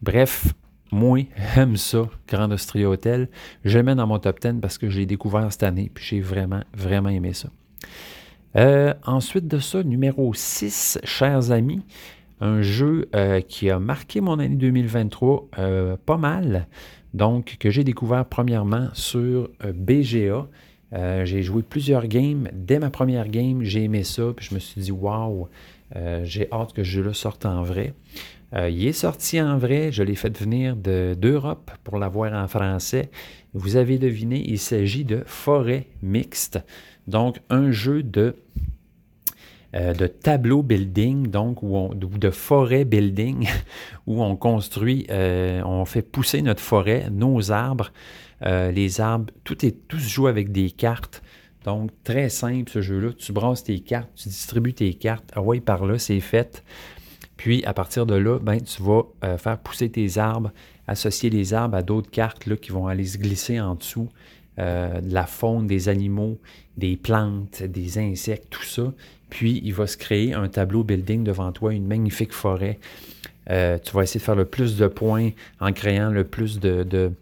Speaker 3: Bref, moi, j'aime ça, Grand Austria Hotel. Je mets dans mon top 10 parce que je l'ai découvert cette année, puis j'ai vraiment, vraiment aimé ça. Euh, ensuite de ça, numéro 6, chers amis, un jeu euh, qui a marqué mon année 2023 euh, pas mal, donc que j'ai découvert premièrement sur BGA. J'ai joué plusieurs games. Dès ma première game, j'ai aimé ça, puis je me suis dit, waouh, j'ai hâte que ce jeu-là sorte en vrai. Euh, il est sorti en vrai, je l'ai fait venir d'Europe pour l'avoir en français. Vous avez deviné, il s'agit de Forêt Mixte, donc un jeu de, euh, de tableau building, donc de forêt building, où on construit, euh, on fait pousser notre forêt, nos arbres. Les arbres, tout, est, tout se joue avec des cartes. Donc, très simple ce jeu-là. Tu brasses tes cartes, tu distribues tes cartes. Ah ouais, par là, c'est fait. Puis, à partir de là, ben, tu vas euh, faire pousser tes arbres, associer les arbres à d'autres cartes là, qui vont aller se glisser en dessous euh, de la faune, des animaux, des plantes, des insectes, tout ça. Puis, il va se créer un tableau building devant toi, une magnifique forêt. Euh, tu vas essayer de faire le plus de points en créant le plus de,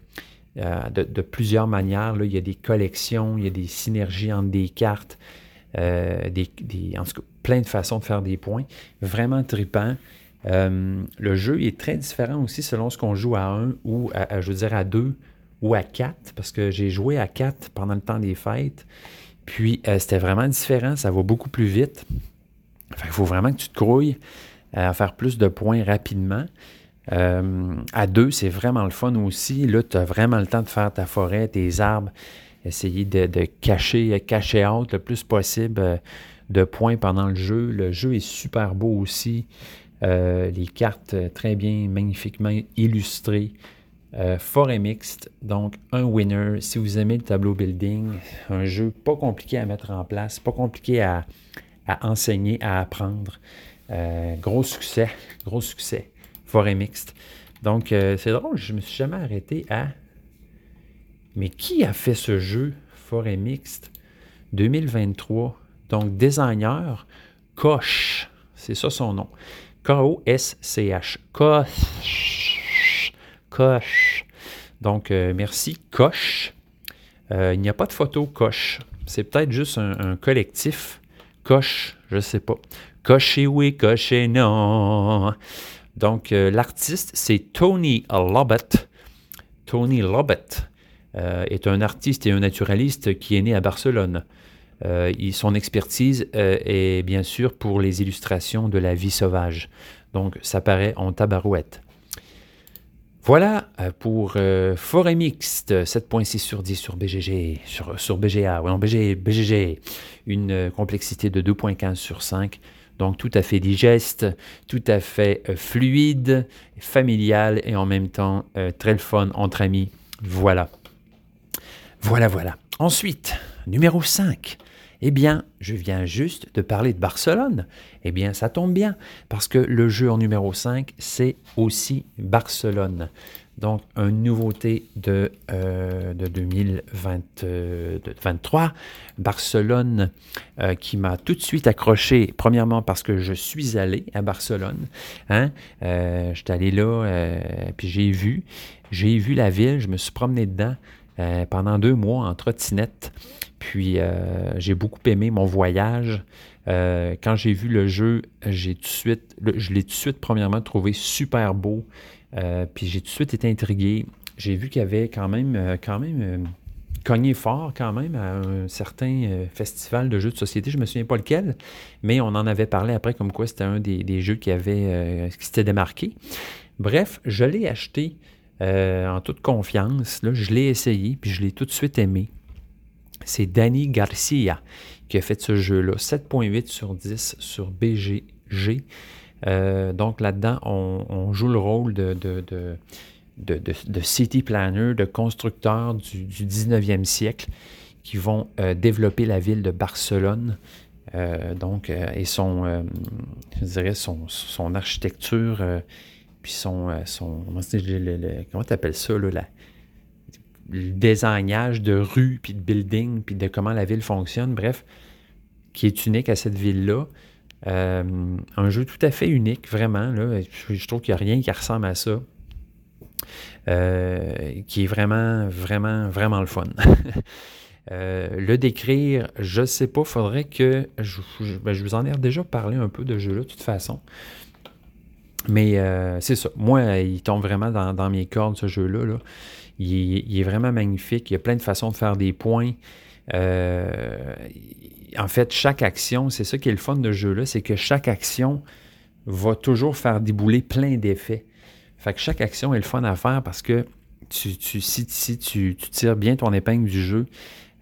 Speaker 3: de, plusieurs manières. Là. Il y a des collections, il y a des synergies entre des cartes. des, en tout cas, plein de façons de faire des points. Vraiment tripant. Euh, le jeu est très différent aussi selon ce qu'on joue à 1 ou à, je veux dire à 2 ou à 4, parce que j'ai joué à 4 pendant le temps des fêtes. Puis euh, c'était vraiment différent, ça va beaucoup plus vite. il faut vraiment que tu te grouilles à faire plus de points rapidement. Euh, à 2, c'est vraiment le fun aussi. Là, tu as vraiment le temps de faire ta forêt, tes arbres, essayer de, cacher, cacher out le plus possible de points pendant le jeu. Le jeu est super beau aussi. Euh, les cartes euh, très bien, magnifiquement illustrées. Euh, forêt mixte, donc un winner. Si vous aimez le tableau building, un jeu pas compliqué à mettre en place, pas compliqué à, enseigner, à apprendre. gros succès, gros succès. Forêt mixte. Donc, c'est drôle, je me suis jamais arrêté à. Mais qui a fait ce jeu, Forêt mixte, 2023? Donc, designer, Koch, c'est ça son nom. K-O-S-C-H. Koch. Koch. Donc, euh, merci, Koch. Euh, il n'y a pas de photo Koch. C'est peut-être juste un, collectif. Koch, je ne sais pas. Coché oui, coché non. Donc, euh, l'artiste, c'est Tony Lobbett. Tony Lobbett est un artiste et un naturaliste qui est né à Barcelone. Euh, son expertise euh, est bien sûr pour les illustrations de la vie sauvage. Donc, ça paraît en tabarouette. Voilà euh, pour Forêt Mixte, 7.6 sur 10 sur BGG, sur, sur BGA, oui, BG, BGG, une complexité de 2.15 sur 5. Donc tout à fait digeste, tout à fait fluide, familial et en même temps très le fun entre amis. Voilà. Voilà, voilà. Ensuite, numéro 5. Eh bien, je viens juste de parler de Barcelone. Eh bien, ça tombe bien, parce que le jeu en numéro 5, c'est aussi Barcelone. Donc, une nouveauté de, euh, de 2023. Barcelone euh, qui m'a tout de suite accroché, premièrement parce que je suis allé à Barcelone. Hein? Euh, J'étais allé là, puis j'ai vu. J'ai vu la ville, je me suis promené dedans. pendant deux mois en trottinette. Puis j'ai beaucoup aimé mon voyage. quand j'ai vu le jeu, j'ai tout de suite, je l'ai tout de suite premièrement trouvé super beau. Puis j'ai tout de suite été intrigué. J'ai vu qu'il y avait quand même, quand même cogné fort quand même à un certain euh, festival de jeux de société. Je ne me souviens pas lequel, mais on en avait parlé après comme quoi c'était un des, jeux qui avait euh, qui s'était démarqué. Bref, je l'ai acheté euh, en toute confiance. Là, je l'ai essayé, puis je l'ai tout de suite aimé. C'est Danny Garcia qui a fait ce jeu-là. 7.8 sur 10 sur BGG. Donc là-dedans, on, joue le rôle de city planners, de constructeurs du, 19e siècle qui vont euh, développer la ville de Barcelone. Euh, donc, euh, et son, je dirais, son, architecture, puis son, son comment tu appelles ça, là, le désignage de rues, puis de buildings, puis de comment la ville fonctionne, bref, qui est unique à cette ville-là. Un jeu tout à fait unique, vraiment. Je, trouve qu'il n'y a rien qui ressemble à ça. Euh, qui est vraiment, vraiment, vraiment le fun. Euh, le décrire, je ne sais pas, faudrait que. Je, ben, je, vous en ai déjà parlé un peu de jeu-là, de toute façon. Mais euh, c'est ça. Moi, il tombe vraiment dans, mes cordes, ce jeu-là. Là. Il, est vraiment magnifique. Il y a plein de façons de faire des points. En fait, chaque action, c'est ça qui est le fun de ce jeu-là, c'est que chaque action va toujours faire débouler plein d'effets. Fait que chaque action est le fun à faire parce que si, tu, tires bien ton épingle du jeu,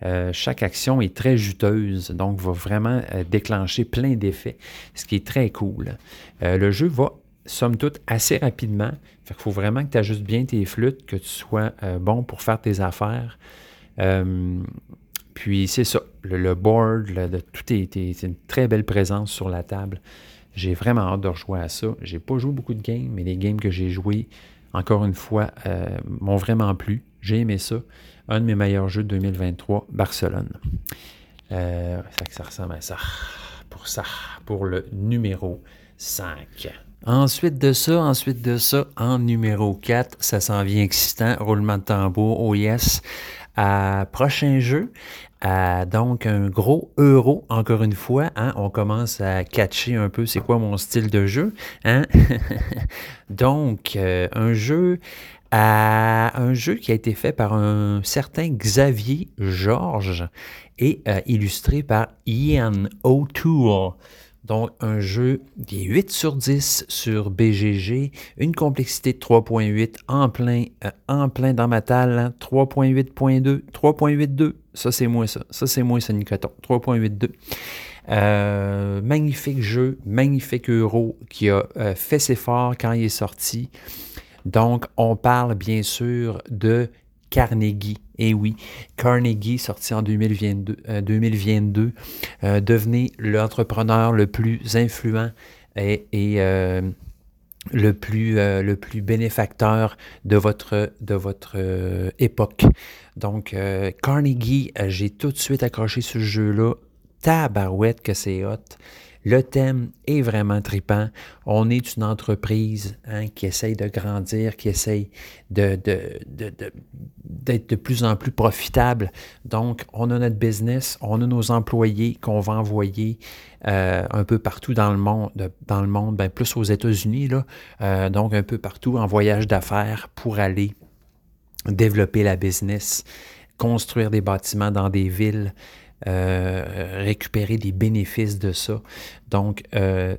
Speaker 3: euh, chaque action est très juteuse, donc va vraiment euh, déclencher plein d'effets, ce qui est très cool. Euh, le jeu va, somme toute, assez rapidement. Fait qu'il faut vraiment que tu ajustes bien tes flûtes, que tu sois bon pour faire tes affaires. Puis c'est ça, le, board, tout est, une très belle présence sur la table. J'ai vraiment hâte de rejouer à ça. J'ai pas joué beaucoup de games, mais les games que j'ai joués, encore une fois, euh, m'ont vraiment plu. J'ai aimé ça. Un de mes meilleurs jeux de 2023, Barcelone. Euh, ça, ressemble à ça. Pour ça, pour le numéro 5. Ensuite de ça, ensuite de ça, en numéro 4, ça s'en vient excitant, roulement de tambour, oh. Prochain jeu, donc un gros euro, encore une fois. Hein, on commence à catcher un peu c'est quoi mon style de jeu. Hein? donc, euh, un jeu à un jeu qui a été fait par un certain Xavier Georges et euh, illustré par Ian O'Toole. Donc, un jeu qui est 8 sur 10 sur BGG, une complexité de 3.8 en plein, euh, en plein dans ma talle, 3.8.2, 3.82, ça c'est moi ça, ça c'est moi ça Nicoton, 3.82. Euh, magnifique jeu, magnifique euro qui a euh, fait ses forts quand il est sorti. Donc, on parle bien sûr de Carnegie. Et eh oui, Carnegie, sorti en 2022, 2022 euh, euh, devenez l'entrepreneur le plus influent et, euh, le, plus, le plus bénéfacteur de votre, de votre époque. Donc, Carnegie, j'ai tout de suite accroché ce jeu-là. Tabarouette que c'est hot. Le thème est vraiment tripant. On est une entreprise hein, qui essaye de grandir, qui essaye d'être de, plus en plus profitable. Donc, on a notre business, on a nos employés qu'on va envoyer euh, un peu partout dans le monde, dans le monde, ben, plus aux États-Unis, euh, donc un peu partout en voyage d'affaires pour aller développer la business, construire des bâtiments dans des villes. Euh, récupérer des bénéfices de ça. Donc, euh,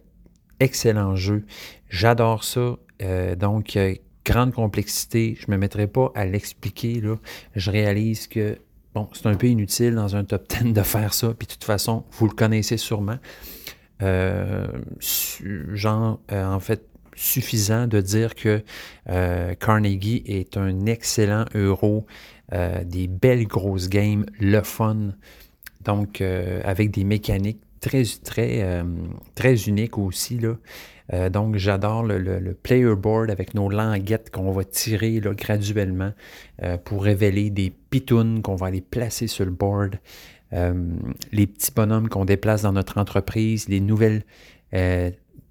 Speaker 3: excellent jeu. J'adore ça. Euh, donc, grande complexité. Je ne me mettrai pas à l'expliquer. Je réalise que bon, c'est un peu inutile dans un top 10 de faire ça. Puis de toute façon, vous le connaissez sûrement. genre, en fait, suffisant de dire que Carnegie est un excellent euro, des belles grosses games, le fun. Donc, euh, avec des mécaniques très, très, euh, très uniques aussi. Là. Euh, donc, j'adore le, player board avec nos languettes qu'on va tirer là, graduellement pour révéler des pitounes qu'on va aller placer sur le board. les petits bonhommes qu'on déplace dans notre entreprise, les nouvelles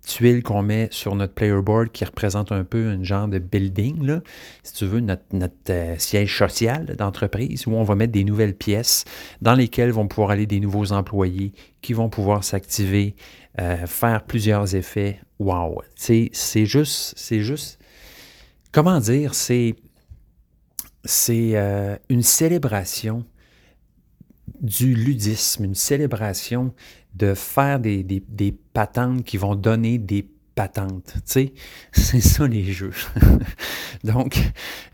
Speaker 3: tuile qu'on met sur notre player board qui représente un peu un genre de building, là, si tu veux, notre, euh, siège social d'entreprise, où on va mettre des nouvelles pièces dans lesquelles vont pouvoir aller des nouveaux employés qui vont pouvoir s'activer, euh, faire plusieurs effets. Wow! C'est juste, c'est juste, comment dire, c'est c'est euh, une célébration du ludisme, une célébration de faire des, des, patentes qui vont donner des patentes. Tu sais, c'est ça les jeux. Donc,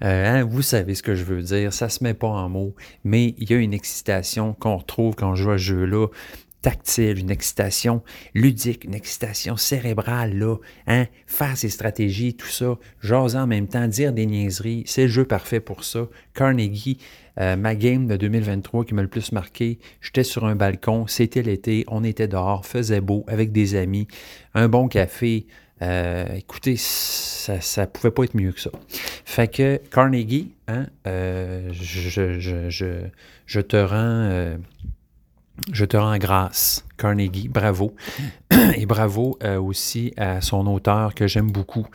Speaker 3: euh, hein, vous savez ce que je veux dire. Ça se met pas en mots, mais il y a une excitation qu'on retrouve quand on joue à ce jeu-là tactile, une excitation ludique, une excitation cérébrale, là, hein, faire ses stratégies, tout ça, jaser en même temps, dire des niaiseries, c'est le jeu parfait pour ça. Carnegie, euh, ma game de 2023 qui m'a le plus marqué, j'étais sur un balcon, c'était l'été, on était dehors, faisait beau, avec des amis, un bon café, euh, écoutez, ça, ça pouvait pas être mieux que ça. Fait que Carnegie, hein, euh, je, je, je, je, te rends je te rends grâce, Carnegie, bravo. Et bravo euh, aussi à son auteur que j'aime beaucoup,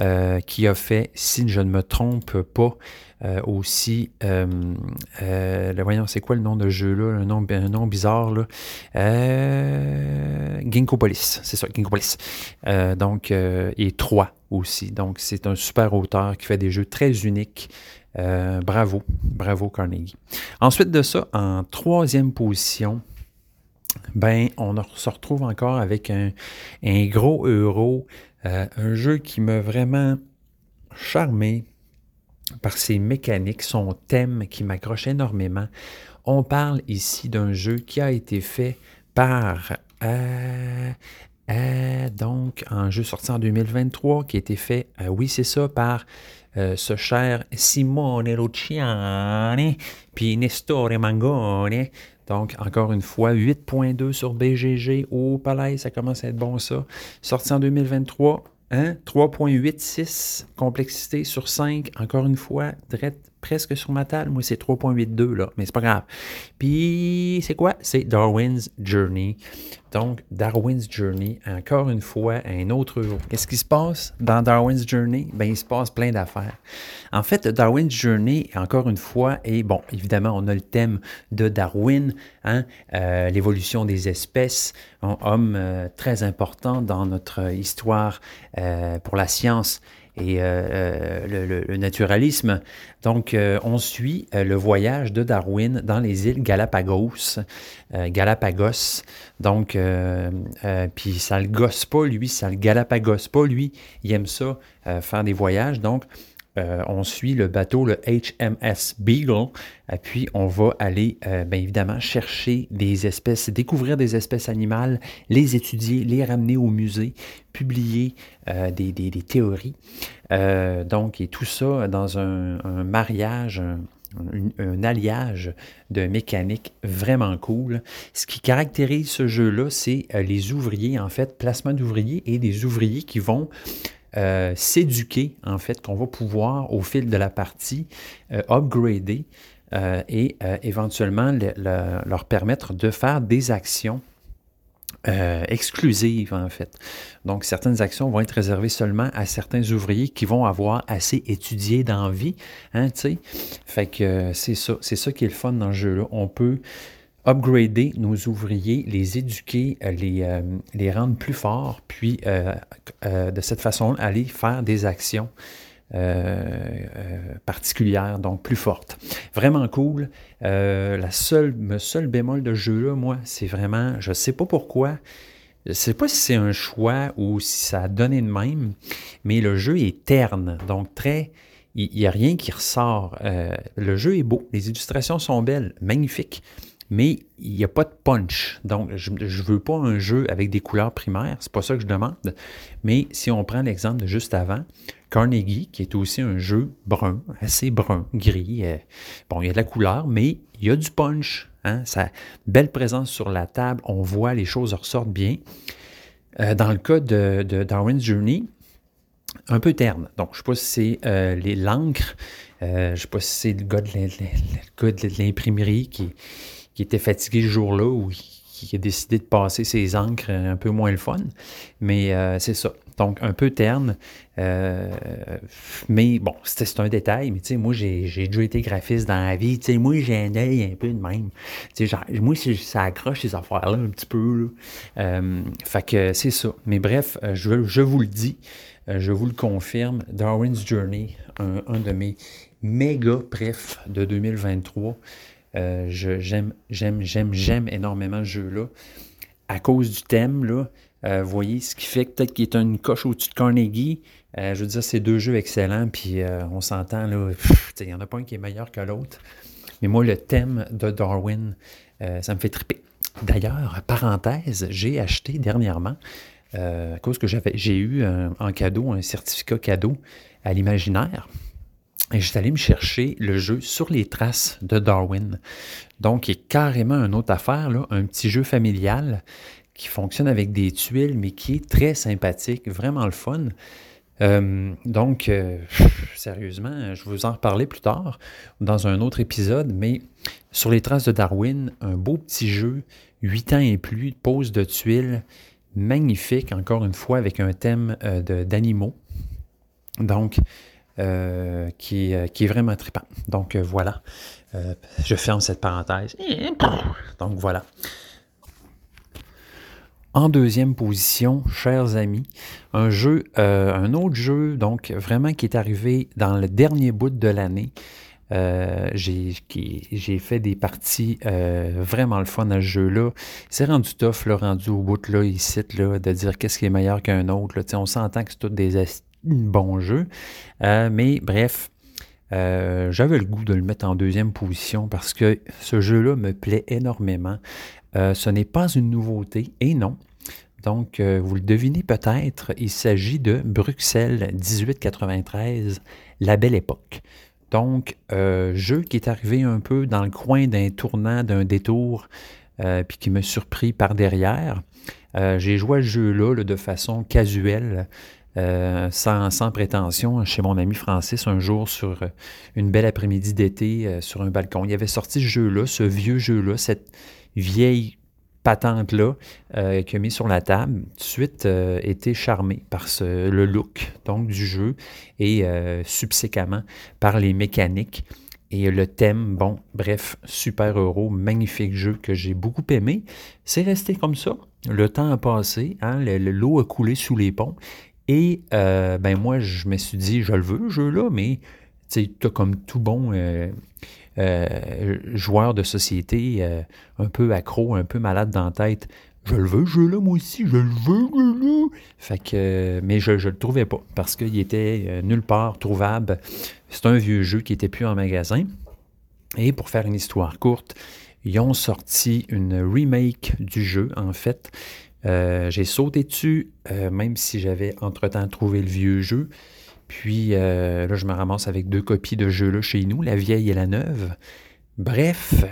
Speaker 3: euh, qui a fait, si je ne me trompe pas, euh, aussi, le, voyons, c'est quoi le nom de jeu-là, un nom, un nom bizarre, là, Ginkgopolis, c'est ça, Ginkgopolis. donc, et 3 aussi. Donc, c'est un super auteur qui fait des jeux très uniques, euh, bravo, bravo Carnegie. Ensuite de ça, en troisième position, ben, on se retrouve encore avec un, gros euro, euh, un jeu qui m'a vraiment charmé par ses mécaniques, son thème qui m'accroche énormément. On parle ici d'un jeu qui a été fait par euh, donc un jeu sorti en 2023 qui a été fait, oui c'est ça, par euh, ce cher Simone Luciani, puis Nestore Mangone. Donc, encore une fois, 8.2 sur BGG. Au Palais, ça commence à être bon ça. Sorti en 2023, hein? 3.86 complexité sur 5. Encore une fois, direct presque sur ma table. Moi, c'est 3.82, là, mais c'est pas grave. Puis, c'est quoi? C'est Darwin's Journey. Donc, Darwin's Journey, encore une fois, un autre jour. Qu'est-ce qui se passe dans Darwin's Journey? Ben, il se passe plein d'affaires. En fait, Darwin's Journey, encore une fois, et bon, évidemment, on a le thème de Darwin, hein, euh, l'évolution des espèces, un homme euh, très important dans notre histoire euh, pour la science et euh, euh, le, naturalisme. Donc, euh, on suit le voyage de Darwin dans les îles Galapagos. Galapagos. Donc, puis ça le gosse pas, lui, ça le Galapagos pas, lui. Il aime ça, faire des voyages. Donc, euh, on suit le bateau, le HMS Beagle, et puis on va aller, euh, bien évidemment, chercher des espèces, découvrir des espèces animales, les étudier, les ramener au musée, publier euh, des, théories. donc, et tout ça dans un, mariage, un, alliage de mécanique vraiment cool. Ce qui caractérise ce jeu-là, c'est les ouvriers, en fait, placement d'ouvriers et des ouvriers qui vont euh, s'éduquer, en fait, qu'on va pouvoir, au fil de la partie, euh, upgrader euh, et éventuellement leur permettre de faire des actions exclusives, en fait. Donc, certaines actions vont être réservées seulement à certains ouvriers qui vont avoir assez étudié dans vie, hein. Fait que c'est ça, c'est ça qui est le fun dans le jeu-là. On peut upgrader nos ouvriers, les éduquer, euh, les, euh, les rendre plus forts, puis euh, de cette façon aller faire des actions particulières, donc plus fortes. Vraiment cool. la seule, le seul bémol de jeu-là, moi, c'est vraiment, je ne sais pas pourquoi, je ne sais pas si c'est un choix ou si ça a donné de même, mais le jeu est terne, donc très... Il n'y a rien qui ressort. le jeu est beau, les illustrations sont belles, magnifiques mais il n'y a pas de punch. Donc, je ne veux pas un jeu avec des couleurs primaires, c'est pas ça que je demande. Mais si on prend l'exemple de juste avant, Carnegie, qui est aussi un jeu brun, assez brun, gris. Euh, bon, il y a de la couleur, mais il y a du punch. Hein, sa belle présence sur la table, on voit les choses ressortent bien. Euh, dans le cas de, Darwin's Journey, un peu terne. Donc, je ne sais pas si c'est euh, l'encre, je ne sais pas si c'est le gars de l'imprimerie qui, qui était fatigué ce jour-là ou qui, a décidé de passer ses encres un peu moins le fun. Mais c'est ça. Donc, un peu terne. mais bon, c'est un détail. Mais tu sais, moi, j'ai déjà été graphiste dans la vie. Tu sais, moi, j'ai un œil un peu de même. Tu sais, moi, ça accroche ces affaires-là un petit peu. fait que c'est ça. Mais bref, je, je vous le dis. je vous le confirme. Darwin's Journey, un, de mes méga pref de 2023. Euh, j'aime, j'aime, j'aime, j'aime énormément ce jeu-là. À cause du thème, là, euh, voyez, ce qui fait que peut-être qu'il est une coche au-dessus de Carnegie. Euh, je veux dire, c'est deux jeux excellents, puis on s'entend, là, il n'y en a pas un qui est meilleur que l'autre. Mais moi, le thème de Darwin, ça me fait triper. D'ailleurs, parenthèse, j'ai acheté dernièrement, à cause que j'avais, j'ai eu en cadeau un certificat cadeau à l'imaginaire. Et je suis allé me chercher le jeu sur les traces de Darwin. Donc, il est carrément une autre affaire, là, un petit jeu familial qui fonctionne avec des tuiles, mais qui est très sympathique, vraiment le fun. Euh, donc, euh, sérieusement, je vais vous en reparler plus tard dans un autre épisode, mais sur les traces de Darwin, un beau petit jeu, 8 ans et plus, pose de tuiles, magnifique, encore une fois, avec un thème euh, d'animaux. Donc, euh, qui, euh, qui, est vraiment trippant. Donc euh, voilà, je ferme cette parenthèse. Donc voilà. En deuxième position, chers amis, un jeu, un autre jeu, donc vraiment qui est arrivé dans le dernier bout de l'année. j'ai fait des parties vraiment le fun à ce jeu-là. C'est rendu tough, là, rendu au bout là, ici, là, de dire qu'est-ce qui est meilleur qu'un autre. Là. On s'entend que c'est tout des, bon jeu. Euh, mais bref, euh, j'avais le goût de le mettre en deuxième position parce que ce jeu-là me plaît énormément. Euh, ce n'est pas une nouveauté, et non. Donc, vous le devinez peut-être, il s'agit de Bruxelles 1893, La Belle Époque. Donc, jeu qui est arrivé un peu dans le coin d'un tournant, d'un détour, puis qui me surpris par derrière. J'ai joué à ce jeu-là de façon casuelle. Euh, sans, prétention, chez mon ami Francis, un jour sur euh, une belle après-midi d'été euh, sur un balcon. Il avait sorti ce jeu-là, ce vieux jeu-là, cette vieille patente-là qu'il a mis sur la table. De suite, été charmé par le look du jeu et subséquemment par les mécaniques. Et le thème, bon, bref, super euro, magnifique jeu que j'ai beaucoup aimé. C'est resté comme ça. Le temps a passé, hein, l'eau a coulé sous les ponts et euh, ben moi, je me suis dit, je le veux, ce jeu-là, mais tu as comme tout bon euh, euh, joueur de société, un peu accro, un peu malade dans la tête. Je le veux, ce jeu-là, moi aussi, je le veux, ce jeu-là. Fait que, mais je ne le trouvais pas parce qu'il était nulle part trouvable. C'est un vieux jeu qui n'était plus en magasin. Et pour faire une histoire courte, ils ont sorti une remake du jeu, en fait, euh, j'ai sauté dessus, euh, même si j'avais entre-temps trouvé le vieux jeu. Puis euh, là, je me ramasse avec deux copies de jeu là chez nous, la vieille et la neuve. Bref,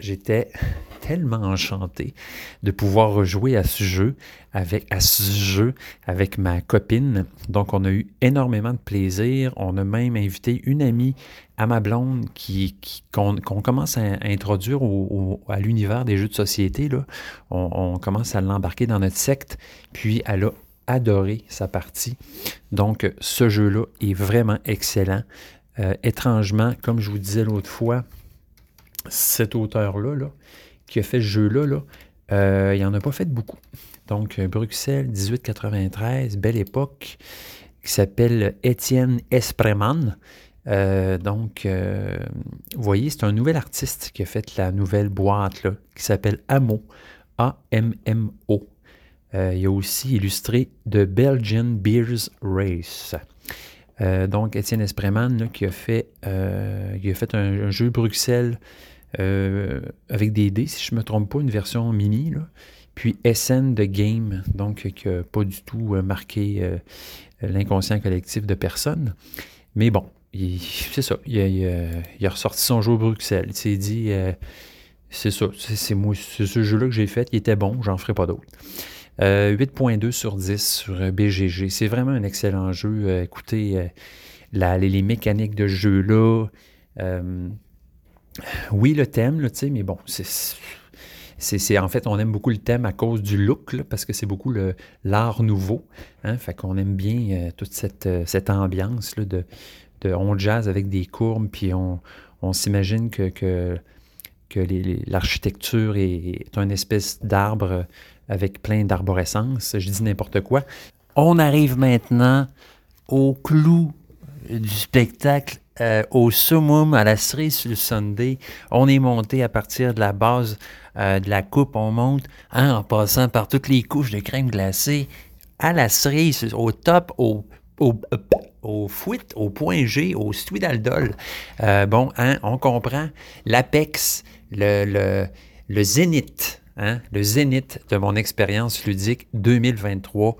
Speaker 3: j'étais tellement enchanté de pouvoir rejouer à ce jeu avec à ce jeu avec ma copine. Donc on a eu énormément de plaisir. On a même invité une amie à ma blonde qui, qu'on, commence à, introduire à l'univers des jeux de société. Là. On, commence à l'embarquer dans notre secte. Puis elle a adoré sa partie. Donc ce jeu-là est vraiment excellent. Euh, étrangement, comme je vous disais l'autre fois, cet auteur-là, là, qui a fait ce jeu-là, là, euh, il n'en a pas fait beaucoup. Donc, euh, Bruxelles, 1893, belle époque, qui s'appelle Étienne Espreman. Euh, donc, vous voyez, c'est un nouvel artiste qui a fait la nouvelle boîte qui s'appelle Amo, A-M-M-O. il a aussi illustré The Belgian Beers Race. donc, Étienne Espreman qui a fait, un jeu Bruxelles euh, avec des dés, si je ne me trompe pas, une version mini. Puis SN de Game, donc qui n'a pas du tout euh, marqué euh, l'inconscient collectif de personne. Mais bon, c'est ça. Il, a ressorti son jeu à Bruxelles. Il s'est dit, c'est ça, c'est ce jeu-là que j'ai fait, il était bon, j'en ferai pas d'autre. 8.2 sur 10 sur BGG. C'est vraiment un excellent jeu. écoutez, les, mécaniques de jeu-là, oui, le thème, là, mais bon, c'est c'est, en fait, on aime beaucoup le thème à cause du look, parce que c'est beaucoup l'art nouveau. Hein, fait qu'on aime bien toute cette, cette ambiance de, de, on jazz avec des courbes, puis on, s'imagine que l'architecture est, est une espèce d'arbre avec plein d'arborescence. Je dis n'importe quoi. On arrive maintenant au clou du spectacle, euh, au summum, à la cerise sur le Sunday. On est monté à partir de la base euh, de la coupe, on monte hein, en passant par toutes les couches de crème glacée à la cerise, au top, au, au, au au point G, au Stuidaldol. Euh, bon, hein, on comprend l'apex, le zénith, hein, le zénith de mon expérience ludique 2023.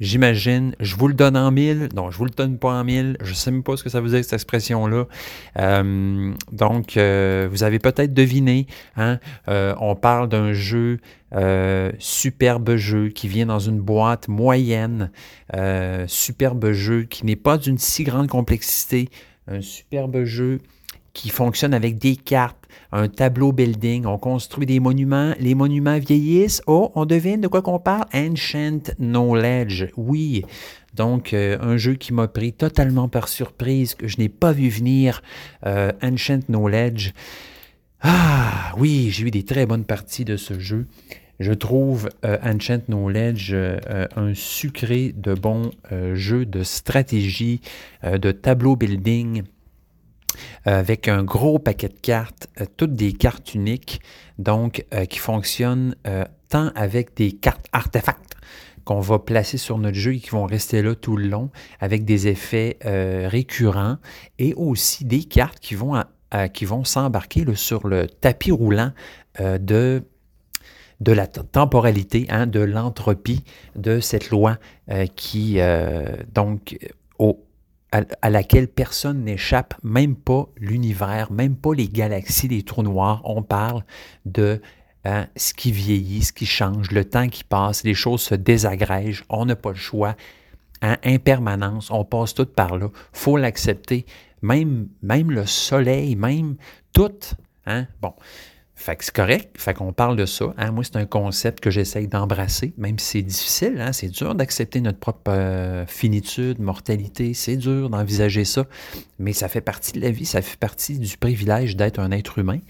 Speaker 3: J'imagine, je vous le donne en mille. Non, je vous le donne pas en mille. Je sais même pas ce que ça veut dire, cette expression-là. Euh, donc, euh, vous avez peut-être deviné, hein, euh, on parle d'un jeu, superbe jeu, qui vient dans une boîte moyenne, superbe jeu qui n'est pas d'une si grande complexité, un superbe jeu qui fonctionne avec des cartes, un tableau building, on construit des monuments, les monuments vieillissent. Oh, on devine de quoi qu'on parle? Ancient Knowledge, oui. Donc, euh, un jeu qui m'a pris totalement par surprise, que je n'ai pas vu venir, euh, Ancient Knowledge. Ah, oui, j'ai eu des très bonnes parties de ce jeu. Je trouve euh, Ancient Knowledge un sucré de bon jeu de stratégie, de tableau building, euh, avec un gros paquet de cartes, euh, toutes des cartes uniques, donc euh, qui fonctionnent tant avec des cartes artefacts qu'on va placer sur notre jeu et qui vont rester là tout le long avec des effets récurrents et aussi des cartes qui vont, s'embarquer sur le tapis roulant de de la temporalité, hein, de l'entropie, de cette loi qui, donc, au, à, laquelle personne n'échappe, même pas l'univers, même pas les galaxies, les trous noirs. On parle de hein, ce qui vieillit, ce qui change, le temps qui passe, les choses se désagrègent, on n'a pas le choix. Hein, impermanence, on passe tout par là. faut l'accepter. Même, même le soleil, même tout. Hein? Bon, fait que c'est correct, fait qu'on parle de ça. Hein. Moi, c'est un concept que j'essaye d'embrasser, même si c'est difficile, hein. c'est dur d'accepter notre propre euh, finitude, mortalité, c'est dur d'envisager ça, mais ça fait partie de la vie, ça fait partie du privilège d'être un être humain.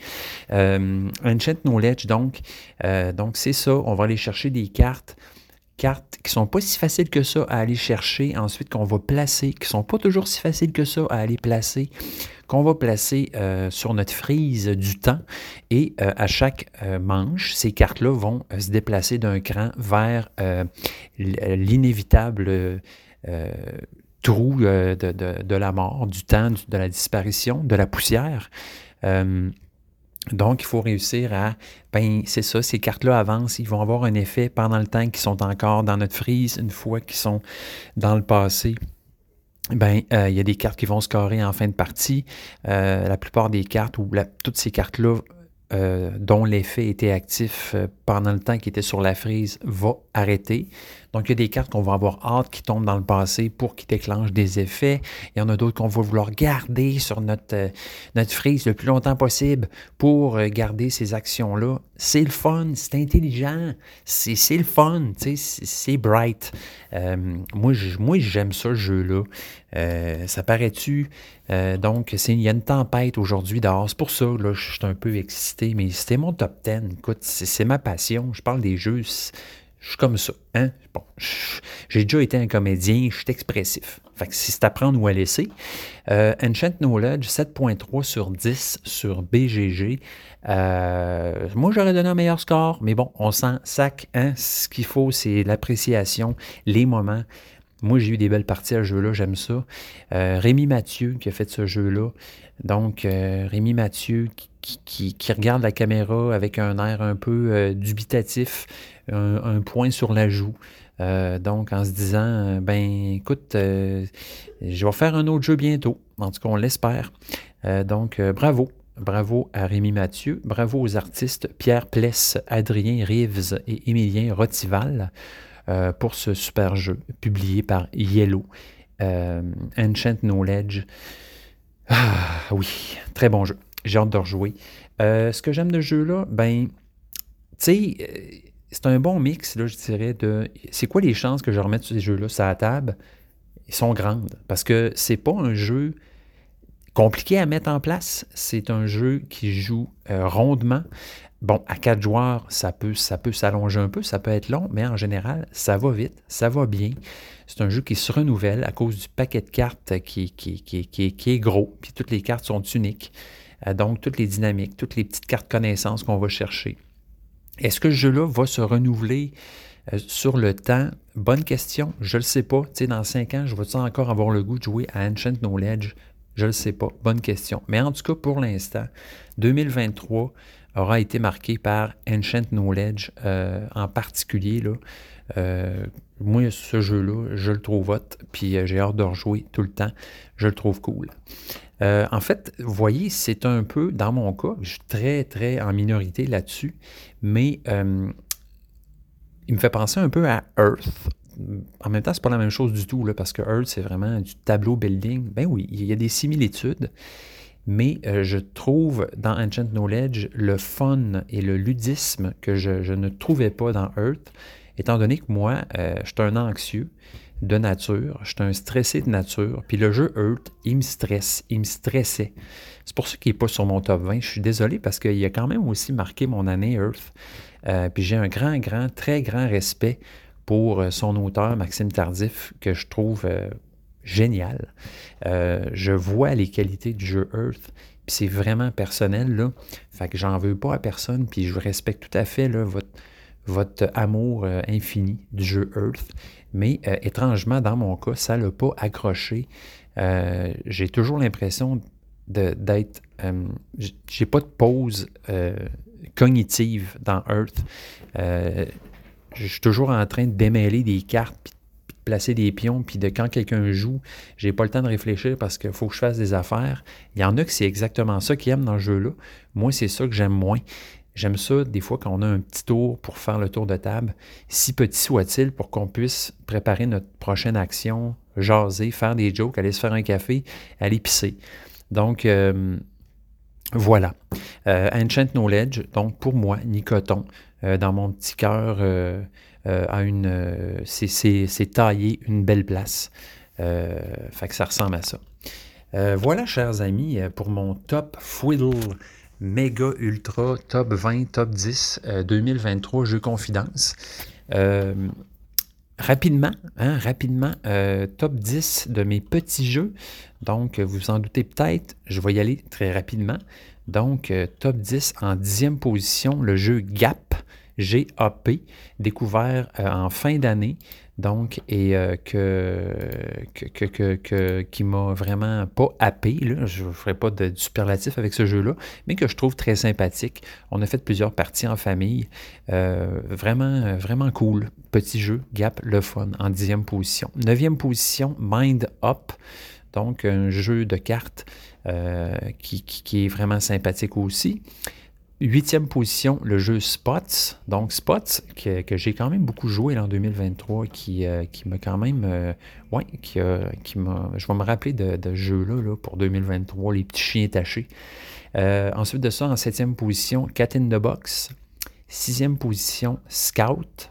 Speaker 3: Euh, Ancient Knowledge, donc, euh, donc c'est ça, on va aller chercher des cartes cartes qui sont pas si faciles que ça à aller chercher, ensuite qu'on va placer, qui sont pas toujours si faciles que ça à aller placer, qu'on va placer euh, sur notre frise du temps. Et euh, à chaque euh, manche, ces cartes-là vont se déplacer d'un cran vers l'inévitable trou de, de, la mort, du temps, de la disparition, de la poussière. Donc, il faut réussir à, ben, c'est ça, ces cartes-là avancent, ils vont avoir un effet pendant le temps qu'ils sont encore dans notre frise, une fois qu'ils sont dans le passé. Ben, euh, il y a des cartes qui vont scorer en fin de partie. Euh, la plupart des cartes, ou toutes ces cartes-là, euh, dont l'effet était actif pendant le temps qui était sur la frise, va arrêter. Donc, il y a des cartes qu'on va avoir hâte qui tombent dans le passé pour qu'ils déclenchent des effets. Il y en a d'autres qu'on va vouloir garder sur notre, euh, frise le plus longtemps possible pour euh, garder ces actions-là. C'est le fun, c'est intelligent, c'est le fun, c'est bright. Euh, moi, j'aime ce jeu-là. ça paraît-tu? donc, il y a une tempête aujourd'hui dehors. C'est pour ça que je suis un peu excité, mais c'était mon top 10. Écoute, c'est ma passion. Je parle des jeux je suis comme ça. Hein? Bon, j'ai déjà été un comédien, je suis expressif. Fait que si c'est à prendre ou à laisser. Euh, Ancient Knowledge, 7.3 sur 10 sur BGG. Euh, moi, j'aurais donné un meilleur score, mais bon, on sent sac. Hein? Ce qu'il faut, c'est l'appréciation, les moments. Moi, j'ai eu des belles parties à ce jeu-là, j'aime ça. Euh, Rémi Mathieu qui a fait ce jeu-là. Donc, euh, Rémi Mathieu qui, regarde la caméra avec un air un peu dubitatif, un, point sur la joue. donc, en se disant, ben écoute, je vais faire un autre jeu bientôt. En tout cas, on l'espère. donc, bravo. Bravo à Rémi Mathieu. Bravo aux artistes Pierre Pless, Adrien Rives et Émilien Rotival. Euh, pour ce super jeu publié par Yellow, euh, Ancient Knowledge. Ah oui, très bon jeu. J'ai hâte de rejouer. Euh, ce que j'aime de jeu-là, ben, sais, c'est un bon mix, là, je dirais, de c'est quoi les chances que je remette ces jeux-là? Sur la table? Ils sont grandes parce que c'est pas un jeu compliqué à mettre en place. C'est un jeu qui joue euh, rondement. Bon, à quatre joueurs, ça peut, ça peut s'allonger un peu, ça peut être long, mais en général, ça va vite, ça va bien. C'est un jeu qui se renouvelle à cause du paquet de cartes qui, qui, qui, est gros, puis toutes les cartes sont uniques. Euh, donc, toutes les dynamiques, toutes les petites cartes connaissances qu'on va chercher. Est-ce que ce jeu-là va se renouveler euh, sur le temps? Bonne question. Je ne le sais pas. Dans cinq ans, je vais encore avoir le goût de jouer à Ancient Knowledge? Je ne le sais pas. Bonne question. Mais en tout cas, pour l'instant, 2023 aura été marqué par Ancient Knowledge euh, en particulier. Là. Euh, moi, ce jeu-là, je le trouve hot, puis j'ai hâte de rejouer tout le temps. Je le trouve cool. En fait, vous voyez, c'est un peu, dans mon cas, je suis très, très en minorité là-dessus, mais euh, il me fait penser un peu à Earth. En même temps, c'est pas la même chose du tout, là, parce que Earth, c'est vraiment du tableau building. Ben oui, il y a des similitudes, mais euh, je trouve dans Ancient Knowledge le fun et le ludisme que je, ne trouvais pas dans Earth, étant donné que moi, je suis un anxieux de nature. Je suis un stressé de nature. Puis le jeu Earth, il me stresse. Il me stressait. C'est pour ça qu'il n'est pas sur mon top 20. Je suis désolé parce qu'il a quand même aussi marqué mon année Earth. Euh, puis j'ai un grand, grand, très grand respect pour euh, son auteur, Maxime Tardif, que je trouve euh, génial. je vois les qualités du jeu Earth. Puis c'est vraiment personnel, là. Fait que j'en veux pas à personne. Puis je respecte tout à fait votre amour infini du jeu Earth. Mais euh, étrangement, dans mon cas, ça ne l'a pas accroché. Euh, j'ai toujours l'impression d'être. Euh, j'ai pas de pause cognitive dans Earth. je suis toujours en train de démêler des cartes, puis de placer des pions, puis de quand quelqu'un joue, j'ai pas le temps de réfléchir parce qu'il faut que je fasse des affaires. Il y en a que c'est exactement ça qu'ils aiment dans le jeu-là. Moi, c'est ça que j'aime moins. J'aime ça des fois quand on a un petit tour pour faire le tour de table, si petit soit-il, pour qu'on puisse préparer notre prochaine action, jaser, faire des jokes, aller se faire un café, aller pisser. Donc, euh, voilà. Euh, Ancient Knowledge, donc pour moi, Nicoton, euh, dans mon petit cœur, a une, c'est taillé une belle place. fait que ça ressemble à ça. voilà, chers amis, pour mon top Fwiddle méga ultra top 20, top 10 2023 jeux confidence. Euh, rapidement, hein, rapidement, euh, top 10 de mes petits jeux. Donc, vous vous en doutez peut-être, je vais y aller très rapidement. Donc, euh, top 10 en dixième position, le jeu GAP, G-A-P, découvert en fin d'année donc, et euh, que, que, que, qui m'a vraiment pas happé, là. je ne ferai pas de, superlatif avec ce jeu-là, mais que je trouve très sympathique. On a fait plusieurs parties en famille. Euh, vraiment, vraiment cool. Petit jeu, Gap, le fun, en dixième position. Neuvième position, Mind Up. Donc, un jeu de cartes euh, qui, qui, est vraiment sympathique aussi. Huitième position, le jeu Spots. Donc Spots, que, j'ai quand même beaucoup joué en 2023, qui, euh, qui m'a quand même... Euh, ouais, qui, qui m'a... Je vais me rappeler de, de jeu-là là, pour 2023, les petits chiens tachés. Euh, ensuite de ça, en septième position, Cat in the Box. Sixième position, Scout.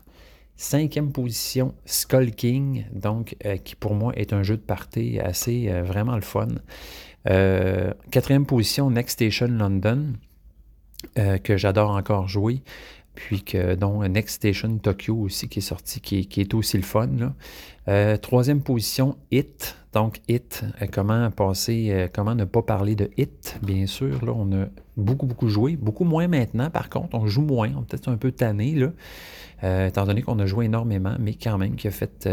Speaker 3: Cinquième position, Skull King, donc qui pour moi est un jeu de party assez vraiment le fun. quatrième position, Next Station London. Euh, que j'adore encore jouer. Puis que, dont Next Station Tokyo aussi qui est sorti, qui, est aussi le fun. Euh, troisième position, Hit. Donc, Hit, euh, comment passer, comment ne pas parler de Hit, bien sûr. Là, on a beaucoup, beaucoup joué. Beaucoup moins maintenant, par contre. On joue moins. On est peut-être un peu tanné, là. étant donné qu'on a joué énormément, mais quand même qui a fait.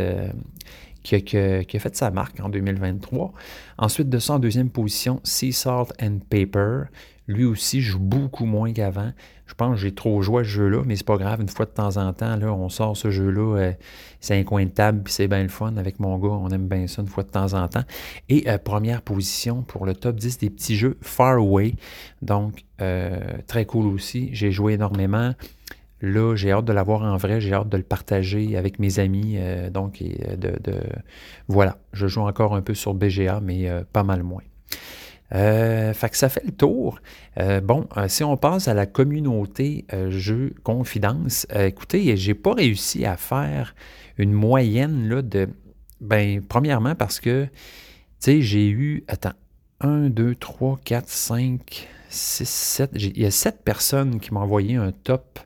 Speaker 3: Qui qui, a, fait sa marque en 2023. Ensuite de ça, en deuxième position, Sea Salt and Paper. Lui aussi joue beaucoup moins qu'avant. Je pense que j'ai trop joué à ce jeu-là, mais c'est pas grave. Une fois de temps en temps, là, on sort ce jeu-là, euh, c'est un coin de table, puis c'est bien le fun avec mon gars. On aime bien ça une fois de temps en temps. Et euh, première position pour le top 10 des petits jeux Far Away. Donc, euh, très cool aussi. J'ai joué énormément. Là, j'ai hâte de l'avoir en vrai, j'ai hâte de le partager avec mes amis. donc, de, voilà, je joue encore un peu sur BGA, mais pas mal moins. Euh, fait que ça fait le tour. Euh, bon, euh, si on passe à la communauté jeu confidence, écoutez, j'ai pas réussi à faire une moyenne de. Ben, premièrement, parce que, tu sais, j'ai eu. Attends. 1, 2, 3, 4, 5, 6, 7. Il y a 7 personnes qui m'ont envoyé un top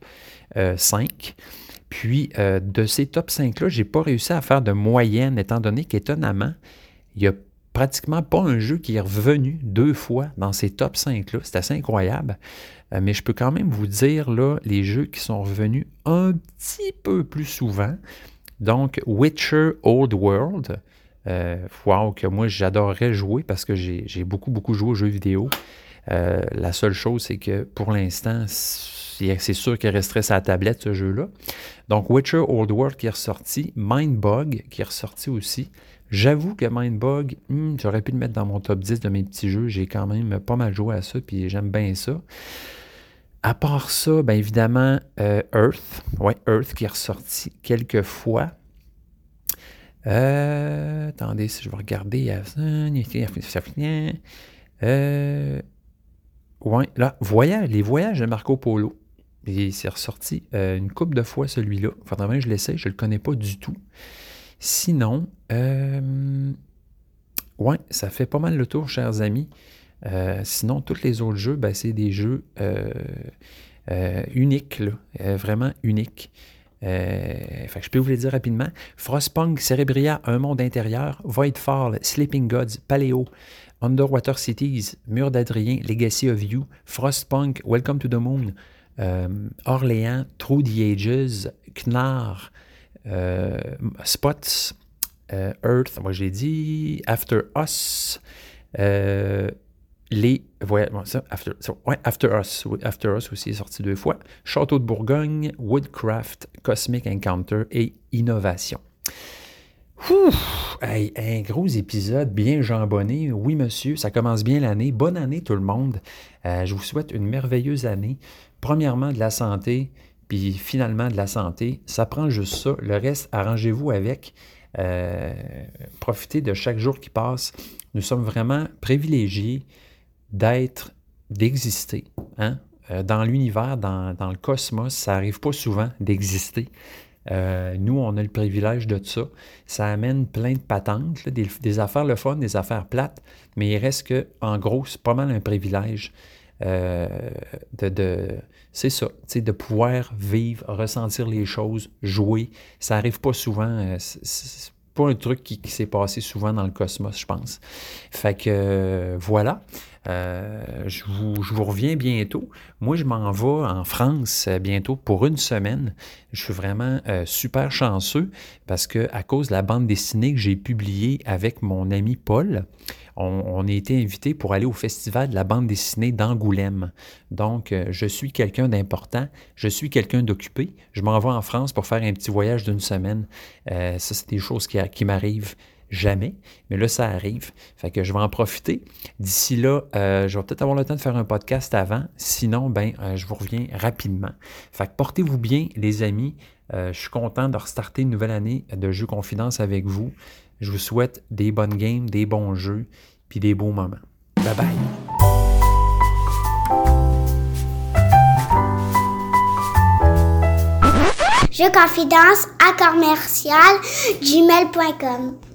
Speaker 3: 5. Puis, de ces top 5-là, je n'ai pas réussi à faire de moyenne, étant donné qu'étonnamment, il y a pratiquement pas un jeu qui est revenu deux fois dans ces top 5-là. C'est assez incroyable. Euh, mais je peux quand même vous dire, là, les jeux qui sont revenus un petit peu plus souvent. Donc, Witcher Old World. Euh, wow, que moi j'adorerais jouer parce que j'ai beaucoup, beaucoup joué aux jeux vidéo. Euh, la seule chose, c'est que pour l'instant, c'est sûr qu'il resterait sa tablette, ce jeu-là. Donc, Witcher Old World qui est ressorti, Mindbug qui est ressorti aussi. J'avoue que Mindbug, hmm, j'aurais pu le mettre dans mon top 10 de mes petits jeux. J'ai quand même pas mal joué à ça, puis j'aime bien ça. À part ça, bien évidemment, euh, Earth. Ouais, Earth qui est ressorti quelques fois. Euh, attendez, si je vais regarder. Euh, ouais, là, voyage, les voyages de Marco Polo. C'est ressorti euh, une couple de fois celui-là. Faudrait que je l'essaie, je ne le connais pas du tout. Sinon, euh, ça fait pas mal le tour, chers amis. Euh, sinon, tous les autres jeux, ben, c'est des jeux euh, uniques, vraiment uniques. je peux vous les dire rapidement. Frostpunk, Cerebria, Un monde intérieur, Voidfall, Sleeping Gods, Paleo, Underwater Cities, Mur d'Adrien, Legacy of You, Frostpunk, Welcome to the Moon, Orléans, Through the Ages, Knarr, Spots, euh, Earth, moi j'ai dit, After Us, euh, les. After, After Us. After Us aussi est sorti deux fois. Château de Bourgogne, Woodcraft, Cosmic Encounter et Innovation. un gros épisode bien jambonné. Oui, monsieur, ça commence bien l'année. Bonne année, tout le monde. je vous souhaite une merveilleuse année. Premièrement, de la santé, puis finalement de la santé. Ça prend juste ça. Le reste, arrangez-vous avec. Euh, profitez de chaque jour qui passe. Nous sommes vraiment privilégiés d'être, d'exister. Hein? Euh, dans l'univers, dans, le cosmos, ça n'arrive pas souvent d'exister. Euh, nous, on a le privilège de ça. Ça amène plein de patentes, des, affaires le fun, des affaires plates, mais il reste que, en gros, c'est pas mal un privilège de, c'est ça, de pouvoir vivre, ressentir les choses, jouer. Ça n'arrive pas souvent. Euh, c'est pas un truc qui, s'est passé souvent dans le cosmos, je pense. Fait que euh, voilà. Euh, je, vous, reviens bientôt. Moi, je m'en vais en France bientôt pour une semaine. Je suis vraiment super chanceux parce que à cause de la bande dessinée que j'ai publiée avec mon ami Paul, on, a été invité pour aller au festival de la bande dessinée d'Angoulême. Donc, euh, je suis quelqu'un d'important, je suis quelqu'un d'occupé. Je m'en vais en France pour faire un petit voyage d'une semaine. Euh, ça, c'est des choses qui, qui m'arrivent jamais, mais là, ça arrive. Fait que je vais en profiter. D'ici là, euh, je vais peut-être avoir le temps de faire un podcast avant. Sinon, ben, je vous reviens rapidement. Fait que portez-vous bien, les amis. je suis content de restarter une nouvelle année de jeux confidence avec vous. Je vous souhaite des bonnes games, des bons jeux, puis des beaux moments. Bye bye!
Speaker 4: Je confidence à commercial gmail.com